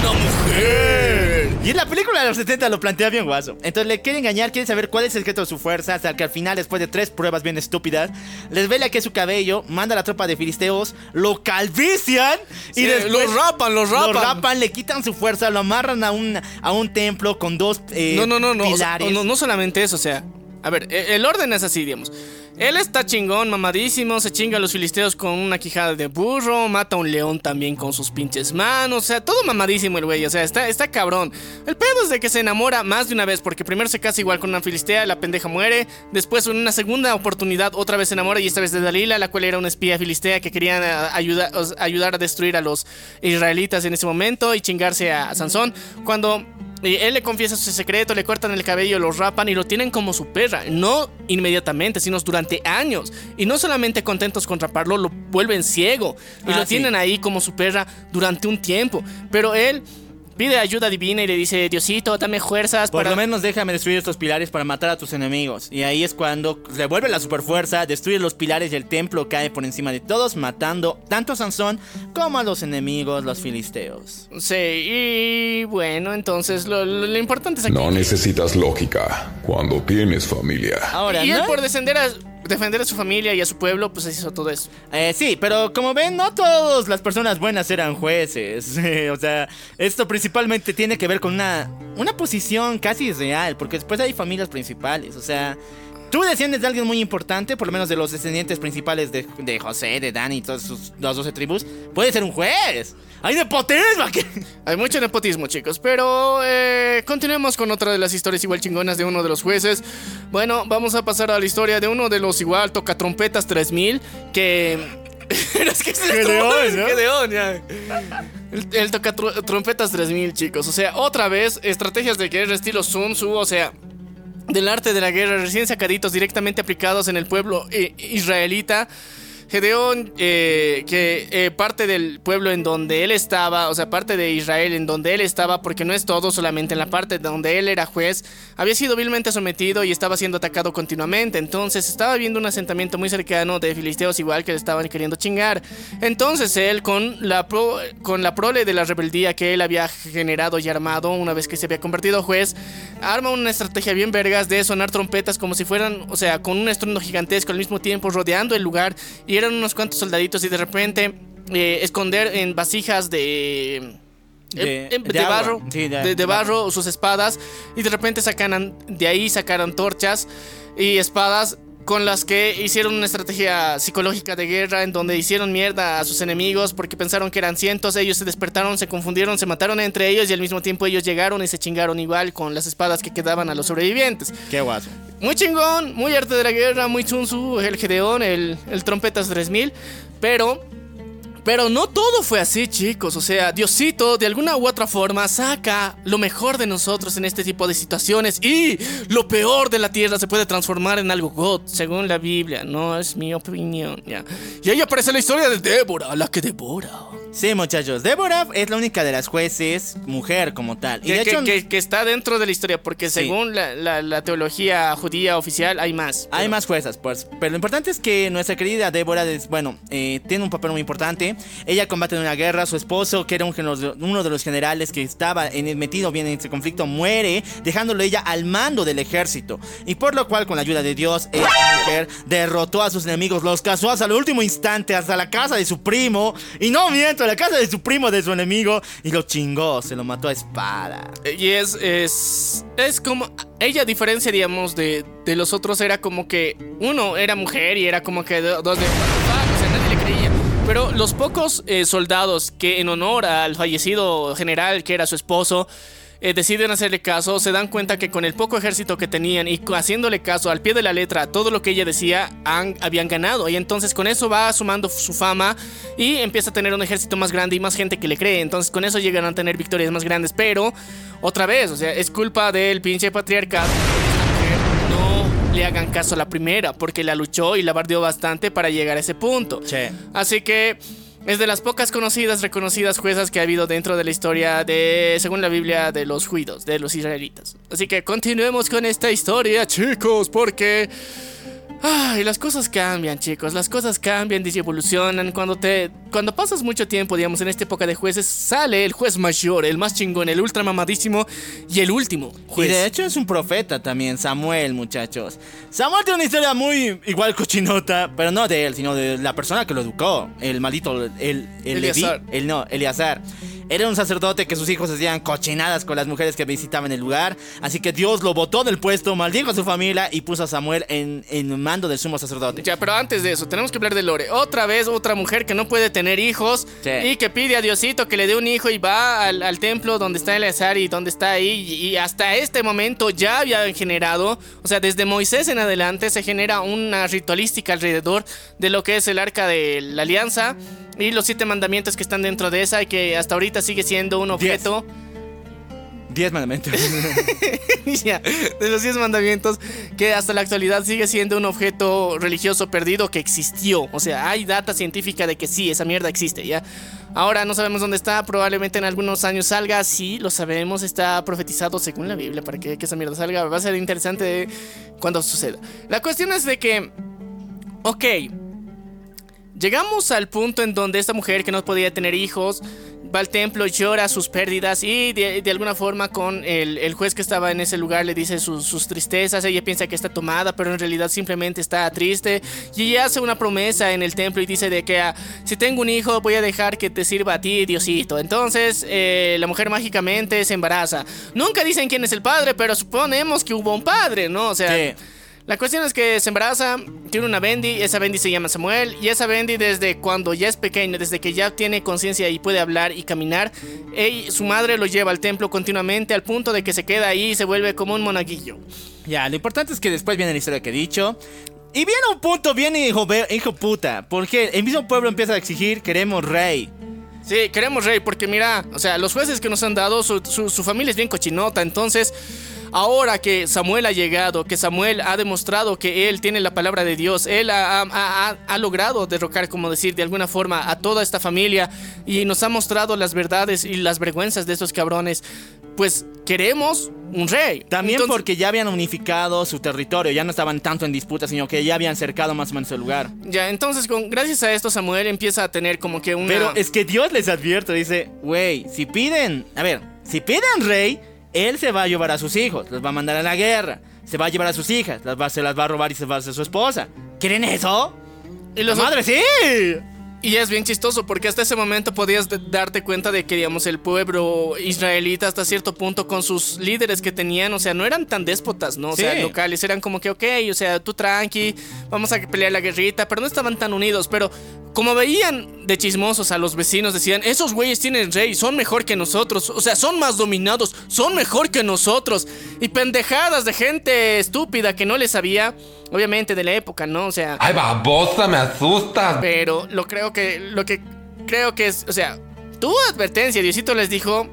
una mujer. Y en la película de los 70 lo plantea bien guaso. Entonces le quiere engañar, quiere saber cuál es el secreto de su fuerza, hasta que al final, después de tres pruebas bien estúpidas, les vela que es su cabello, manda a la tropa de filisteos, lo calvician y Sí, después... los rapan, los rapan. Lo rapan, le quitan su fuerza, lo amarran a un, a un templo con dos eh, No, no, no, no, o sea, pilares. no. No solamente eso, o sea. A ver, e- el orden es así, digamos. Él está chingón, mamadísimo, se chinga a los filisteos con una quijada de burro, mata a un león también con sus pinches manos, o sea, todo mamadísimo el güey, o sea, está, está cabrón. El pedo es de que se enamora más de una vez, porque primero se casa igual con una filistea, la pendeja muere, después en una segunda oportunidad otra vez se enamora y esta vez de Dalila, la cual era una espía filistea que quería eh, ayudar a destruir a los israelitas en ese momento y chingarse a Sansón. Cuando y él le confiesa su secreto, le cortan el cabello, lo rapan y lo tienen como su perra. No inmediatamente, sino durante años. Y no solamente contentos con raparlo, lo vuelven ciego. Y Ah, lo sí. tienen ahí como su perra durante un tiempo. Pero él pide ayuda divina y le dice, Diosito, dame fuerzas Por para... lo menos déjame destruir estos pilares para matar a tus enemigos. Y ahí es cuando revuelve la superfuerza, destruye los pilares y el templo cae por encima de todos, matando tanto a Sansón como a los enemigos, los filisteos. Sí, y bueno, entonces lo, lo- lo importante es aquí... No necesitas lógica cuando tienes familia. Ahora, y él por descender a, defender a su familia y a su pueblo, pues hizo todo eso. Eh, sí, pero como ven, no todas las personas buenas eran jueces. o sea, esto principalmente tiene que ver con una, una posición casi real, porque después hay familias principales. O sea, tú desciendes de alguien muy importante, por lo menos de los descendientes principales de, de José, de Dani y todas sus las 12 tribus, puede ser un juez. ¡Hay nepotismo aquí! Hay mucho nepotismo, chicos, pero eh, continuemos con otra de las historias igual chingonas de uno de los jueces. Bueno, vamos a pasar a la historia de uno de los igual tocatrompetas 3000 que es que es Gedeón, ¿no? Gedeón, ya. Él, él toca tru- trompetas 3000, chicos. O sea, otra vez, estrategias de guerra estilo Sun Tzu, o sea, del arte de la guerra recién sacaditos directamente aplicados en el pueblo eh, israelita. Gedeón, eh, que eh, parte del pueblo en donde él estaba, o sea, parte de Israel en donde él estaba, porque no es todo, solamente en la parte donde él era juez, había sido vilmente sometido y estaba siendo atacado continuamente. Entonces estaba viendo un asentamiento muy cercano de filisteos igual que le estaban queriendo chingar. Entonces él, con la, con la prole de la rebeldía que él había generado y armado una vez que se había convertido juez, arma una estrategia bien vergas de sonar trompetas como si fueran, o sea, con un estruendo gigantesco al mismo tiempo rodeando el lugar y unos cuantos soldaditos y de repente eh, esconder en vasijas de... De- en- en- de barro, Sí, de, de barro. sus espadas y de repente sacan de ahí sacaron torchas y espadas con las que hicieron una estrategia psicológica de guerra en donde hicieron mierda a sus enemigos porque pensaron que eran cientos, ellos se despertaron, se confundieron, se mataron entre ellos y al mismo tiempo ellos llegaron y se chingaron igual con las espadas que quedaban a los sobrevivientes. Qué guaso. Muy chingón, muy arte de la guerra, muy Sun Tzu, el Gedeón, el, el Trompetas 3000, pero... Pero no todo fue así, chicos. O sea, Diosito de alguna u otra forma saca lo mejor de nosotros en este tipo de situaciones y lo peor de la tierra se puede transformar en algo God, según la Biblia. No es mi opinión, ya. Y ahí aparece la historia de Débora, la que devora. Sí, muchachos. Débora es la única de las jueces mujer como tal. Y Que, de que- hecho, que- que está dentro de la historia, porque Sí. según la, la- la teología judía oficial hay más. Hay más juezas, pues. Pero lo importante es que nuestra querida Débora, es, bueno, eh, tiene un papel muy importante. Ella combate en una guerra. Su esposo, que era un uno de los generales que estaba en metido bien en ese conflicto, muere, dejándolo ella al mando del ejército. Y por lo cual, con la ayuda de Dios, esta mujer derrotó a sus enemigos, los cazó hasta el último instante, hasta la casa de su primo. Y no miento, la casa de su primo, de su enemigo, y lo chingó, se lo mató a espada. Y es, es, es como, ella a diferencia, digamos, de, de los otros, era como que uno era mujer y era como que do- dos de... Le creía. Pero los pocos eh, soldados que en honor al fallecido general, que era su esposo, eh, deciden hacerle caso, se dan cuenta que con el poco ejército que tenían y haciéndole caso al pie de la letra a todo lo que ella decía, han- habían ganado. Y entonces con eso va sumando su fama y empieza a tener un ejército más grande y más gente que le cree. Entonces con eso llegan a tener victorias más grandes. Pero, otra vez, o sea, es culpa del pinche patriarcado. No le hagan caso a la primera, porque la luchó y la bardeó bastante para llegar a ese punto. Así que es de las pocas conocidas, reconocidas juezas que ha habido dentro de la historia de, según la Biblia, de los juidos, de los israelitas. Así que continuemos con esta historia, chicos, porque... Ay, las cosas cambian, chicos. Las cosas cambian y evolucionan. Cuando te. Cuando pasas mucho tiempo, digamos, en esta época de jueces, sale el juez mayor, el más chingón, el ultra mamadísimo y el último juez. Y de hecho es un profeta también, Samuel, muchachos. Samuel tiene una historia muy igual cochinota, pero no de él, sino de la persona que lo educó. El maldito, el, el Leví, Eleazar. el no, Eleazar. Era un sacerdote que sus hijos hacían cochinadas con las mujeres que visitaban el lugar. Así que Dios lo botó del puesto, maldijo a su familia y puso a Samuel en, en mando del sumo sacerdote. Ya, pero antes de eso, tenemos que hablar de Lore. Otra vez, otra mujer que no puede tener hijos Sí. y que pide a Diosito que le dé un hijo y va al, al templo donde está Eleazar y donde está ahí. Y, y hasta este momento ya había generado, o sea, desde Moisés en adelante se genera una ritualística alrededor de lo que es el arca de la alianza y los siete mandamientos que están dentro de esa y que hasta ahorita sigue siendo un objeto. Diez mandamientos. Ya, de los 10 mandamientos, que hasta la actualidad sigue siendo un objeto religioso perdido que existió. O sea, hay data científica de que sí, esa mierda existe, ¿ya? Ahora no sabemos dónde está, probablemente en algunos años salga, sí, lo sabemos, está profetizado según la Biblia para que esa mierda salga. Va a ser interesante cuando suceda. La cuestión es de que, ok, Llegamos al punto en donde esta mujer que no podía tener hijos va al templo, llora sus pérdidas y de, alguna forma con el, el juez que estaba en ese lugar le dice sus, tristezas. Ella piensa que está tomada, pero en realidad simplemente está triste. Y ella hace una promesa en el templo y dice de que ah, si tengo un hijo voy a dejar que te sirva a ti, Diosito. Entonces eh, la mujer mágicamente se embaraza. Nunca dicen quién es el padre, pero suponemos que hubo un padre, ¿no? O sea... La cuestión es que se embaraza, tiene una Bendy, esa Bendy se llama Samuel, y esa Bendy desde cuando ya es pequeño, desde que ya tiene conciencia y puede hablar y caminar, ella- su madre lo lleva al templo continuamente al punto de que se queda ahí y se vuelve como un monaguillo. Ya, lo importante es que después viene la historia que he dicho. Y viene un punto bien hijo, hijo puta, porque el mismo pueblo empieza a exigir, queremos rey. Sí, queremos rey, porque mira, o sea, los jueces que nos han dado, su, su- su familia es bien cochinota, entonces, ahora que Samuel ha llegado, que Samuel ha demostrado que él tiene la palabra de Dios, él ha, ha- ha- ha logrado derrocar, como decir, de alguna forma a toda esta familia y nos ha mostrado las verdades y las vergüenzas de esos cabrones, pues queremos un rey. También Entonces- porque ya habían unificado su territorio, ya no estaban tanto en disputa, sino que ya habían cercado más o menos el lugar. Ya, entonces, con, gracias a esto, Samuel empieza a tener como que una... Pero es que Dios les advierte, dice, güey, si piden, a ver, si piden rey, él se va a llevar a sus hijos, los va a mandar a la guerra, se va a llevar a sus hijas, las va- se las va a robar y se va a hacer su esposa. ¿Quieren eso? Y los ¡Madre, sí! Y es bien chistoso porque hasta ese momento podías darte cuenta de que, digamos, el pueblo israelita hasta cierto punto con sus líderes que tenían, o sea, no eran tan déspotas, ¿no? O sea, locales, eran como que, ok, o sea, tú tranqui, vamos a pelear la guerrita, pero no estaban tan unidos, pero como veían de chismosos a los vecinos, decían, esos güeyes tienen rey, son mejor que nosotros, o sea, son más dominados, son mejor que nosotros, y pendejadas de gente estúpida que no les sabía, obviamente de la época, ¿no? O sea... Ay, babosa, me asustas. Pero lo creo que. Lo que creo que es. O sea, tu advertencia, Diosito les dijo.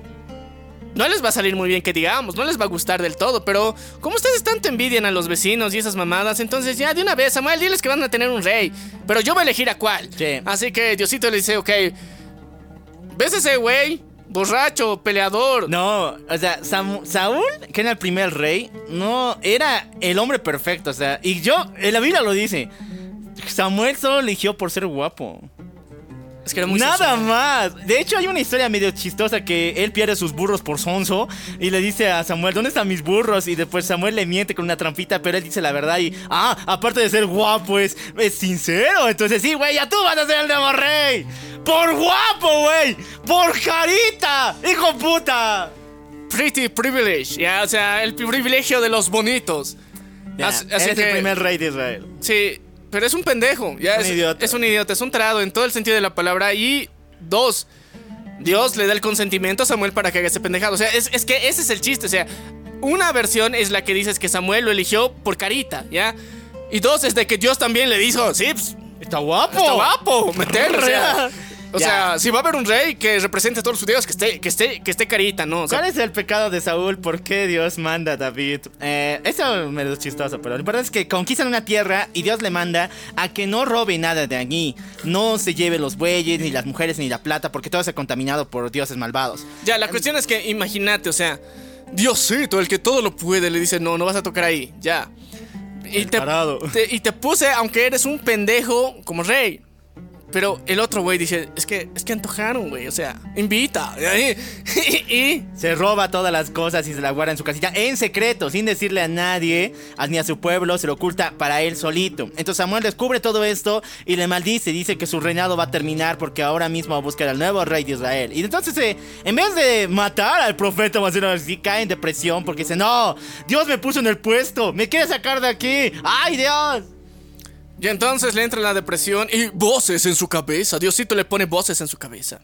No les va a salir muy bien que digamos, no les va a gustar del todo, pero como ustedes tanto envidian a los vecinos y esas mamadas, entonces ya de una vez, Samuel, diles que van a tener un rey, pero yo voy a elegir a cuál. Sí. Así que Diosito le dice, ok, ¿ves ese güey? Borracho, peleador. No, o sea, Saúl, que era el primer rey, no era el hombre perfecto, o sea, y yo, en la Biblia lo dice, Samuel solo eligió por ser guapo. Es que era muy Nada sensual. más. De hecho, hay una historia medio chistosa que él pierde sus burros por sonso y le dice a Samuel, ¿dónde están mis burros? Y después Samuel le miente con una trampita, pero él dice la verdad y, ah, aparte de ser guapo, es, es sincero. Entonces, sí, güey, ya tú vas a ser el nuevo rey. Por guapo, güey. Por carita. Hijo puta. Pretty privilege, ya, o sea, el privilegio de los bonitos. Ya, Así- así eres el primer rey de Israel. Sí, pero es un pendejo. Ya Un es, idiota. es un idiota, es un tarado en todo el sentido de la palabra. Y dos, Dios le da el consentimiento a Samuel para que haga ese pendejado. O sea, es, es que ese es el chiste. O sea, una versión es la que dices que Samuel lo eligió por carita, ¿ya? Y dos es de que Dios también le dijo, sí, pues, Está guapo. está guapo, meterlo. O sea. O Ya. sea, si va a haber un rey que represente a todos los judíos, que esté, que esté, que esté carita, ¿no? O sea, ¿Cuál es el pecado de Saúl? ¿Por qué Dios manda a David? Eh, eso me es chistoso, pero la verdad es que conquistan una tierra y Dios le manda a que no robe nada de allí. No se lleve los bueyes, ni las mujeres, ni la plata, porque todo está contaminado por dioses malvados. Ya, la cuestión es que imagínate, o sea, Diosito, el que todo lo puede, le dice, no, no vas a tocar ahí, ya. Y te- y te puse, aunque eres un pendejo, como rey. Pero el otro güey dice, es que, es que antojaron, güey, o sea, invita. Y, Se roba todas las cosas y se las guarda en su casita en secreto, sin decirle a nadie, ni a su pueblo, se lo oculta para él solito. Entonces Samuel descubre todo esto y le maldice, dice que su reinado va a terminar porque ahora mismo va a buscar al nuevo rey de Israel. Y entonces, eh, en vez de matar al profeta, así, cae en depresión porque dice, no, Dios me puso en el puesto, me quiere sacar de aquí, ¡ay Dios! Y entonces le entra la depresión y voces en su cabeza. Diosito le pone voces en su cabeza.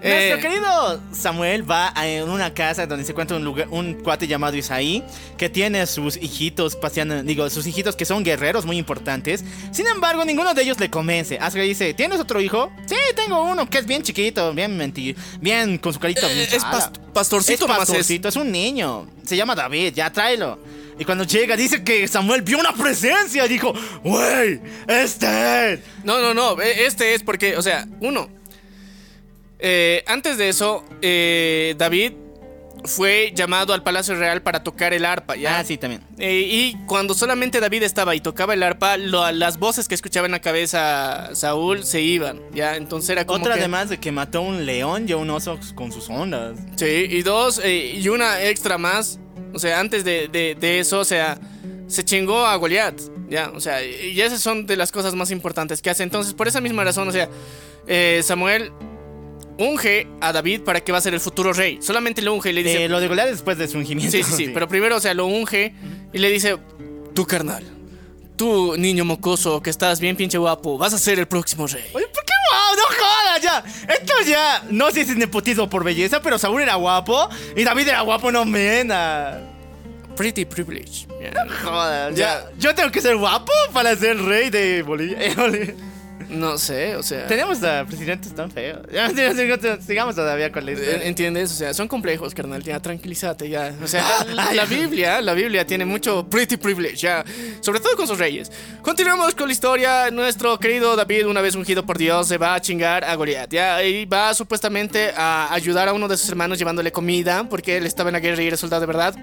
Eh, Nuestro querido Samuel va a en una casa donde se encuentra un, lugar, un cuate llamado Isaí que tiene sus hijitos paseando, digo, sus hijitos que son guerreros muy importantes. Sin embargo, ninguno de ellos le convence. Asgard dice, ¿tienes otro hijo? Sí, tengo uno que es bien chiquito, bien mentir, bien con su carita. Eh, hinchada". es past- pastorcito es nomás es. pastorcito, es un niño. Se llama David, ya tráelo. Y cuando llega dice que Samuel vio una presencia. Dijo, wey, este. No, no, no. e- Este es porque, o sea, uno. eh, antes de eso, eh, David fue llamado al Palacio Real para tocar el arpa, ¿ya? Ah, sí, también. Eh, y cuando solamente David estaba y tocaba el arpa, lo- las voces que escuchaba en la cabeza Saúl se iban, ¿ya? Entonces era como Otra que- además de que mató un león y a un oso con sus ondas. Sí, y dos, eh, y una extra más. O sea, antes de, de- de eso, o sea, se chingó a Goliat. Ya, o sea, y esas son de las cosas más importantes que hace. Entonces, por esa misma razón, o sea, eh, Samuel unge a David para que va a ser el futuro rey. Solamente le unge y le dice. Eh, lo de Goliat después de su ungimiento. sí, sí, sí, pero primero, o sea, lo unge y le dice: Tu carnal, tú, niño mocoso, que estás bien pinche guapo, vas a ser el próximo rey. Oye, ¿por qué wow? ¡No jodas ya! Esto ya. No sé si es nepotismo por belleza, pero Saúl era guapo y David era guapo, no mena. pretty privilege. Joder, Ya. ya. Yo tengo que ser guapo para ser rey de Bolivia. No sé, o sea. Tenemos a presidentes tan feos. Sigamos todavía con la Eh, historia. ¿Entiendes? O sea, son complejos, carnal. Ya, tranquilízate, ya. O sea, la, la Biblia, la Biblia tiene mucho pretty privilege, ya. Sobre todo con sus reyes. Continuamos con la historia. Nuestro querido David, una vez ungido por Dios, se va a chingar a Goliat. Ya, y va supuestamente a ayudar a uno de sus hermanos llevándole comida, porque él estaba en la guerra y era soldado de verdad.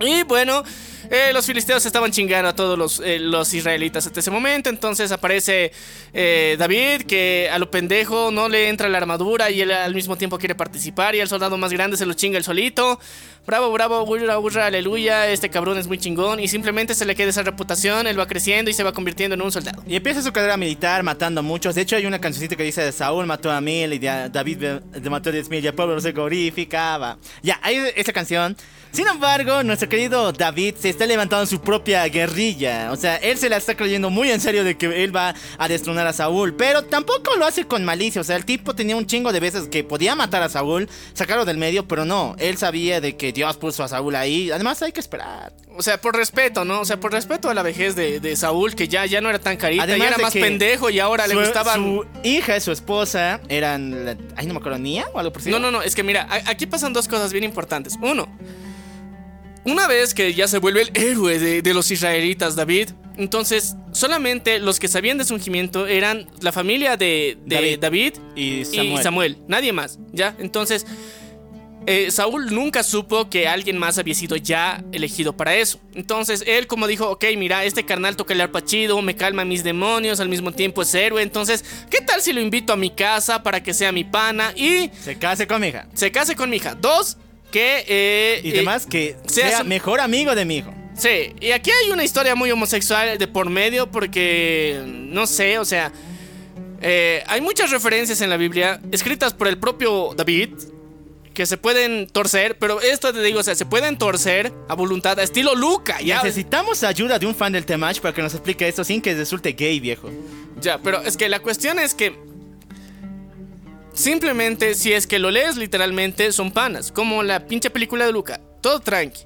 Y bueno, eh, los filisteos estaban chingando a todos los, eh, los israelitas hasta ese momento. Entonces aparece eh, David, que a lo pendejo no le entra la armadura y él al mismo tiempo quiere participar. Y el soldado más grande se lo chinga el solito. Bravo, bravo, hurra, hurra, aleluya. Este cabrón es muy chingón. Y simplemente se le queda esa reputación. Él va creciendo y se va convirtiendo en un soldado. Y empieza su carrera militar matando a muchos. De hecho, hay una cancioncita que dice: Saúl mató a mil y David mató a diez mil y el pueblo se glorificaba. Ya, hay esa canción. Sin embargo, nuestro querido David se está levantando su propia guerrilla. O sea, él se la está creyendo muy en serio de que él va a destronar a Saúl. Pero tampoco lo hace con malicia. O sea, el tipo tenía un chingo de veces que podía matar a Saúl, sacarlo del medio, pero no. Él sabía de que Dios puso a Saúl ahí. Además, hay que esperar. O sea, por respeto, ¿no? O sea, por respeto a la vejez de, de Saúl, que ya, ya no era tan carita, Además ya era más pendejo y ahora le su- gustaban. Su hija y su esposa eran. la- Ay, no me acuerdo, ¿Nia o algo por si No, no, no, es que mira, aquí pasan dos cosas bien importantes. Uno, una vez que ya se vuelve el héroe de, de los israelitas, David, entonces solamente los que sabían de su ungimiento eran la familia de, de David, David. Y. Samuel. nadie más, ¿ya? Entonces, eh, Saúl nunca supo que alguien más había sido ya elegido para eso. Entonces, él como dijo, ok, mira, este carnal toca el arpa chido, me calma mis demonios, al mismo tiempo es héroe, entonces, ¿qué tal si lo invito a mi casa para que sea mi pana y Se case con mi hija. se case con mi hija? Dos, que... eh, Y eh, demás, que sea sea su- mejor amigo de mi hijo. Sí, y aquí hay una historia muy homosexual de por medio porque, no sé, o sea, eh, hay muchas referencias en la Biblia escritas por el propio David que se pueden torcer, pero esto te digo, o sea, se pueden torcer a voluntad, a estilo Luca, ya. Necesitamos ayuda de un fan del Temash para que nos explique esto sin que resulte gay, viejo. Ya, pero es que la cuestión es que simplemente si es que lo lees literalmente son panas, como la pinche película de Luca, todo tranqui.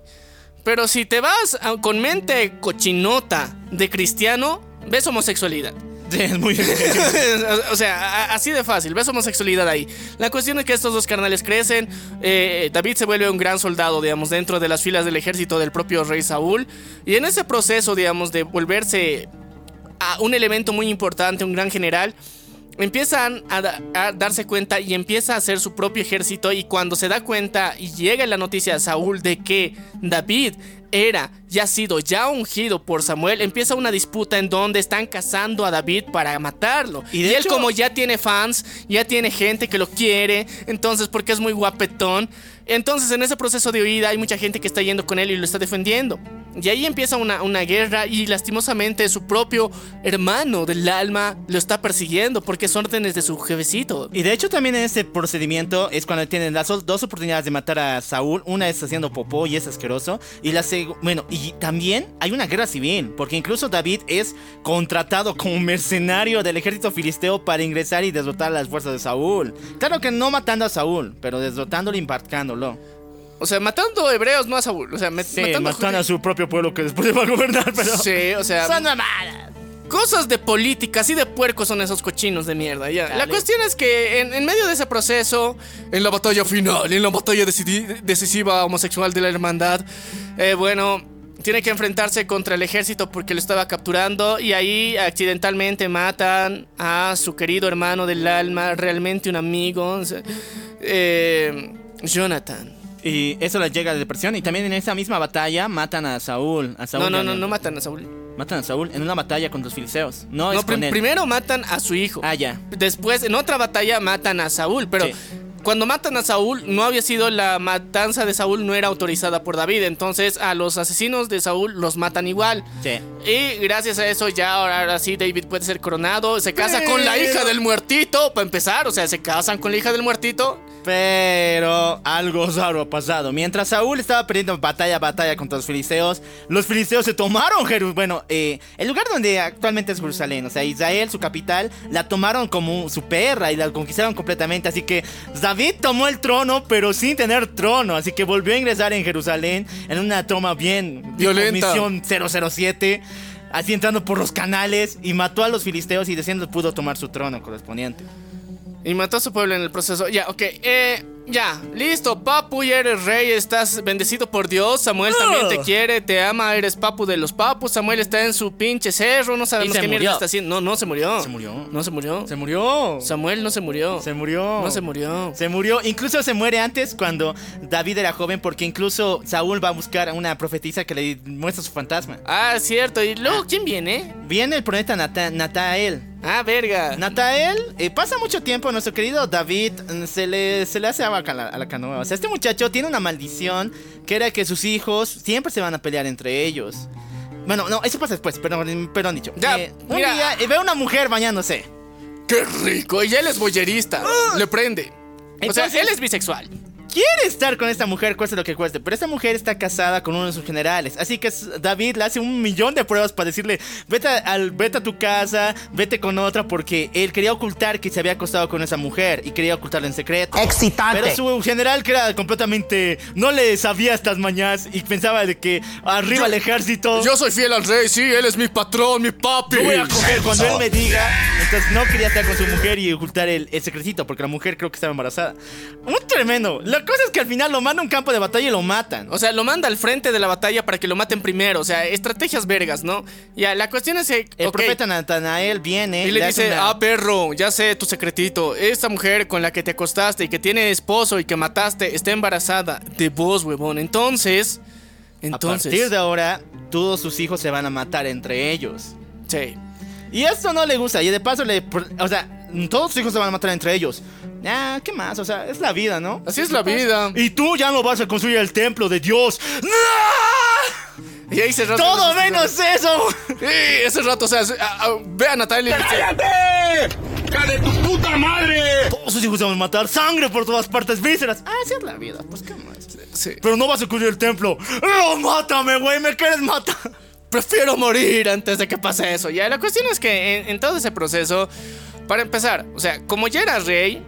Pero si te vas a- con mente cochinota de cristiano, ves homosexualidad. Es muy o sea, así de fácil, ves homosexualidad ahí. La cuestión es que estos dos carnales crecen. eh, David se vuelve un gran soldado, digamos, dentro de las filas del ejército del propio rey Saúl. Y en ese proceso, digamos, de volverse a un elemento muy importante, un gran general, empiezan a, da- a darse cuenta y empieza a hacer su propio ejército. Y cuando se da cuenta y llega la noticia a Saúl de que David era ya sido ya ungido por Samuel, empieza una disputa en donde están cazando a David para matarlo. Y él hecho- como ya tiene fans, ya tiene gente que lo quiere, entonces porque es muy guapetón, entonces en ese proceso de huida hay mucha gente que está yendo con él y lo está defendiendo. Y ahí empieza una, una guerra y lastimosamente su propio hermano del alma lo está persiguiendo porque son órdenes de su jefecito. Y de hecho también en este procedimiento es cuando tienen las dos- oportunidades de matar a Saúl. Una es haciendo popó y es asqueroso. Y la seg- bueno, y también hay una guerra civil. Porque incluso David es contratado como mercenario del ejército filisteo para ingresar y derrotar a las fuerzas de Saúl. Claro que no matando a Saúl, pero derrotándolo y embarcándolo. O sea, matando hebreos, no a Saúl. O sea, met- Sí, matando a su propio pueblo que después va a gobernar, pero... Sí, o sea, Son mamadas. Cosas de política, así de puercos son esos cochinos de mierda, ya. La cuestión es que en, en medio de ese proceso, en la batalla final, en la batalla decidi- decisiva homosexual de la hermandad, eh, bueno, tiene que enfrentarse contra el ejército porque lo estaba capturando y ahí accidentalmente matan a su querido hermano del alma, realmente un amigo, eh, Jonathan. Y eso les llega a la depresión. Y también en esa misma batalla matan a Saúl. A Saúl No, no, no, no matan a Saúl. Matan a Saúl en una batalla con los filisteos. No, No, es con él. primero matan a su hijo. Ah, ya. Después, en otra batalla, matan a Saúl. Pero Sí. cuando matan a Saúl, no había sido la matanza de Saúl, no era autorizada por David. Entonces, a los asesinos de Saúl los matan igual. Sí. Y gracias a eso, ya ahora, ahora sí, David puede ser coronado. Se casa con la hija del muertito, para empezar. O sea, se casan con la hija del muertito. Pero algo raro ha pasado. Mientras Saúl estaba perdiendo batalla a batalla contra los filisteos, los filisteos se tomaron Jerusalén. Bueno, eh, el lugar donde actualmente es Jerusalén, o sea, Israel, su capital, la tomaron como su perra y la conquistaron completamente. Así que David tomó el trono, pero sin tener trono. Así que volvió a ingresar en Jerusalén en una toma bien Violenta. Misión 007. Así entrando por los canales y mató a los filisteos y diciendo pudo tomar su trono correspondiente. Y mató a su pueblo en el proceso. Ya, ok. Eh, ya, listo. Papu, ya eres rey. Estás bendecido por Dios. Samuel también te quiere, te ama. Eres papu de los papus. Samuel está en su pinche cerro. No sabemos qué mierda murió. está haciendo. No, no se murió. Se murió. No se murió. Se murió. Samuel no se murió. Se murió. No se murió. Se murió. Incluso se muere antes cuando David era joven porque incluso Saúl va a buscar a una profetisa que le muestra su fantasma. Ah, cierto. ¿Y luego quién viene? Viene el planeta Nata- Natael. Ah, verga. Natael, eh, pasa mucho tiempo, nuestro querido David mm, se le, se le hace agua a la, a la canoa. O sea, este muchacho tiene una maldición que era que sus hijos siempre se van a pelear entre ellos. Bueno, no, eso pasa después, perdón, perdón dicho. Ya, Eh, un mira. día eh, ve a una mujer bañándose. Qué rico. Y él es boyerista. Le prende. o sea, Ah. Entonces- él es bisexual. Quiere estar con esta mujer, cueste lo que cueste, pero esta mujer está casada con uno de sus generales. Así que David le hace un millón de pruebas para decirle, vete, al, vete a tu casa, vete con otra, porque él quería ocultar que se había acostado con esa mujer y quería ocultarlo en secreto. Excitante. Pero su general, que era completamente... No le sabía estas mañas y pensaba de que arriba el ejército... Yo soy fiel al rey, sí, él es mi patrón, mi papi. Yo voy a coger cuando él me diga. Entonces no quería estar con su mujer y ocultar el, el secretito, porque la mujer creo que estaba embarazada. Un tremendo. La cosa es que al final lo manda a un campo de batalla y lo matan. O sea, lo manda al frente de la batalla para que lo maten primero. O sea, estrategias vergas, ¿no? Ya, la cuestión es que. El ok, profeta Natanael viene Y le dice, una- ah, perro, ya sé tu secretito. Esta mujer con la que te acostaste y que tiene esposo y que mataste está embarazada de vos, huevón. Entonces. a Entonces. partir de ahora, todos sus hijos se van a matar entre ellos. Sí. Y esto no le gusta. Y de paso le... O sea, todos sus hijos se van a matar entre ellos. Ah, ¿qué más? O sea, es la vida, ¿no? Así es la vida. Y tú ya no vas a construir el templo de Dios. ¡No! Y ahí se rasga Todo menos eso. Sí, ese rato, o sea, se- a- a- ve a Natalia y dice, ¡Cállate! ¡Hija de tu puta madre! Todos sus hijos se van a matar. Sangre por todas partes, vísceras. Ah, así es la vida. Pues qué más. sí, Pero no vas a construir el templo. ¡No, mátame, güey! ¿Me quieres matar? prefiero morir antes de que pase eso. Ya, la cuestión es que en, en todo ese proceso, para empezar, o sea, como ya era rey,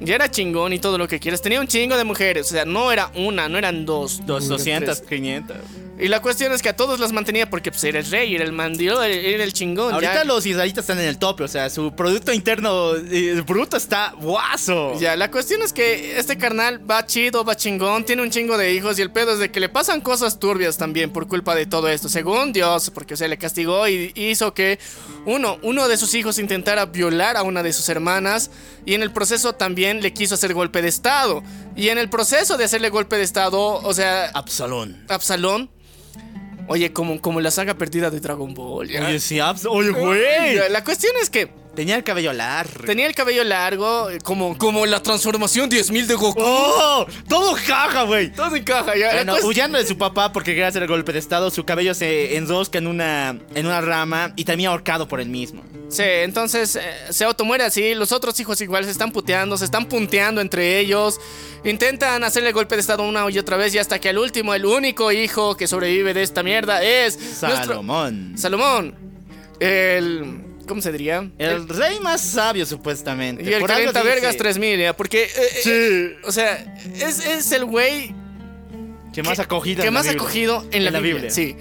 ya era chingón y todo lo que quieras, tenía un chingo de mujeres, o sea, no era una, no eran dos. Dos, no eran 200, tres. 500. Y la cuestión es que a todos las mantenía porque pues, era el rey, era el mandilo, era el chingón. Ahorita ya. los israelitas están en el tope. O sea, su producto interno eh, bruto está guaso. Ya, la cuestión es que este carnal va chido, va chingón, tiene un chingo de hijos y el pedo es de que le pasan cosas turbias también por culpa de todo esto, según Dios, porque o sea, le castigó y hizo que uno, uno de sus hijos intentara violar a una de sus hermanas y en el proceso también le quiso hacer golpe de estado. Y en el proceso de hacerle golpe de estado, o sea, Absalón. Absalón, oye, como, como la saga perdida de Dragon Ball. ya. Oye, sí, Abs- Oye, güey. La cuestión es que Tenía el cabello largo. tenía el cabello largo, eh, como, como la transformación 10.000 de Goku. ¡Oh! Todo jaja, güey. Todo encaja ya. Bueno, huyendo de su papá porque quería hacer el golpe de estado, su cabello se enrosca en una, en una rama y termina ahorcado por él mismo. Sí, entonces eh, se automuere así. Los otros hijos igual se están puteando, se están punteando entre ellos. Intentan hacerle golpe de estado una y otra vez. Y hasta que al último, el único hijo que sobrevive de esta mierda es. nuestro- Salomón. Salomón. El. ¿Cómo se diría? El rey más sabio, supuestamente. Y el Por algo 40 dice vergas 3000, ya. Porque. eh, eh, Sí. o sea, es, es el güey Que más acogido. que en la más ha Biblia. cogido en la, En la Biblia. Biblia. Sí.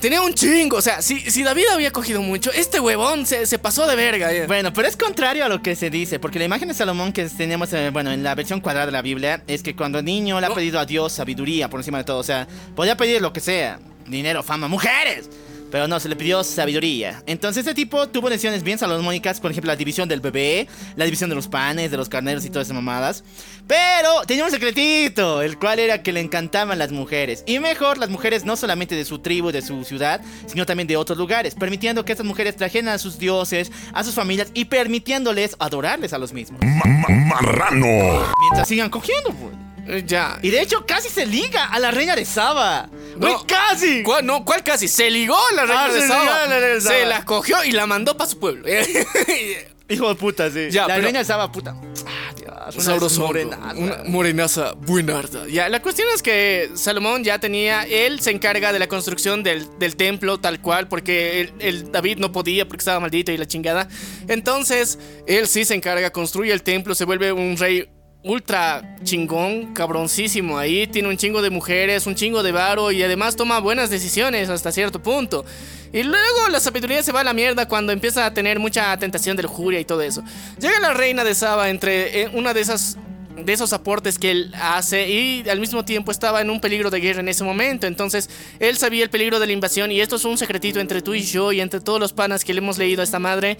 Tenía un chingo. O sea, si, si David había cogido mucho, este huevón se, se pasó de verga. ya. Bueno, pero es contrario a lo que se dice, porque la imagen de Salomón que tenemos, eh, bueno, en la versión cuadrada de la Biblia, es que cuando niño le ha pedido a Dios sabiduría por encima de todo, o sea, podía pedir lo que sea, dinero, fama, mujeres, pero no, se le pidió sabiduría. Entonces este tipo tuvo decisiones bien salomónicas, por ejemplo, la división del bebé, la división de los panes, de los carneros y todas esas mamadas, pero tenía un secretito, el cual era que le encantaban las mujeres, y mejor las mujeres no solamente de su tribu, de su ciudad, sino también de otros lugares, permitiendo que estas mujeres trajeran a sus dioses, a sus familias y permitiéndoles adorarles a los mismos. Marrano. Mientras sigan cogiendo, pues. Eh, Ya. Y de hecho casi se liga a la reina de Saba. Güey, No. casi. ¿Cuál, no, ¿cuál casi? Se ligó a la reina Ah, de se Saba. ligó a la reina de Saba. Se la cogió y la mandó para su pueblo. Hijo de puta, sí. Ya, la pero- reina de Saba, puta. Ah, Dios. Sabrosongo, morenaza. Una morenaza buenarda. Ya, la cuestión es que Salomón ya tenía, él se encarga de la construcción del, del templo tal cual, porque el, el David no podía porque estaba maldito y la chingada. Entonces, él sí se encarga, construye el templo, se vuelve un rey ultra chingón, cabroncísimo ahí, tiene un chingo de mujeres, un chingo de varo y además toma buenas decisiones hasta cierto punto. Y luego la sabiduría se va a la mierda cuando empieza a tener mucha tentación de lujuria y todo eso. Llega la reina de Saba entre eh, una de esas de esos aportes que él hace y al mismo tiempo estaba en un peligro de guerra en ese momento. Entonces él sabía el peligro de la invasión y esto es un secretito entre tú y yo y entre todos los panas que le hemos leído a esta madre.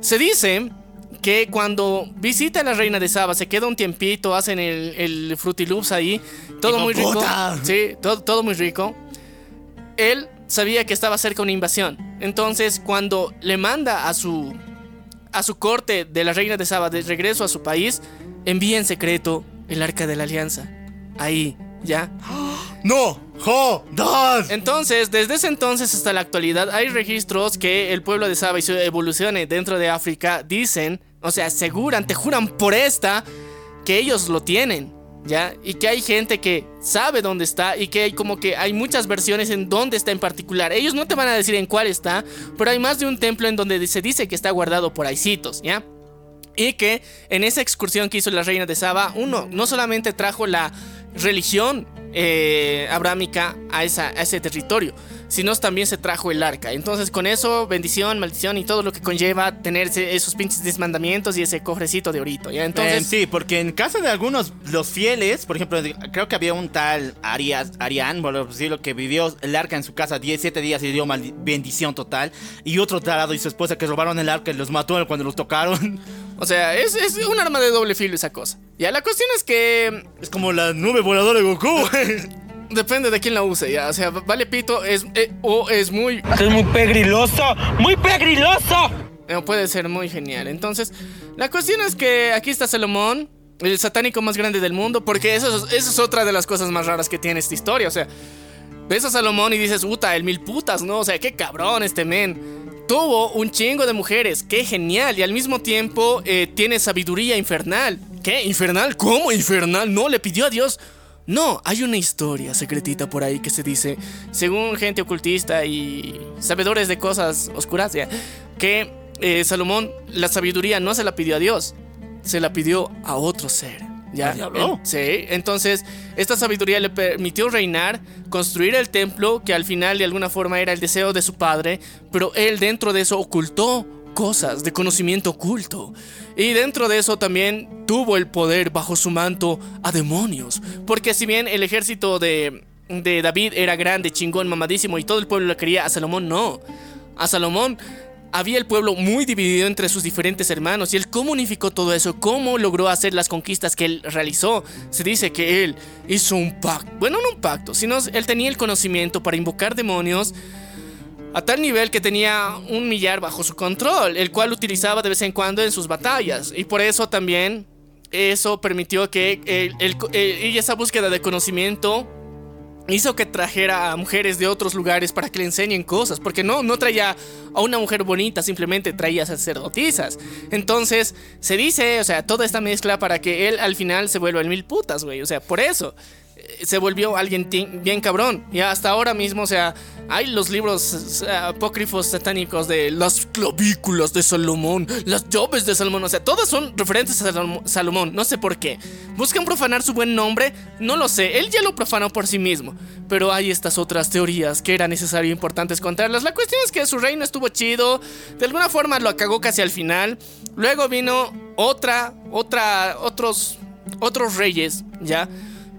Se dice que cuando visita a la reina de Saba, se queda un tiempito, hacen el, el Frutiloops ahí, todo ¡Hijo muy rico. puta! Sí, todo, todo muy rico. Él sabía que estaba cerca una invasión. Entonces, cuando le manda a su a su corte de la reina de Saba de regreso a su país, envía en secreto el arca de la alianza. Ahí, ya. ¡No! ¡Jodas! Entonces, desde ese entonces hasta la actualidad, hay registros que el pueblo de Saba y su evolución dentro de África dicen, o sea, aseguran, te juran por esta, que ellos lo tienen, ¿ya? Y que hay gente que sabe dónde está y que hay como que hay muchas versiones en dónde está en particular. Ellos no te van a decir en cuál está, pero hay más de un templo en donde se dice que está guardado por ahícitos, ¿ya? Y que en esa excursión que hizo la reina de Saba, uno no solamente trajo la religión eh, abrámica a, esa, a ese territorio, sino también se trajo el arca. Entonces, con eso, bendición, maldición y todo lo que conlleva tener esos pinches desmandamientos y ese cofrecito de orito. ¿ya? Entonces, Eh, sí, porque en caso de algunos, los fieles, por ejemplo, creo que había un tal Arias, Arián, por decirlo, que vivió el arca en su casa 17 días y dio bendición total. Y otro tarado y su esposa que robaron el arca y los mató cuando los tocaron. o sea, es, es un arma de doble filo esa cosa. Ya, la cuestión es que Es como la nube voladora de Goku. depende de quién la use, ya. O sea, vale pito es, eh, o es muy Es muy pegriloso, muy pegriloso. No, puede ser muy genial. Entonces, la cuestión es que aquí está Salomón, el satánico más grande del mundo, porque eso es, eso es otra de las cosas más raras que tiene esta historia. O sea, ves a Salomón y dices, puta, el mil putas, ¿no? O sea, qué cabrón este men. Tuvo un chingo de mujeres, qué genial. Y al mismo tiempo eh, tiene sabiduría infernal. ¿Qué? ¿Infernal? ¿Cómo infernal? No, le pidió a Dios. No, hay una historia secretita por ahí que se dice, según gente ocultista y sabedores de cosas oscuras, ya, que eh, Salomón la sabiduría no se la pidió a Dios, se la pidió a otro ser. ¿Ya? En- sí, entonces esta sabiduría le permitió reinar, construir el templo, que al final de alguna forma era el deseo de su padre, pero él dentro de eso ocultó cosas de conocimiento oculto. Y dentro de eso también tuvo el poder bajo su manto a demonios. Porque si bien el ejército de, de David era grande, chingón, mamadísimo y todo el pueblo lo quería, a Salomón no. A Salomón había el pueblo muy dividido entre sus diferentes hermanos y él cómo unificó todo eso, cómo logró hacer las conquistas que él realizó. Se dice que él hizo un pacto, bueno, no un pacto, sino él tenía el conocimiento para invocar demonios a tal nivel que tenía un millar bajo su control, el cual utilizaba de vez en cuando en sus batallas. Y por eso también eso permitió que y esa búsqueda de conocimiento hizo que trajera a mujeres de otros lugares para que le enseñen cosas, porque no, no traía a una mujer bonita, simplemente traía sacerdotisas. Entonces, se dice, o sea, toda esta mezcla para que él al final se vuelva el mil putas, güey, o sea, por eso se volvió alguien bien cabrón. Y hasta ahora mismo, o sea, hay los libros apócrifos satánicos de las clavículas de Salomón, las llaves de Salomón, o sea, todas son referentes a Salom- Salomón, no sé por qué. Buscan profanar su buen nombre, no lo sé, él ya lo profanó por sí mismo. Pero hay estas otras teorías que era necesario e importantes contarlas. La cuestión es que su reino estuvo chido, de alguna forma lo cagó casi al final. Luego vino otra, otra, otros, otros reyes, ¿ya?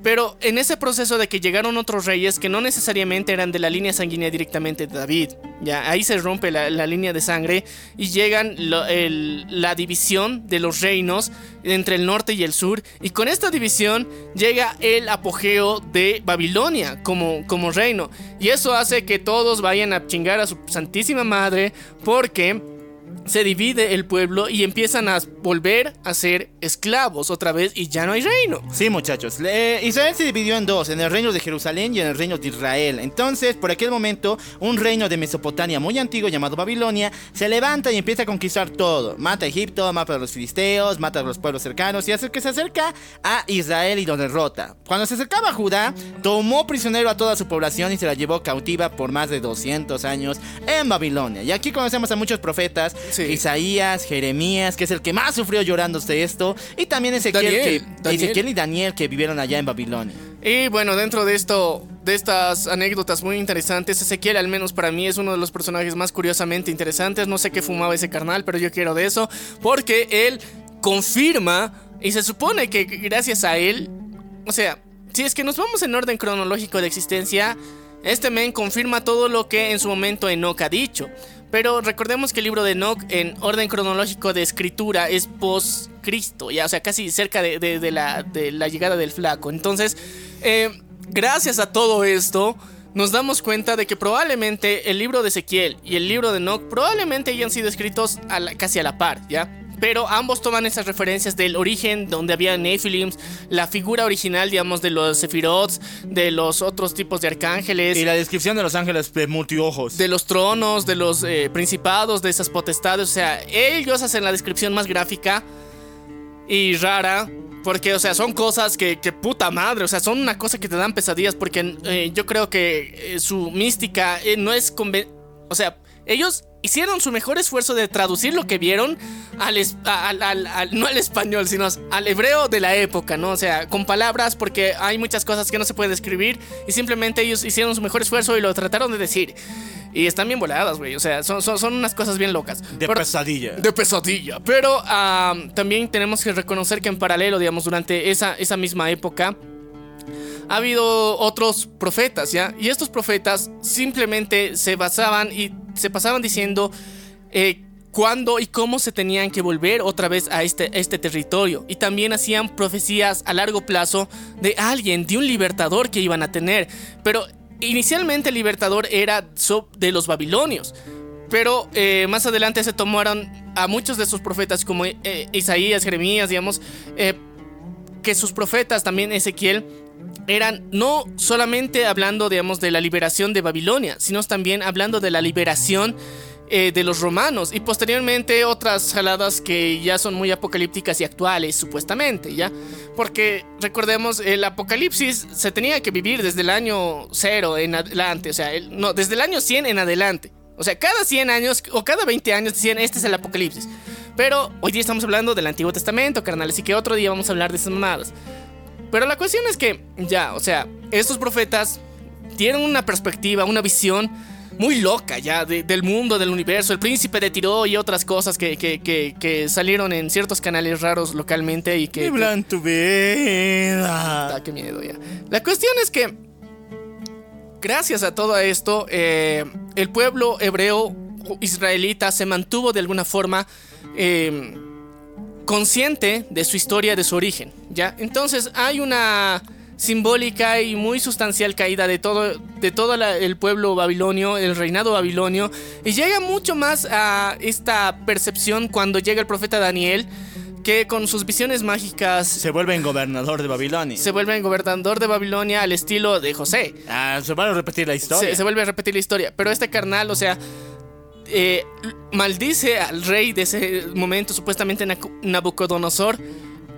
Pero en ese proceso de que llegaron otros reyes que no necesariamente eran de la línea sanguínea directamente de David, ya ahí se rompe la, línea de sangre y llegan la división de los reinos entre el norte y el sur y con esta división llega el apogeo de Babilonia como, como reino. Y eso hace que todos vayan a chingar a su santísima madre porque se divide el pueblo y empiezan a volver a ser esclavos otra vez y ya no hay reino. Sí, muchachos. Israel se dividió en dos, en el reino de Jerusalén y en el reino de Israel. Entonces, por aquel momento, un reino de Mesopotamia muy antiguo llamado Babilonia se levanta y empieza a conquistar todo. Mata a Egipto, mata a los filisteos, mata a los pueblos cercanos y hace que se acerca a Israel y lo derrota. Cuando se acercaba a Judá, tomó prisionero a toda su población y se la llevó cautiva por más de 200 años en Babilonia. Y aquí conocemos a muchos profetas, Isaías, Jeremías, que es el que más sufrió llorándose esto, y también Ezequiel, Daniel, que, Daniel. Ezequiel y Daniel que vivieron allá en Babilonia. Y bueno, dentro de esto, de estas anécdotas muy interesantes, Ezequiel al menos para mí es uno de los personajes más curiosamente interesantes. No sé qué fumaba ese carnal, pero yo quiero de eso, porque él confirma y se supone que gracias a él, o sea, si es que nos vamos en orden cronológico de existencia, este men confirma todo lo que en su momento Enoch ha dicho. Pero recordemos que el libro de Enoch en orden cronológico de escritura es post Cristo, ya, o sea, casi cerca de, la, llegada del flaco. Entonces, eh, gracias a todo esto, nos damos cuenta de que probablemente el libro de Ezequiel y el libro de Enoch probablemente hayan sido escritos casi a la par, ¿ya? Pero ambos toman esas referencias del origen donde había Nephilims, la figura original, digamos, de los Sephiroths, de los otros tipos de arcángeles. Y la descripción de los ángeles de multiojos. De los tronos, de los eh, principados, de esas potestades. O sea, ellos hacen la descripción más gráfica y rara. Porque, o sea, son cosas que, que puta madre, o sea, son una cosa que te dan pesadillas. Porque eh, yo creo que eh, su mística no es. conven- O sea, ellos hicieron su mejor esfuerzo de traducir lo que vieron al, al- al- al- no al español, sino al hebreo de la época, ¿no? O sea, con palabras, porque hay muchas cosas que no se puede describir y simplemente ellos hicieron su mejor esfuerzo y lo trataron de decir. Y están bien voladas, güey. O sea, son, son, son unas cosas bien locas. De Pero- pesadilla. de pesadilla. Pero también tenemos que reconocer que en paralelo, digamos, durante esa, esa misma época, ha habido otros profetas, ¿ya? Y estos profetas simplemente se basaban y se pasaban diciendo eh, cuándo y cómo se tenían que volver otra vez a este, este territorio. Y también hacían profecías a largo plazo de alguien, de un libertador que iban a tener. Pero inicialmente el libertador era de los babilonios. Pero eh, más adelante se tomaron a muchos de sus profetas como eh, Isaías, Jeremías, digamos, que sus profetas, también Ezequiel, eran no solamente hablando, digamos, de la liberación de Babilonia, sino también hablando de la liberación eh, de los romanos y posteriormente otras jaladas que ya son muy apocalípticas y actuales, supuestamente, ¿ya? Porque recordemos, el apocalipsis se tenía que vivir desde el año cero en adelante, o sea, no, desde el año 100 en adelante. O sea, cada 100 años o cada 20 años decían, este es el apocalipsis. Pero hoy día estamos hablando del Antiguo Testamento, carnal, así que otro día vamos a hablar de esas mamadas. Pero la cuestión es que, ya, o sea, estos profetas tienen una perspectiva, una visión muy loca ya de- del mundo, del universo, el príncipe de Tiro y otras cosas que, que- que- que salieron en ciertos canales raros localmente y que... Hablan tu vida. Ah, qué miedo ya. La cuestión es que, gracias a todo esto, eh, el pueblo hebreo israelita se mantuvo de alguna forma eh, consciente de su historia, de su origen. ¿ya? Entonces hay una simbólica y muy sustancial caída de todo, de todo la- el pueblo babilonio, el reinado babilonio, y llega mucho más a esta percepción cuando llega el profeta Daniel, que con sus visiones mágicas Se vuelve en gobernador de Babilonia. se vuelve en gobernador de Babilonia al estilo de José. Ah, se va a repetir la historia. Se, se vuelve a repetir la historia. Pero este carnal, o sea, eh, maldice al rey de ese momento, supuestamente Nabucodonosor,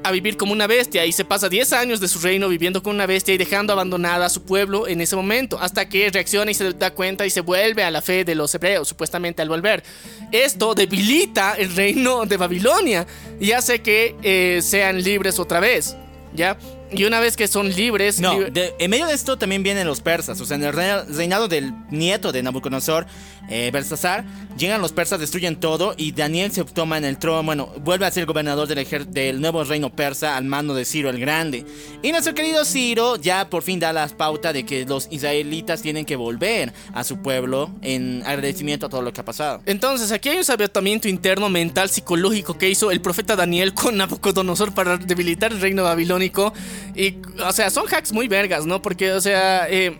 a vivir como una bestia. Y se pasa 10 años de su reino viviendo como una bestia y dejando abandonada a su pueblo en ese momento. Hasta que reacciona y se da cuenta y se vuelve a la fe de los hebreos, supuestamente al volver. Esto debilita el reino de Babilonia y hace que eh, sean libres otra vez. ¿Ya? Y una vez que son libres. No, de- en medio de esto también vienen los persas. O sea, en el reina- reinado del nieto de Nabucodonosor, eh, Belsasar, llegan los persas, destruyen todo y Daniel se toma en el trono. Bueno, vuelve a ser gobernador del, del nuevo reino persa al mando de Ciro el Grande. Y nuestro querido Ciro ya por fin da la pauta de que los israelitas tienen que volver a su pueblo en agradecimiento a todo lo que ha pasado. Entonces, aquí hay un sabiotamiento interno, mental, psicológico que hizo el profeta Daniel con Nabucodonosor para debilitar el reino babilónico. Y, o sea, son hacks muy vergas, ¿no? Porque, o sea, eh,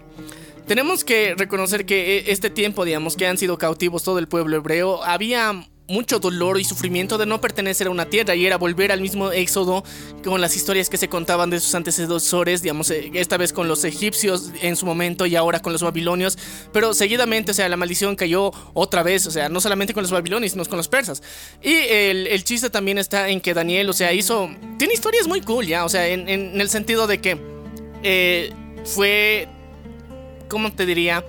tenemos que reconocer que eh, este tiempo, digamos, que han sido cautivos todo el pueblo hebreo, había mucho dolor y sufrimiento de no pertenecer a una tierra y era volver al mismo éxodo con las historias que se contaban de sus antecesores, digamos, eh, esta vez con los egipcios en su momento y ahora con los babilonios, pero seguidamente, o sea, la maldición cayó otra vez, o sea, no solamente con los babilonios, sino con los persas. Y el, chiste también está en que Daniel, o sea, hizo, tiene historias muy cool, ya, o sea, en, en el sentido de que eh, fue, ¿cómo te diría?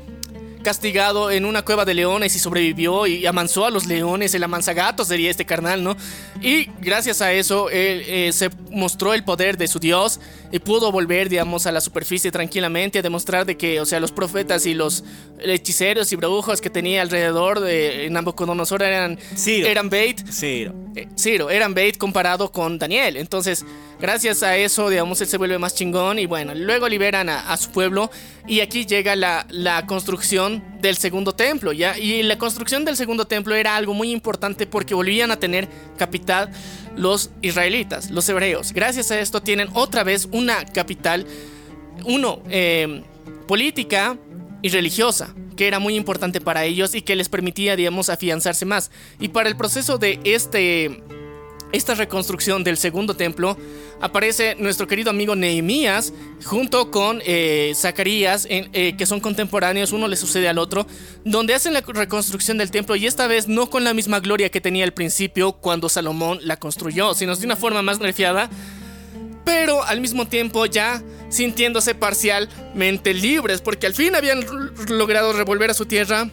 castigado en una cueva de leones y sobrevivió y amansó a los leones, el amansagato sería este carnal, ¿no? Y gracias a eso él, eh, se mostró el poder de su Dios y pudo volver, digamos, a la superficie tranquilamente a demostrar de que, o sea, los profetas y los hechiceros y brujos que tenía alrededor de Nabucodonosor eran, eran bait. Ciro. Eh, Ciro, eran bait comparado con Daniel. Entonces, gracias a eso, digamos, él se vuelve más chingón y bueno, luego liberan a, a su pueblo y aquí llega la, la construcción del segundo templo, ¿ya? Y la construcción del segundo templo era algo muy importante porque volvían a tener capital los israelitas, los hebreos. Gracias a esto tienen otra vez una capital, uno, eh, política y religiosa, que era muy importante para ellos y que les permitía, digamos, afianzarse más. Y para el proceso de este esta reconstrucción del segundo templo, aparece nuestro querido amigo Nehemías junto con eh, Zacarías, eh, que son contemporáneos, uno le sucede al otro, donde hacen la reconstrucción del templo y esta vez no con la misma gloria que tenía al principio cuando Salomón la construyó, sino de una forma más nerfeada, pero al mismo tiempo ya sintiéndose parcialmente libres, porque al fin habían logrado revolver a su tierra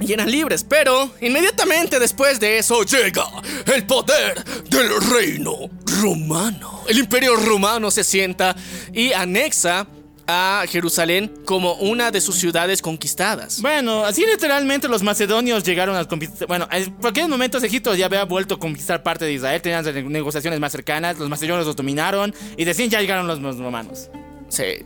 y eran libres, pero inmediatamente después de eso llega el poder del reino romano. El imperio romano se sienta y anexa a Jerusalén como una de sus ciudades conquistadas. Bueno, así literalmente los macedonios llegaron a conquistar. Bueno, en cualquier momento Egipto ya había vuelto a conquistar parte de Israel, tenían negociaciones más cercanas, los macedonios los dominaron y decían ya llegaron los romanos. Sí.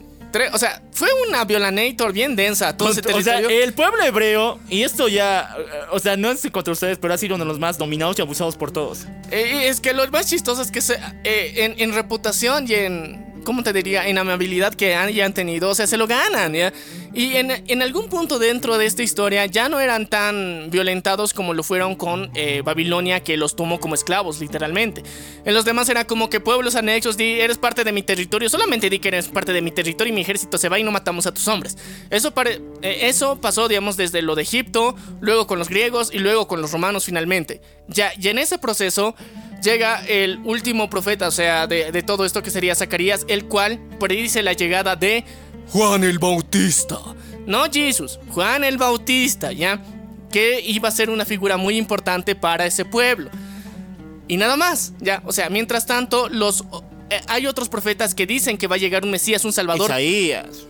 O sea, fue una violanator bien densa todo ese. O sea, el pueblo hebreo, y esto ya, o sea, no es contra ustedes, pero ha sido uno de los más dominados y abusados por todos. Eh, es que lo más chistoso es que se, eh, en, en reputación y en ¿cómo te diría? En amabilidad que hayan tenido, o sea, se lo ganan, ¿ya? Y en, algún punto dentro de esta historia ya no eran tan violentados como lo fueron con eh, Babilonia, que los tomó como esclavos, literalmente. En los demás era como que pueblos anexos, di, eres parte de mi territorio, solamente di que eres parte de mi territorio y mi ejército se va y no matamos a tus hombres. Eso, eh, eso pasó, digamos, desde lo de Egipto, luego con los griegos y luego con los romanos finalmente. Ya, y en ese proceso llega el último profeta, o sea, de, todo esto que sería Zacarías, el cual predice la llegada de Juan el Bautista. No Jesús, Juan el Bautista, ¿ya? Que iba a ser una figura muy importante para ese pueblo. Y nada más, ¿ya? O sea, mientras tanto, los... Eh, hay otros profetas que dicen que va a llegar un Mesías, un Salvador. Isaías.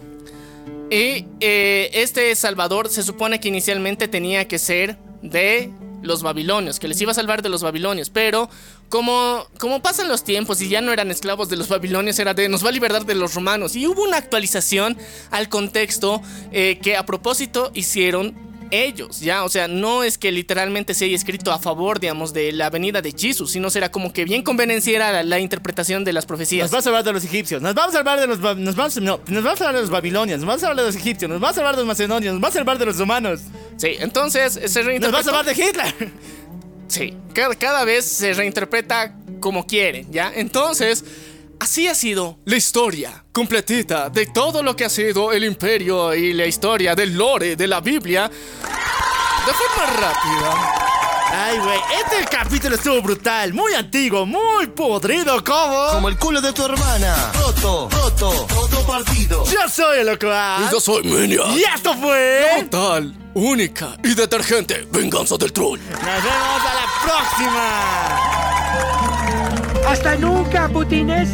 Y eh, este Salvador se supone que inicialmente tenía que ser de los babilonios, que les iba a salvar de los babilonios, pero como, como pasan los tiempos y ya no eran esclavos de los babilonios, era de nos va a liberar de los romanos. Y hubo una actualización al contexto eh, que a propósito hicieron ellos, ¿ya? O sea, no es que literalmente se haya escrito a favor, digamos, de la venida de Jesús, sino será como que bien convenenciera la, interpretación de las profecías. Nos vamos a hablar de los egipcios, nos vamos a hablar de los, nos vamos, no, nos vamos a hablar de los babilonios, nos vamos a hablar de los egipcios, nos vamos a hablar de los macedonios, nos vamos a hablar de los romanos. Sí, entonces se reinterpreta. Nos vamos a hablar de Hitler. Sí, cada, cada vez se reinterpreta como quieren, ¿ya? Entonces... Así ha sido la historia completita de todo lo que ha sido el imperio y la historia del lore de la Biblia de forma rápida. Ay, güey, este capítulo estuvo brutal, muy antiguo, muy podrido, como... Como el culo de tu hermana. Roto, roto, roto partido. Yo soy el loco Y yo soy Minia. Y esto fue... Total, única y detergente venganza del troll. Nos vemos a la próxima. Hasta nunca, putines.